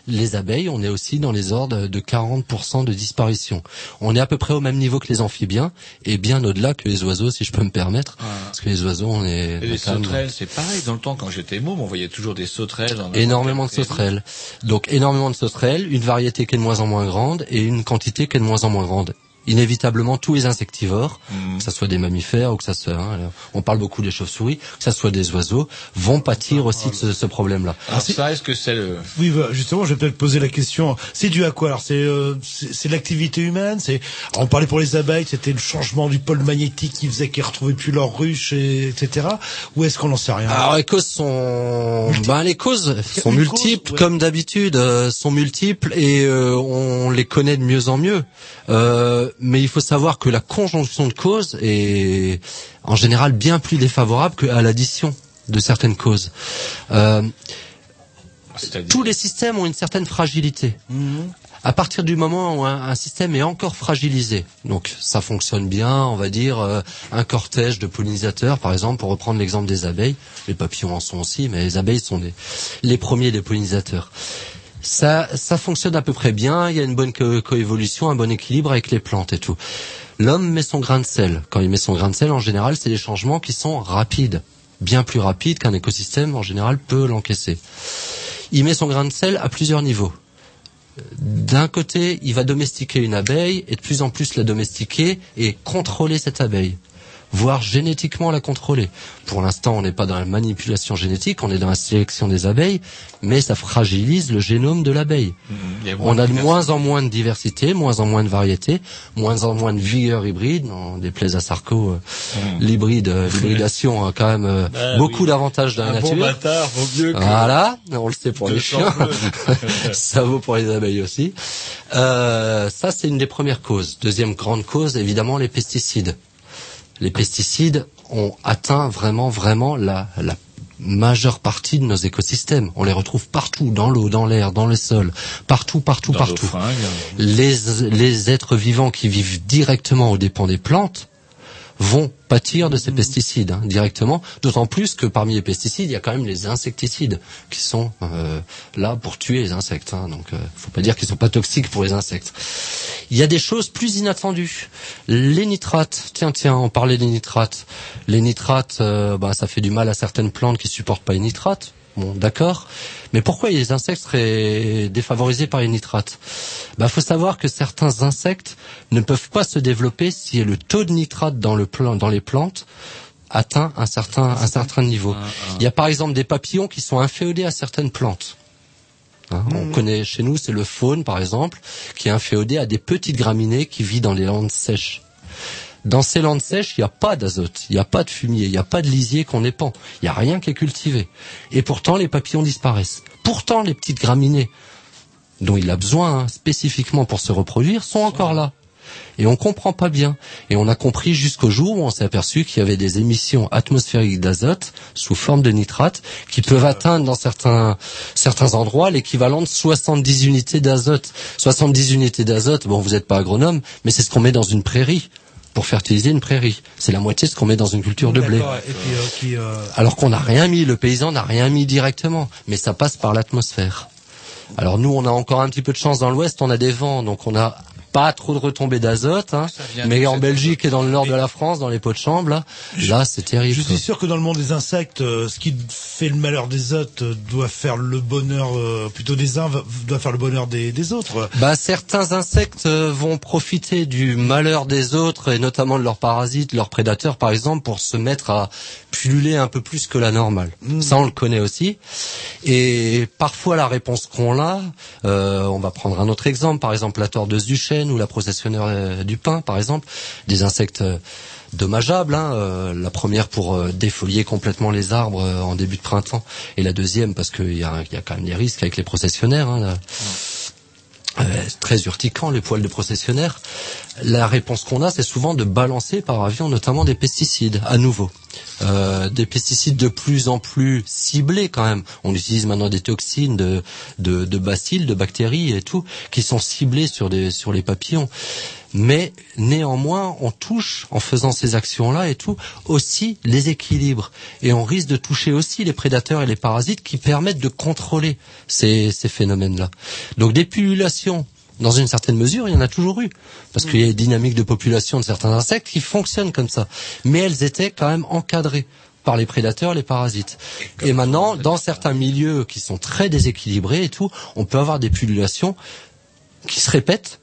Les abeilles, on est aussi dans les ordres de 40% de disparition. On est à peu près au même niveau que les amphibiens et bien au-delà que les oiseaux, si je peux me permettre. Parce que les oiseaux, on est... Et les sauterelles, c'est pareil. Dans le temps, quand j'étais môme, on voyait toujours des sauterelles. en Énormément de sauterelles. Donc énormément de sauterelles, une variété qui est de moins en moins grande et une quantité qui est de moins en moins grande. Inévitablement, tous les insectivores, que ce soit des mammifères ou que ça soit, hein, on parle beaucoup des chauves-souris, que ce soit des oiseaux, vont pâtir aussi de ce, ce problème-là. Alors ça, est-ce que c'est le... Oui, bah, justement, je vais peut-être poser la question. C'est dû à quoi? Alors, c'est euh, c'est c'est l'activité humaine? C'est on parlait pour les abeilles, c'était le changement du pôle magnétique qui faisait qu'ils retrouvaient plus leur ruche, et, etc. Ou est-ce qu'on n'en sait rien? Alors les causes sont, ben les causes sont multiples cause, ouais. comme d'habitude, euh, sont multiples et euh, on les connaît de mieux en mieux. Euh, mais il faut savoir que la conjonction de causes est en général bien plus défavorable qu'à l'addition de certaines causes. Euh, tous les systèmes ont une certaine fragilité. À partir du moment où un, un système est encore fragilisé, donc ça fonctionne bien, on va dire euh, un cortège de pollinisateurs, par exemple, pour reprendre l'exemple des abeilles, les papillons en sont aussi, mais les abeilles sont des- les premiers des pollinisateurs. Ça, ça fonctionne à peu près bien, il y a une bonne co- coévolution, un bon équilibre avec les plantes et tout. L'homme met son grain de sel. Quand il met son grain de sel, en général, c'est des changements qui sont rapides, bien plus rapides qu'un écosystème, en général, peut l'encaisser. Il met son grain de sel à plusieurs niveaux. D'un côté, il va domestiquer une abeille et de plus en plus la domestiquer et contrôler cette abeille, voire génétiquement la contrôler. Pour l'instant, on n'est pas dans la manipulation génétique, on est dans la sélection des abeilles, mais ça fragilise le génome de l'abeille. Moins On a de moins en moins de diversité, moins en moins de variété, moins en moins de vigueur hybride. On déplaise à Sarko, euh, l'hybride, euh, l'hybridation a quand même euh. Bah beaucoup oui. d'avantages dans la Un bon nature. bâtard vaut mieux que Voilà, on le sait pour les 200 chiens. ça vaut pour les abeilles aussi. Euh, ça, c'est une des premières causes. Deuxième grande cause, évidemment, les pesticides. Les pesticides ont atteint vraiment, vraiment la, la majeure partie de nos écosystèmes. On les retrouve partout, dans l'eau, dans l'air, dans le sol, partout, partout, Dans partout. Les, les êtres vivants qui vivent directement aux dépens des plantes vont pâtir de ces pesticides hein, directement, d'autant plus que parmi les pesticides, il y a quand même les insecticides qui sont euh, là pour tuer les insectes. Hein, donc, euh, faut pas dire qu'ils sont pas toxiques pour les insectes. Il y a des choses plus inattendues. Les nitrates. Tiens, tiens, on parlait des nitrates. Les nitrates, euh, bah, ça fait du mal à certaines plantes qui supportent pas les nitrates. Bon, d'accord. Mais pourquoi les insectes seraient défavorisés par les nitrates? Bah, faut savoir que certains insectes ne peuvent pas se développer si le taux de nitrate dans le plan, dans les plantes atteint un certain un certain niveau. Il y a par exemple des papillons qui sont inféodés à certaines plantes. Hein, On connaît chez nous, c'est le faune par exemple, qui est inféodé à des petites graminées qui vivent dans les landes sèches. Dans ces landes sèches, il n'y a pas d'azote, il n'y a pas de fumier, il n'y a pas de lisier qu'on épand, il n'y a rien qui est cultivé. Et pourtant, les papillons disparaissent. Pourtant, les petites graminées dont il a besoin hein, spécifiquement pour se reproduire sont encore là. Et on comprend pas bien. Et on a compris jusqu'au jour où on s'est aperçu qu'il y avait des émissions atmosphériques d'azote sous forme de nitrate qui peuvent atteindre dans certains certains endroits l'équivalent de 70 unités d'azote. 70 unités d'azote, bon vous n'êtes pas agronome, mais c'est ce qu'on met dans une prairie pour fertiliser une prairie. C'est la moitié de ce qu'on met dans une culture de blé. D'accord, Et puis, euh, euh, Alors qu'on n'a rien mis, le paysan n'a rien mis directement, mais ça passe par l'atmosphère. Alors nous, on a encore un petit peu de chance dans l'Ouest, on a des vents, donc on a pas trop de retombées d'azote, hein. mais en Belgique et dans le nord de la France, dans les pots de chambre, là, là c'est terrible. Je suis sûr que dans le monde des insectes, euh, ce qui fait le malheur des autres euh, doit faire le bonheur, euh, plutôt des uns, doit faire le bonheur des, des autres. Bah, certains insectes vont profiter du malheur des autres et notamment de leurs parasites, leurs prédateurs par exemple, pour se mettre à pulluler un peu plus que la normale. Ça, on le connaît aussi. Et parfois, la réponse qu'on a, euh, on va prendre un autre exemple, par exemple la tordeuse du chêne ou la processionneur euh, du pin, par exemple, des insectes euh, dommageables. hein. Euh, la première pour défolier complètement les arbres en début de printemps, et la deuxième parce qu'il y a, quand même des risques avec les processionnaires. hein, très urticant les poils de processionnaire. La réponse qu'on a, c'est souvent de balancer par avion notamment des pesticides à nouveau. Euh, des pesticides de plus en plus ciblés quand même. On utilise maintenant des toxines de, de, bacilles, de bactéries et tout, qui sont ciblés sur, des, sur les papillons. Mais néanmoins, on touche, en faisant ces actions-là et tout, aussi les équilibres. Et on risque de toucher aussi les prédateurs et les parasites qui permettent de contrôler ces, ces phénomènes-là. Donc des pullulations, dans une certaine mesure, il y en a toujours eu. Parce qu'il y a des dynamiques de population de certains insectes qui fonctionnent comme ça. Mais elles étaient quand même encadrées par les prédateurs, les parasites. Et maintenant, dans certains milieux qui sont très déséquilibrés et tout, on peut avoir des pullulations qui se répètent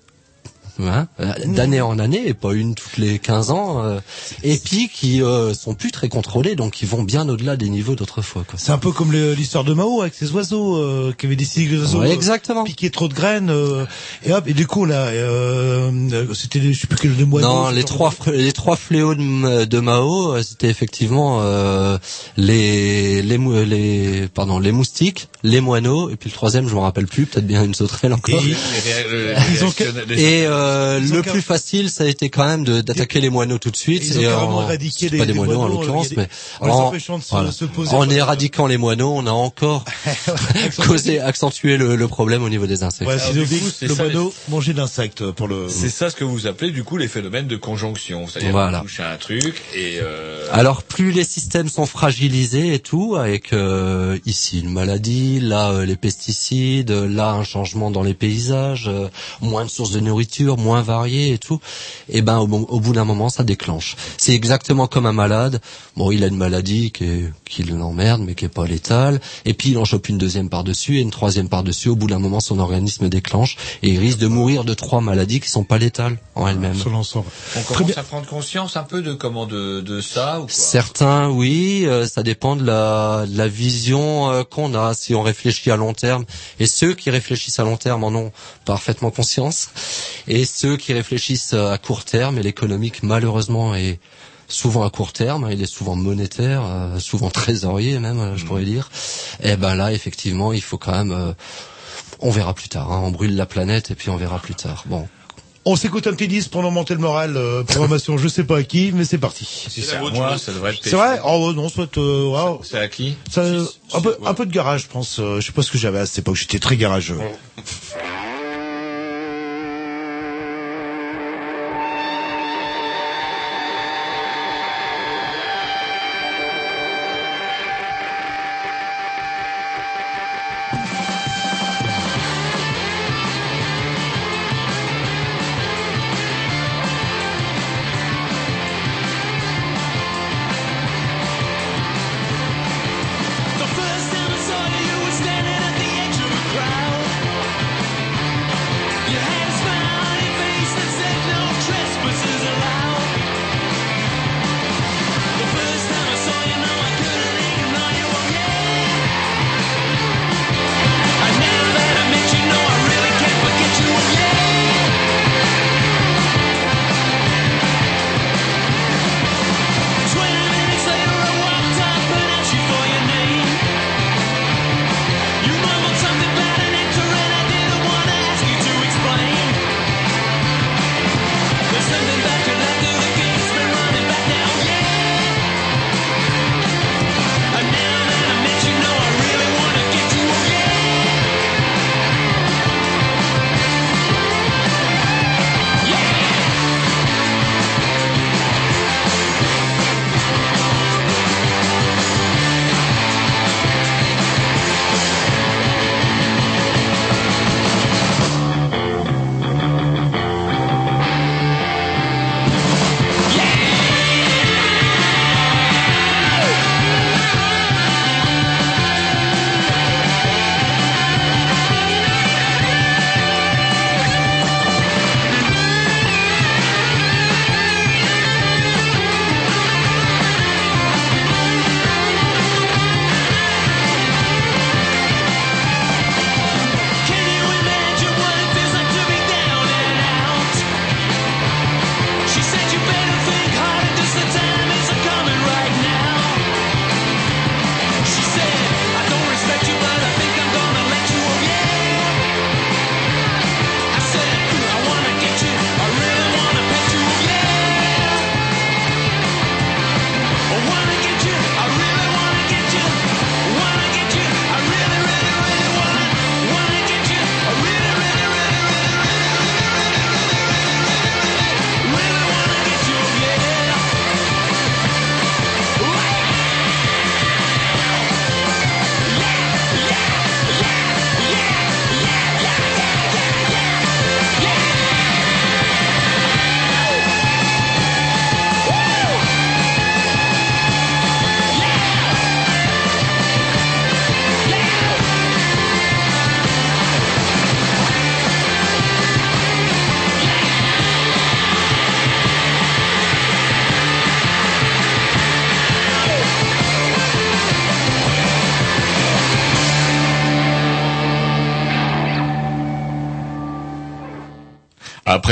hein, euh, d'année en année et pas une toutes les 15 ans euh, et puis qui euh, sont plus très contrôlés donc qui vont bien au-delà des niveaux d'autrefois quoi. C'est un peu comme l'histoire de Mao avec ses oiseaux euh, qui avaient décidé que les oiseaux Ouais, euh, exactement. piquaient trop de graines euh, et hop et du coup là euh, c'était je sais plus quel des moineaux. Non, les trois les trois fléaux de, M- de Mao, c'était effectivement euh, les les mou- les pardon les moustiques, les moineaux et puis le troisième je me rappelle plus, peut-être bien une sauterelle encore. Et- Ils réactionnaires- les- Et euh, euh, ont le car- plus facile, ça a été quand même de- d'attaquer les moineaux tout de suite. Ils ont et carrément en- éradiqué c'est les- pas des les moineaux en moineaux, l'occurrence, y a des- mais en empêchant de se- se poser en éradiquant les moineaux, on a encore causé, accentué le, le problème au niveau des insectes. Ouais, Alors, coup, c'est le ça, moineau manger d'insectes pour le. C'est ça ce que vous appelez du coup les phénomènes de conjonction. C'est-à-dire Voilà. touche à un truc et euh, Alors plus les systèmes sont fragilisés et tout, avec euh, ici une maladie, là euh, les pesticides, là un changement dans les paysages, euh, moins de sources de nourriture, moins variées et tout, et ben au, bout d'un moment ça déclenche. C'est exactement comme un malade. Bon, il a une maladie qui, est- qui l'emmerde mais qui est pas létale, et puis il en chope une deuxième par dessus et une troisième par dessus. Au bout d'un moment, son organisme déclenche et il risque de mourir de trois maladies qui sont pas létales en elles-mêmes. Sur l'ensemble. on commence à prendre conscience un peu de comment de, de ça ou quoi? Certains, oui, euh, ça dépend de la, de la vision euh, qu'on a. Si on réfléchit à long terme, et ceux qui réfléchissent à long terme en ont parfaitement conscience, et ceux qui réfléchissent à court terme, et l'économique malheureusement est souvent à court terme, hein, il est souvent monétaire, euh, souvent trésorier même, euh, je pourrais dire. Et ben là, effectivement, il faut quand même. euh, on verra plus tard. hein, on brûle la planète et puis on verra plus tard. Bon. On s'écoute un petit disque pour nous monter le moral. euh, programmation, je sais pas à qui, mais c'est parti. Si c'est à moi, ça devrait être C'est vrai Oh non, soit. Euh, wow. C'est à qui Ça, un peu, un peu de garage, je pense. je sais pas ce que j'avais à cette époque. J'étais très garageux.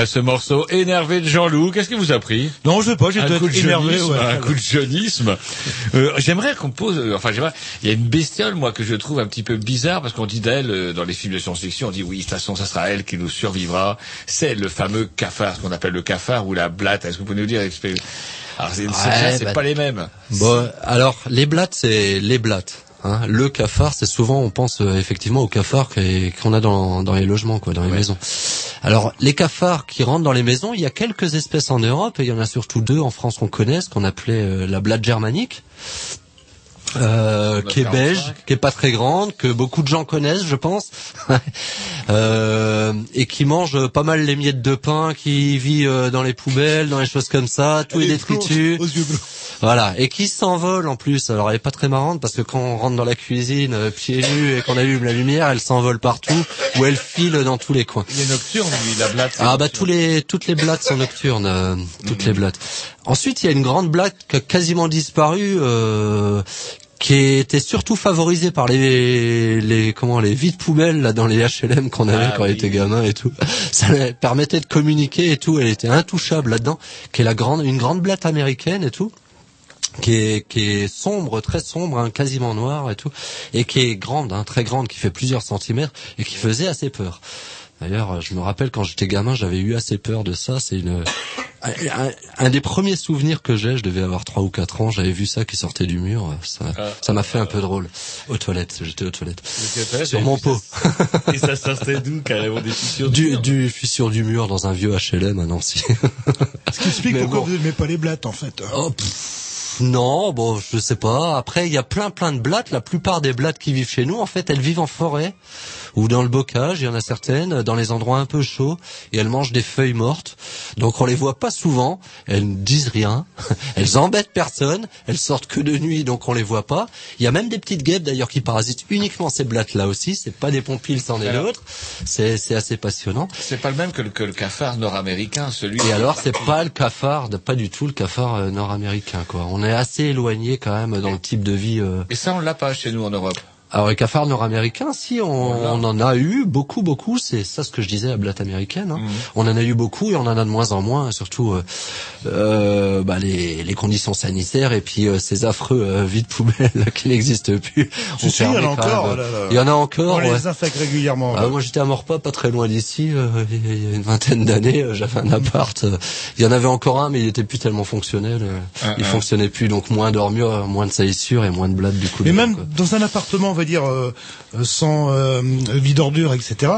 Après ce morceau énervé de Jean-Loup, qu'est-ce qui vous a pris? Non, je sais pas, j'ai un coup de énervé, jeunisme, ouais. un coup de jeunisme. Euh, j'aimerais qu'on pose, euh, enfin, j'aimerais, il y a une bestiole, moi, que je trouve un petit peu bizarre, parce qu'on dit d'elle, euh, dans les films de science-fiction, on dit oui, de toute façon, ça sera elle qui nous survivra. C'est le fameux cafard, ce qu'on appelle le cafard ou la blatte. Est-ce que vous pouvez nous dire, alors, c'est, Ouais, bah- pas les mêmes. Bon, alors les blattes, c'est les blattes. Hein. Le cafard, c'est souvent, on pense euh, effectivement au cafard qui- qu'on a dans, dans les logements, quoi, dans les maisons. Alors les cafards qui rentrent dans les maisons, il y a quelques espèces en Europe et il y en a surtout deux en France qu'on connaît, ce qu'on appelait euh, la blatte germanique. Euh, qui est beige, qui est pas très grande, que beaucoup de gens connaissent, je pense, euh, et qui mange pas mal les miettes de pain, qui vit euh, dans les poubelles, dans les choses comme ça, tous les détritus. Voilà, et qui s'envole en plus. Alors elle est pas très marrante parce que quand on rentre dans la cuisine euh, pieds nus et qu'on allume la lumière, elle s'envole partout ou elle file dans tous les coins. Il est nocturne, lui, la blatte. Ah bah tous les toutes les blattes sont nocturnes, euh, toutes les blattes. Ensuite, il y a une grande blatte qui a quasiment disparu euh, qui était surtout favorisée par les les comment les vides poubelles là dans les HLM qu'on avait Ah quand on oui. était gamin et tout. Ça permettait de communiquer et tout, elle était intouchable là-dedans, qui est la grande une grande blatte américaine et tout qui est, qui est sombre, très sombre, hein, quasiment noir et tout, et qui est grande, hein, très grande, qui fait plusieurs centimètres et qui faisait assez peur. D'ailleurs, je me rappelle quand j'étais gamin, j'avais eu assez peur de ça. C'est une un, des premiers souvenirs que j'ai. Je devais avoir trois ou quatre ans. J'avais vu ça qui sortait du mur. Ça Ah. ça m'a fait un peu drôle. Aux toilettes, j'étais aux toilettes. Sur mon pot. Et ça sortait d'où, carrément, des fissures Du, du, je suis sur du mur dans un vieux HLM à Nancy. Ce qui explique Mais pourquoi bon. vous n'aimez pas les blattes, en fait. Oh, pff, non, bon, je sais pas. Après, il y a plein plein de blattes. La plupart des blattes qui vivent chez nous, en fait, elles vivent en forêt ou dans le bocage. Il y en a certaines dans les endroits un peu chauds et elles mangent des feuilles mortes. Donc on les voit pas souvent. Elles ne disent rien. Elles embêtent personne. Elles sortent que de nuit, donc on les voit pas. Il y a même des petites guêpes d'ailleurs qui parasitent uniquement ces blattes là aussi. C'est pas des pompils, c'en est l'autre. C'est c'est assez passionnant. C'est pas le même que le, que le cafard nord-américain, celui. Et alors, c'est pas le cafard, pas du tout le cafard euh, nord-américain, quoi. On est assez éloigné quand même dans le type de vie. euh. Et ça, on l'a pas chez nous en Europe. Alors, les cafards nord-américains, si on, on en a eu beaucoup, beaucoup. C'est ça ce que je disais à blatte américaine. hein. On en a eu beaucoup et on en a de moins en moins, surtout euh, euh, bah, les, les conditions sanitaires et puis euh, ces affreux euh, vides poubelles qui n'existent plus. Ont si, il y en a encore, là, là. Il y en a encore. On les infecte régulièrement. Ah, moi j'étais à Morpas, pas très loin d'ici, euh, il y a une vingtaine d'années, euh, j'avais un appart. euh, il y en avait encore un, mais il était plus tellement fonctionnel. euh, Ah, il ah. fonctionnait plus, donc moins d'armure, moins de salissures et moins de blades du coup. Mais même quoi. dans un appartement, on dire, euh, euh, sans euh, vie d'ordures, etc.,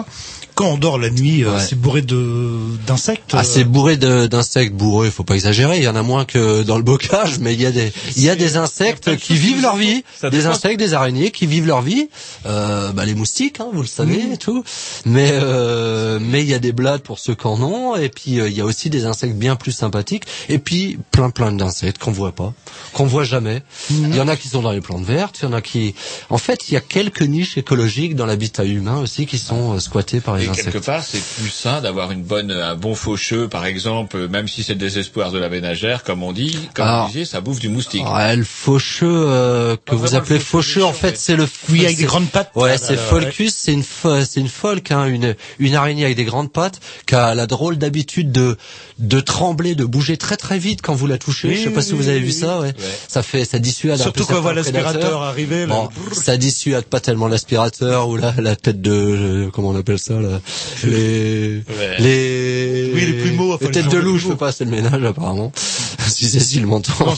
quand on dort la nuit, euh, Ouais. c'est bourré de d'insectes. Ah, euh, c'est bourré de- d'insectes bourreux, il faut pas exagérer. Il y en a moins que dans le bocage, mais il y a des, il y a des insectes qui vivent leur vie, des insectes, des araignées qui vivent leur vie. Euh, bah, les moustiques, hein, vous le savez Mmh. et tout. Mais euh, mais il y a des blades pour ceux qui en ont, et puis euh, il y a aussi des insectes bien plus sympathiques, et puis plein plein d'insectes qu'on voit pas, qu'on voit jamais. Mmh. Il y en a qui sont dans les plantes vertes, il y en a qui, en fait, il y a quelques niches écologiques dans l'habitat humain aussi qui sont euh, squattées par les Et quelque part, c'est plus sain d'avoir une bonne, un bon faucheux, par exemple, euh, même si c'est le désespoir de la ménagère, comme on dit, comme Alors, vous disiez, ça bouffe du moustique. Ouais, le faucheux euh, que vous appelez faucheux, en fait, c'est le Oui, avec des grandes pattes. Ouais, c'est Folcus, c'est une fo- c'est une folk, hein, une une araignée avec des grandes pattes qui a la drôle d'habitude de de trembler, de bouger très très vite quand vous la touchez. Oui, Je sais pas oui, si vous avez oui, vu ça, ouais. Ça fait ça dissuade un Surtout peu quand on voit l'aspirateur arriver, là. Bon, ça dissuade pas tellement l'aspirateur ou la la tête de euh, comment on appelle ça là les Ouais. les Oui, les plumeaux, enfin, les les têtes de loup, je fais pas assez le ménage apparemment. si Cécile m'entend.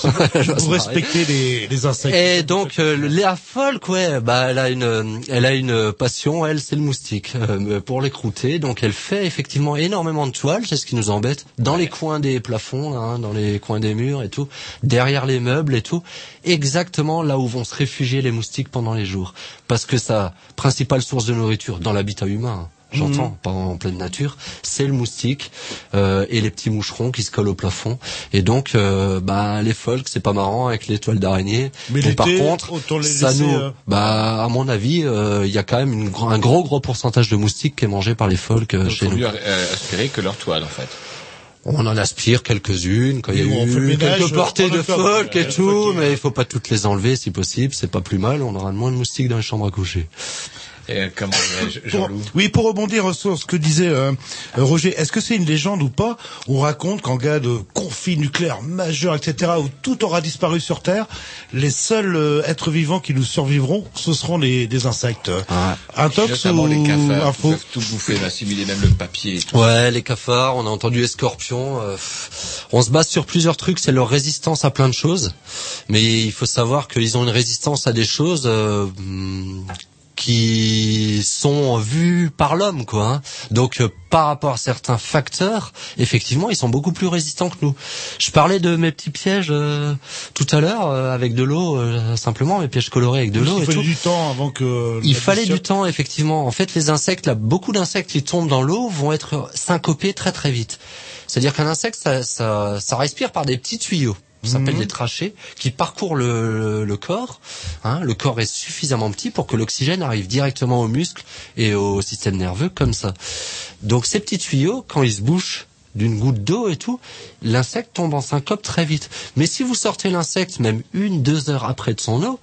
pour respecter les, les insectes. Et donc euh, Léa Folk, ouais, bah elle a une, euh, elle a une passion, elle c'est le moustique euh, pour l'écrouter. Donc elle fait effectivement énormément de toiles, c'est ce qui nous embête, dans les coins des plafonds, là, hein, dans les coins des murs et tout, derrière les meubles et tout, exactement là où vont se réfugier les moustiques pendant les jours, parce que sa principale source de nourriture dans l'habitat humain. hein, J'entends, Mhm. pas en pleine nature. C'est le moustique euh, et les petits moucherons qui se collent au plafond. Et donc, euh, bah, les folks, c'est pas marrant avec les toiles d'araignée. Mais par contre, ça laisser, nous, euh, bah, à mon avis, euh, il y a quand même une un gros gros pourcentage de moustiques qui est mangé par les folks euh, chez nous. mieux aspirer que leur toile, en fait. On en aspire quelques-unes quand il y a le eu ménage, quelques portées de le folk et tout, mais il faut pas toutes les enlever si possible. C'est pas plus mal. On aura moins de moustiques dans les chambres à coucher. Et euh, comment Jean-Loup oui, pour rebondir sur ce que disait euh, Roger, est-ce que c'est une légende ou pas? On raconte qu'en cas de conflit nucléaire majeur, etc., où tout aura disparu sur Terre, les seuls euh, êtres vivants qui nous survivront, ce seront les, des insectes. Intox Notamment ou les cafards info peuvent tout bouffer, assimiler même le papier et tout. Ouais, les cafards, on a entendu les scorpions. euh, on se base sur plusieurs trucs, c'est leur résistance à plein de choses. Mais il faut savoir qu'ils ont une résistance à des choses euh, qui sont vues par l'homme, quoi. hein. Donc, euh, par rapport à certains facteurs, effectivement, ils sont beaucoup plus résistants que nous. Je parlais de mes petits pièges euh, tout à l'heure euh, avec de l'eau, euh, simplement mes pièges colorés avec de l'eau Il et fallait tout. du temps avant que... Il la fallait du temps, effectivement. En fait, les insectes, là, beaucoup d'insectes qui tombent dans l'eau vont être syncopés très très vite. C'est-à-dire qu'un insecte, ça, ça, ça respire par des petits tuyaux. Ça s'appelle Mhm. des trachées qui parcourent le, le corps. Hein, le corps est suffisamment petit pour que l'oxygène arrive directement aux muscles et au système nerveux comme ça. Donc ces petits tuyaux, quand ils se bouchent d'une goutte d'eau et tout, l'insecte tombe en syncope très vite. Mais si vous sortez l'insecte même une, deux heures après de son eau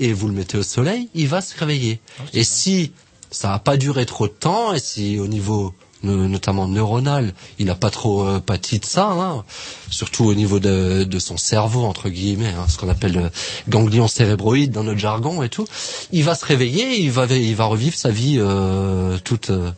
et vous le mettez au soleil, il va se réveiller. et si ça n'a pas duré trop de temps et si au niveau notamment neuronal, il n'a pas trop euh, pâti de ça, hein, surtout au niveau de, de son cerveau entre guillemets, hein, ce qu'on appelle le ganglion cérébroïde dans notre jargon et tout. Il va se réveiller, il va il va revivre sa vie euh, toute euh,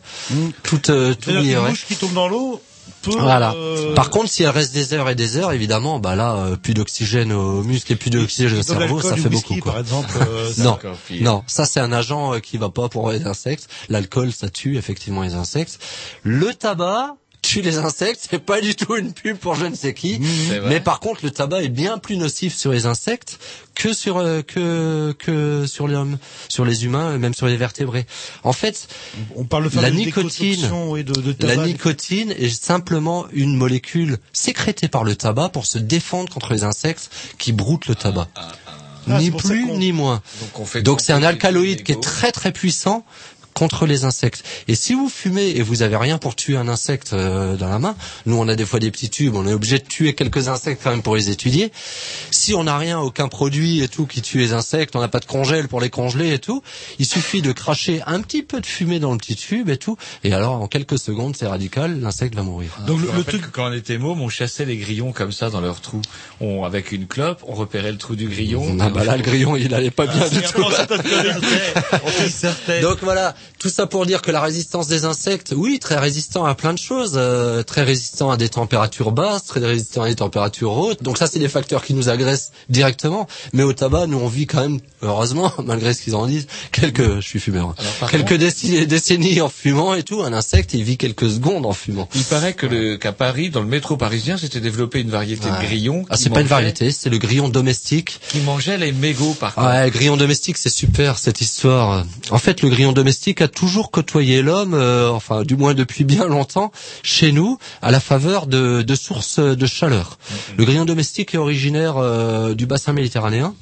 toute euh, toute qu'une ignorée. mouche qui tombe dans l'eau Voilà. euh, Par contre, si elle reste des heures et des heures, évidemment, bah là, euh, plus d'oxygène aux muscles et plus d'oxygène au cerveau, ça fait whisky, beaucoup. Quoi. par exemple, euh, non, non, ça c'est un agent qui va pas pour les insectes. L'alcool, ça tue effectivement les insectes. Le tabac tue les insectes, c'est pas du tout une pub pour je ne sais qui. Mais par contre, le tabac est bien plus nocif sur les insectes que sur euh, que que sur l'homme, sur les humains, même sur les vertébrés. En fait, on parle de faire la nicotine, de, la nicotine est simplement une molécule sécrétée par le tabac pour se défendre contre les insectes qui broutent le tabac. Ah, ni c'est pour ça plus ni moins. Donc c'est un alcaloïde qui est très très puissant contre les insectes. Et si vous fumez et vous avez rien pour tuer un insecte euh, dans la main, nous on a des fois des petits tubes, on est obligé de tuer quelques insectes quand même pour les étudier. Si on n'a rien, aucun produit et tout qui tue les insectes, on n'a pas de congèle pour les congeler et tout, il suffit de cracher un petit peu de fumée dans le petit tube et tout, et alors en quelques secondes c'est radical, l'insecte va mourir. Donc le, truc que quand on était môme, on chassait les grillons comme ça dans leur trou. On avec une clope, on repérait le trou du grillon. Ah bah là le grillon il allait pas bien du tout. Certain. Donc voilà, tout ça pour dire que la résistance des insectes, oui, très résistant à plein de choses, euh, très résistant à des températures basses, très résistant à des températures hautes. Donc ça, c'est des facteurs qui nous agressent directement. Mais au tabac, nous on vit quand même, heureusement, malgré ce qu'ils en disent, quelques, je suis fumeur, hein, quelques décennies, décennies en fumant et tout. Un insecte, il vit quelques secondes en fumant. Il paraît que le qu'à Paris, dans le métro parisien, s'était développé une variété de Ouais. grillons. Ah, c'est pas une variété, c'est le grillon domestique. Qui mangeait les mégots par contre. Ouais, grillon domestique, c'est super cette histoire. En fait, le grillon domestique a toujours côtoyé l'homme, euh, enfin du moins depuis bien longtemps, chez nous, à la faveur de, de sources de chaleur. Le grillon domestique est originaire euh, du bassin méditerranéen.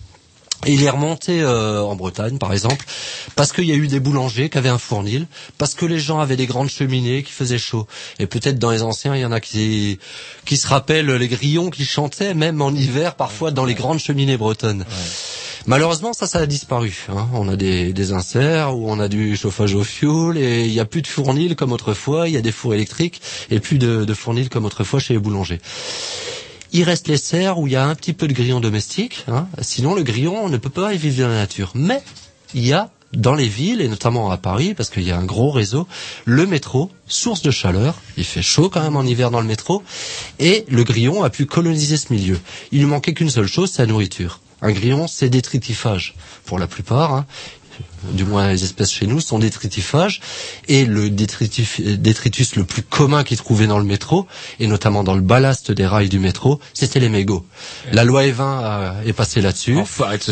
Et il est remonté euh, en Bretagne, par exemple, parce qu'il y a eu des boulangers qui avaient un fournil, parce que les gens avaient des grandes cheminées qui faisaient chaud. Et peut-être dans les anciens, il y en a qui qui se rappellent les grillons qui chantaient, même en hiver, parfois dans les grandes cheminées bretonnes. Malheureusement, ça, ça a disparu. hein. On a des, des inserts où on a du chauffage au fioul et il n'y a plus de fournil comme autrefois. Il y a des fours électriques et plus de, de fournil comme autrefois chez les boulangers. Il reste les serres où il y a un petit peu de grillon domestique. hein. Sinon, le grillon, on ne peut pas vivre dans la nature. Mais il y a dans les villes, et notamment à Paris, parce qu'il y a un gros réseau, le métro, source de chaleur. Il fait chaud quand même en hiver dans le métro. Et le grillon a pu coloniser ce milieu. Il lui manquait qu'une seule chose, la nourriture. Un grillon, c'est détritifage, pour la plupart. hein. Du moins, les espèces chez nous sont détritifhages. Et le détritif- détritus le plus commun qu'ils trouvaient dans le métro, et notamment dans le ballast des rails du métro, c'était les mégots. La loi E20 a- est passée là-dessus.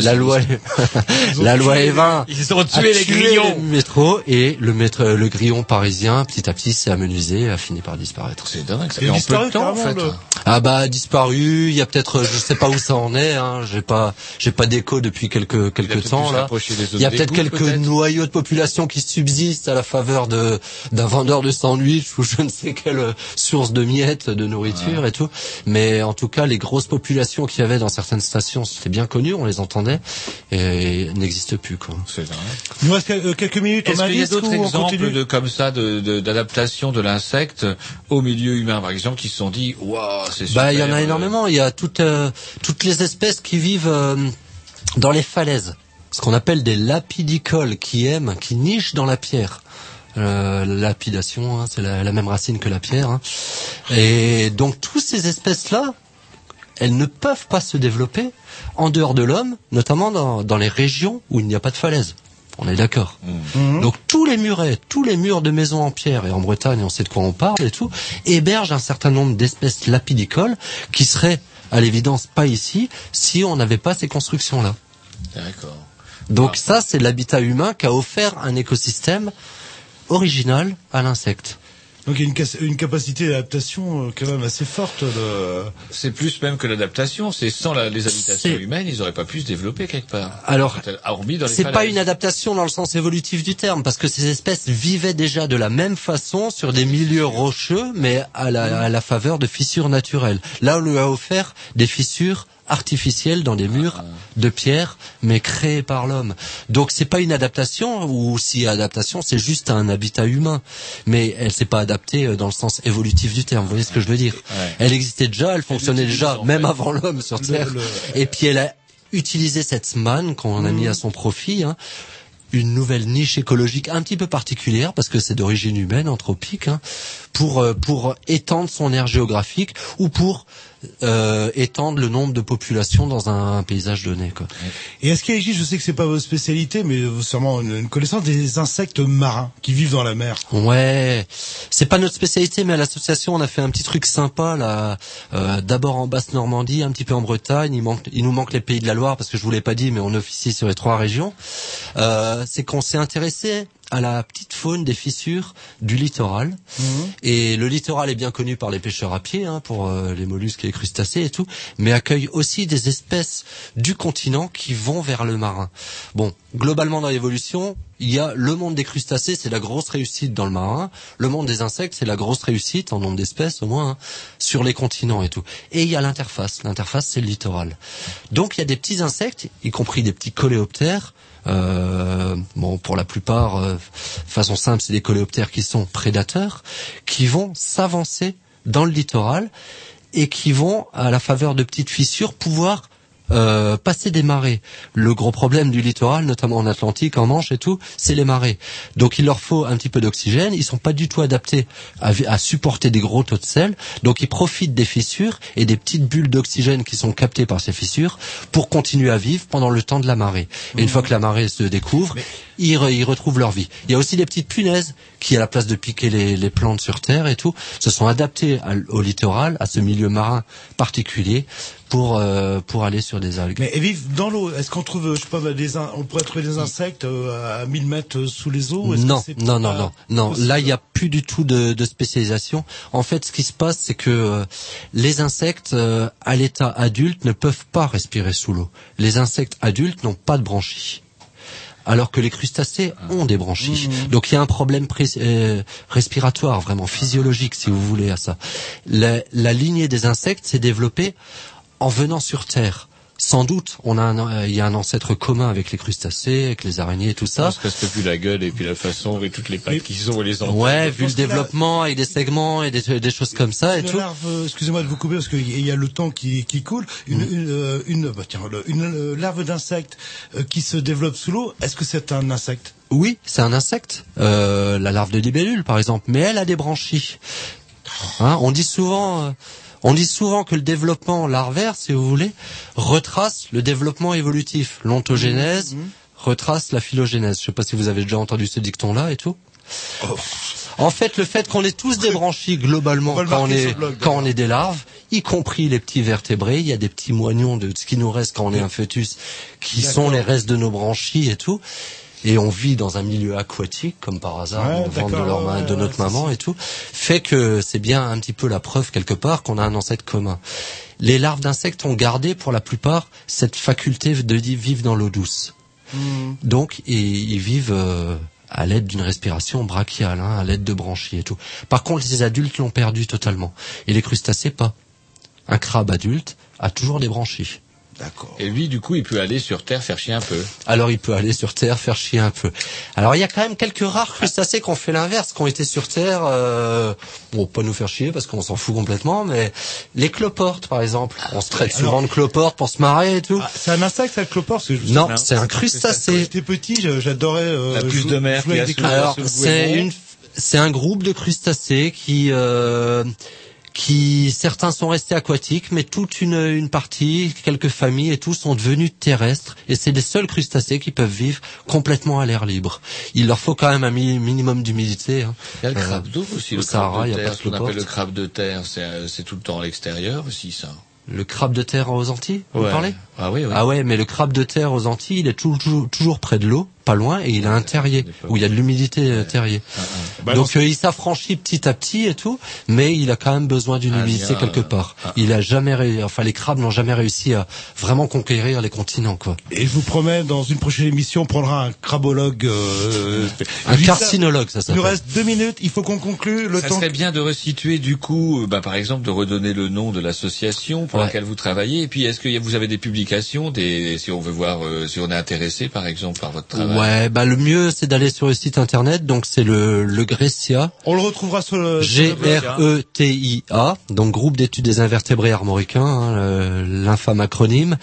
La loi, la loi tué- E20 ils ont a tué les grillons. le métro et le, métro, le grillon parisien, petit à petit, s'est amenuisé et a fini par disparaître. C'est dingue. ça. Il disparu temps, en fait. le- Ah bah disparu, il y a peut-être, je sais pas où ça en est, hein, j'ai pas, j'ai pas d'écho depuis quelques quelques temps là. Il y a peut-être quelques peut-être noyaux de population qui subsistent à la faveur de d'un vendeur de sandwich ou je ne sais quelle source de miettes de nourriture et tout. Mais en tout cas, les grosses populations qu'il y avait dans certaines stations, c'était bien connu, on les entendait, et n'existent plus quoi. C'est vrai. Il nous reste euh, quelques minutes. Est-ce on a qu'il y a d'autres exemples de comme ça de de- d'adaptation de, l'insecte au milieu humain, par exemple, qui se sont dit, waouh, c'est super. Bah, il y en a euh, énormément. Il y a toutes euh, toutes les espèces qui vivent euh, dans les falaises, ce qu'on appelle des lapidicoles, qui aiment, qui nichent dans la pierre. Euh, la lapidation, hein, c'est la, la même racine que la pierre. hein. Et donc, toutes ces espèces-là, elles ne peuvent pas se développer en dehors de l'homme, notamment dans, dans les régions où il n'y a pas de falaise. On est d'accord. Donc tous les murets, tous les murs de maisons en pierre, et en Bretagne on sait de quoi on parle et tout, hébergent un certain nombre d'espèces lapidicoles qui seraient à l'évidence pas ici si on n'avait pas ces constructions-là. D'accord. Donc ça c'est l'habitat humain qui a offert un écosystème original à l'insecte. Donc il y a une, capacité d'adaptation euh, quand même assez forte. De... C'est plus même que l'adaptation. C'est sans la- les habitations humaines, ils auraient pas pu se développer quelque part. Alors, hormis dans les C'est pas une adaptation dans le sens évolutif du terme, parce que ces espèces vivaient déjà de la même façon sur des milieux rocheux, mais à la, à la faveur de fissures naturelles. Là, on lui a offert des fissures artificielles dans des murs de pierre, mais créées par l'homme. Donc c'est pas une adaptation, ou si adaptation, c'est juste un habitat humain. Mais elle s'est pas adaptée euh, dans le sens évolutif du terme. Vous voyez ce que je veux dire Ouais. Elle existait déjà, elle fonctionnait déjà, même fait. avant l'homme sur Terre. le- Et puis elle a utilisé cette manne qu'on a mis à son profit, hein, une nouvelle niche écologique un petit peu particulière parce que c'est d'origine humaine, anthropique, hein, pour euh, pour étendre son aire géographique ou pour euh, étendre le nombre de populations dans un, paysage donné. Quoi. Et est-ce qu'il existe, je sais que c'est pas votre spécialité, mais sûrement une, une connaissance des insectes marins qui vivent dans la mer? Ouais, c'est pas notre spécialité, mais à l'association on a fait un petit truc sympa là. Euh, D'abord en basse Normandie, un petit peu en Bretagne. Il manque, il nous manque les Pays de la Loire parce que je vous l'ai pas dit, mais on officie sur les trois régions. Euh, c'est qu'on s'est intéressé à la petite faune des fissures du littoral. Et le littoral est bien connu par les pêcheurs à pied, hein, pour euh, les mollusques et les crustacés et tout, mais accueille aussi des espèces du continent qui vont vers le marin. Bon, globalement dans l'évolution, il y a le monde des crustacés, c'est la grosse réussite dans le marin. Le monde des insectes, c'est la grosse réussite en nombre d'espèces au moins hein, sur les continents et tout. Et il y a l'interface. L'interface, c'est le littoral. Donc il y a des petits insectes, y compris des petits coléoptères. Euh, bon, pour la plupart, euh, façon simple, c'est des coléoptères qui sont prédateurs, qui vont s'avancer dans le littoral et qui vont, à la faveur de petites fissures, pouvoir euh, passer des marées. Le gros problème du littoral, notamment en Atlantique, en Manche et tout, c'est les marées. Donc il leur faut un petit peu d'oxygène. Ils sont pas du tout adaptés à, supporter des gros taux de sel. Donc ils profitent des fissures et des petites bulles d'oxygène qui sont captées par ces fissures pour continuer à vivre pendant le temps de la marée. Et une fois que la marée se découvre, ils, re- ils retrouvent leur vie. Il y a aussi des petites punaises qui, à la place de piquer les, les plantes sur terre et tout, se sont adaptées à- au littoral, à ce milieu marin particulier, pour euh, pour aller sur des algues. Mais elles vivent dans l'eau. Est-ce qu'on trouve, je sais pas, des on pourrait trouver des insectes euh, à 1000 mètres sous les eaux? Non, non, non, non, non. Là, il n'y a plus du tout de, de spécialisation. En fait, ce qui se passe, c'est que euh, les insectes euh, à l'état adulte ne peuvent pas respirer sous l'eau. Les insectes adultes n'ont pas de branchies. Alors que les crustacés ont des branchies. Donc il y a un problème euh, respiratoire, vraiment physiologique, si vous voulez, à ça. La, la lignée des insectes s'est développée en venant sur Terre. Sans doute, on a un, euh, il y a un ancêtre commun avec les crustacés, avec les araignées et tout ça. Parce que vu la gueule et puis la façon et toutes les pattes qu'ils ont et les antennes. Ouais, vu le développement avec des segments et des, des choses comme ça et Une tout. larve, euh, excusez-moi de vous couper parce qu'il y a le temps qui, qui coule. Une, Mm. une, euh, une, bah, tiens, une, larve d'insecte qui se développe sous l'eau, est-ce que c'est un insecte? Oui, c'est un insecte, euh, la larve de libellule par exemple, mais elle a des branchies. Hein, on dit souvent, euh, on dit souvent que le développement larvaire, si vous voulez, retrace le développement évolutif. L'ontogénèse retrace la phylogénèse. Je sais pas si vous avez déjà entendu ce dicton-là et tout. En fait, le fait qu'on ait tous des branchies globalement On quand on est blog, quand on est des larves, y compris les petits vertébrés, il y a des petits moignons de ce qui nous reste quand on est un fœtus, qui sont les restes de nos branchies et tout. Et on vit dans un milieu aquatique comme par hasard, Ouais, on de, leur main- de notre maman et tout, fait que c'est bien un petit peu la preuve quelque part qu'on a un ancêtre commun. Les larves d'insectes ont gardé pour la plupart cette faculté de vivre dans l'eau douce. Donc, ils, ils vivent euh, à l'aide d'une respiration brachiale, hein, à l'aide de branchies et tout. Par contre, les adultes l'ont perdu totalement. Et les crustacés, pas. Un crabe adulte a toujours des branchies. D'accord. Et lui, du coup, il peut aller sur Terre faire chier un peu. Alors il peut aller sur Terre faire chier un peu. Alors il y a quand même quelques rares crustacés qui ont fait l'inverse, qui ont été sur Terre, euh, bon pas nous faire chier parce qu'on s'en fout complètement, mais les cloportes par exemple, on se traite souvent Alors- de cloportes pour se marrer et tout. Ah, c'est un insecte, ça, le je Non, c'est un Quand crustacé. j'étais petit, j'adorais. euh, La puce de mer qui a des. Alors c'est une, c'est un groupe de crustacés qui euh, qui certains sont restés aquatiques, mais toute une, une partie, quelques familles et tout sont devenus terrestres. Et c'est les seuls crustacés qui peuvent vivre complètement à l'air libre. Il leur faut quand même un mi- minimum d'humidité. Hein. Il y a le crabe d'eau aussi, au le Sahara, crabe il y de a terre. pas Ce qu'on appelle le crabe de terre, c'est euh, c'est tout le temps à l'extérieur aussi, ça. Le crabe de terre aux Antilles, vous Ouais. parlez? Ah oui, oui. Ah ouais, mais le crabe de terre aux Antilles, il est toujours, toujours près de l'eau, pas loin, et il a un terrier, où il y a de l'humidité euh, terrier. Bah, Donc euh, il s'affranchit petit à petit et tout, mais il a quand même besoin d'une Un humidité quelque part. ah, Il a jamais, ré- enfin les crabes n'ont jamais réussi à vraiment conquérir les continents, quoi. Et je vous promets, dans une prochaine émission, on prendra un crabologue. Euh, Un carcinologue, ça Il nous s'appelle. reste deux minutes. Il faut qu'on conclue le Ça temps. serait bien de resituer du coup, euh, bah, par exemple, de redonner le nom de l'association pour Ouais. laquelle vous travaillez. Et puis, est-ce que vous avez des publications, des, si on veut voir, euh, si on est intéressé, par exemple, par votre travail Ouais, bah le mieux c'est d'aller sur le site internet, donc c'est le, le Grecia, On le retrouvera sur le. G-R-E-T-I-A, donc groupe d'études des invertébrés armoricains, hein, l'infâme acronyme.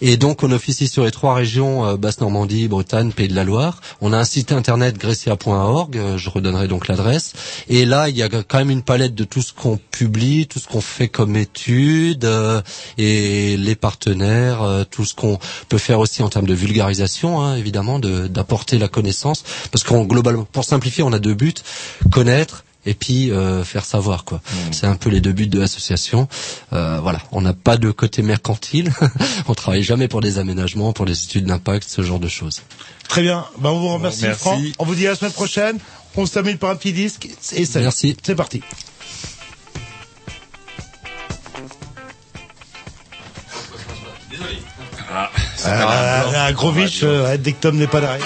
Et donc on officie sur les trois régions, euh, Basse-Normandie, Bretagne, Pays de la Loire. On a un site internet grecia.org, euh, je redonnerai donc l'adresse. Et là, il y a quand même une palette de tout ce qu'on publie, tout ce qu'on fait comme études, euh, et les partenaires, euh, tout ce qu'on peut faire aussi en termes de vulgarisation, hein, évidemment, de- d'apporter la connaissance. Parce qu'on globalement, pour simplifier, on a deux buts, connaître et puis euh, faire savoir quoi. C'est un peu les deux buts de l'association. Euh, voilà, on n'a pas de côté mercantile. on travaille jamais pour des aménagements, pour des études d'impact, ce genre de choses. Très bien. Bah, on vous remercie, Merci. Franck. On vous dit à la semaine prochaine. On se termine par un petit disque. Et salut. Merci. C'est parti. Ah, Ah, un gros biche, euh, dès que Tom n'est pas derrière.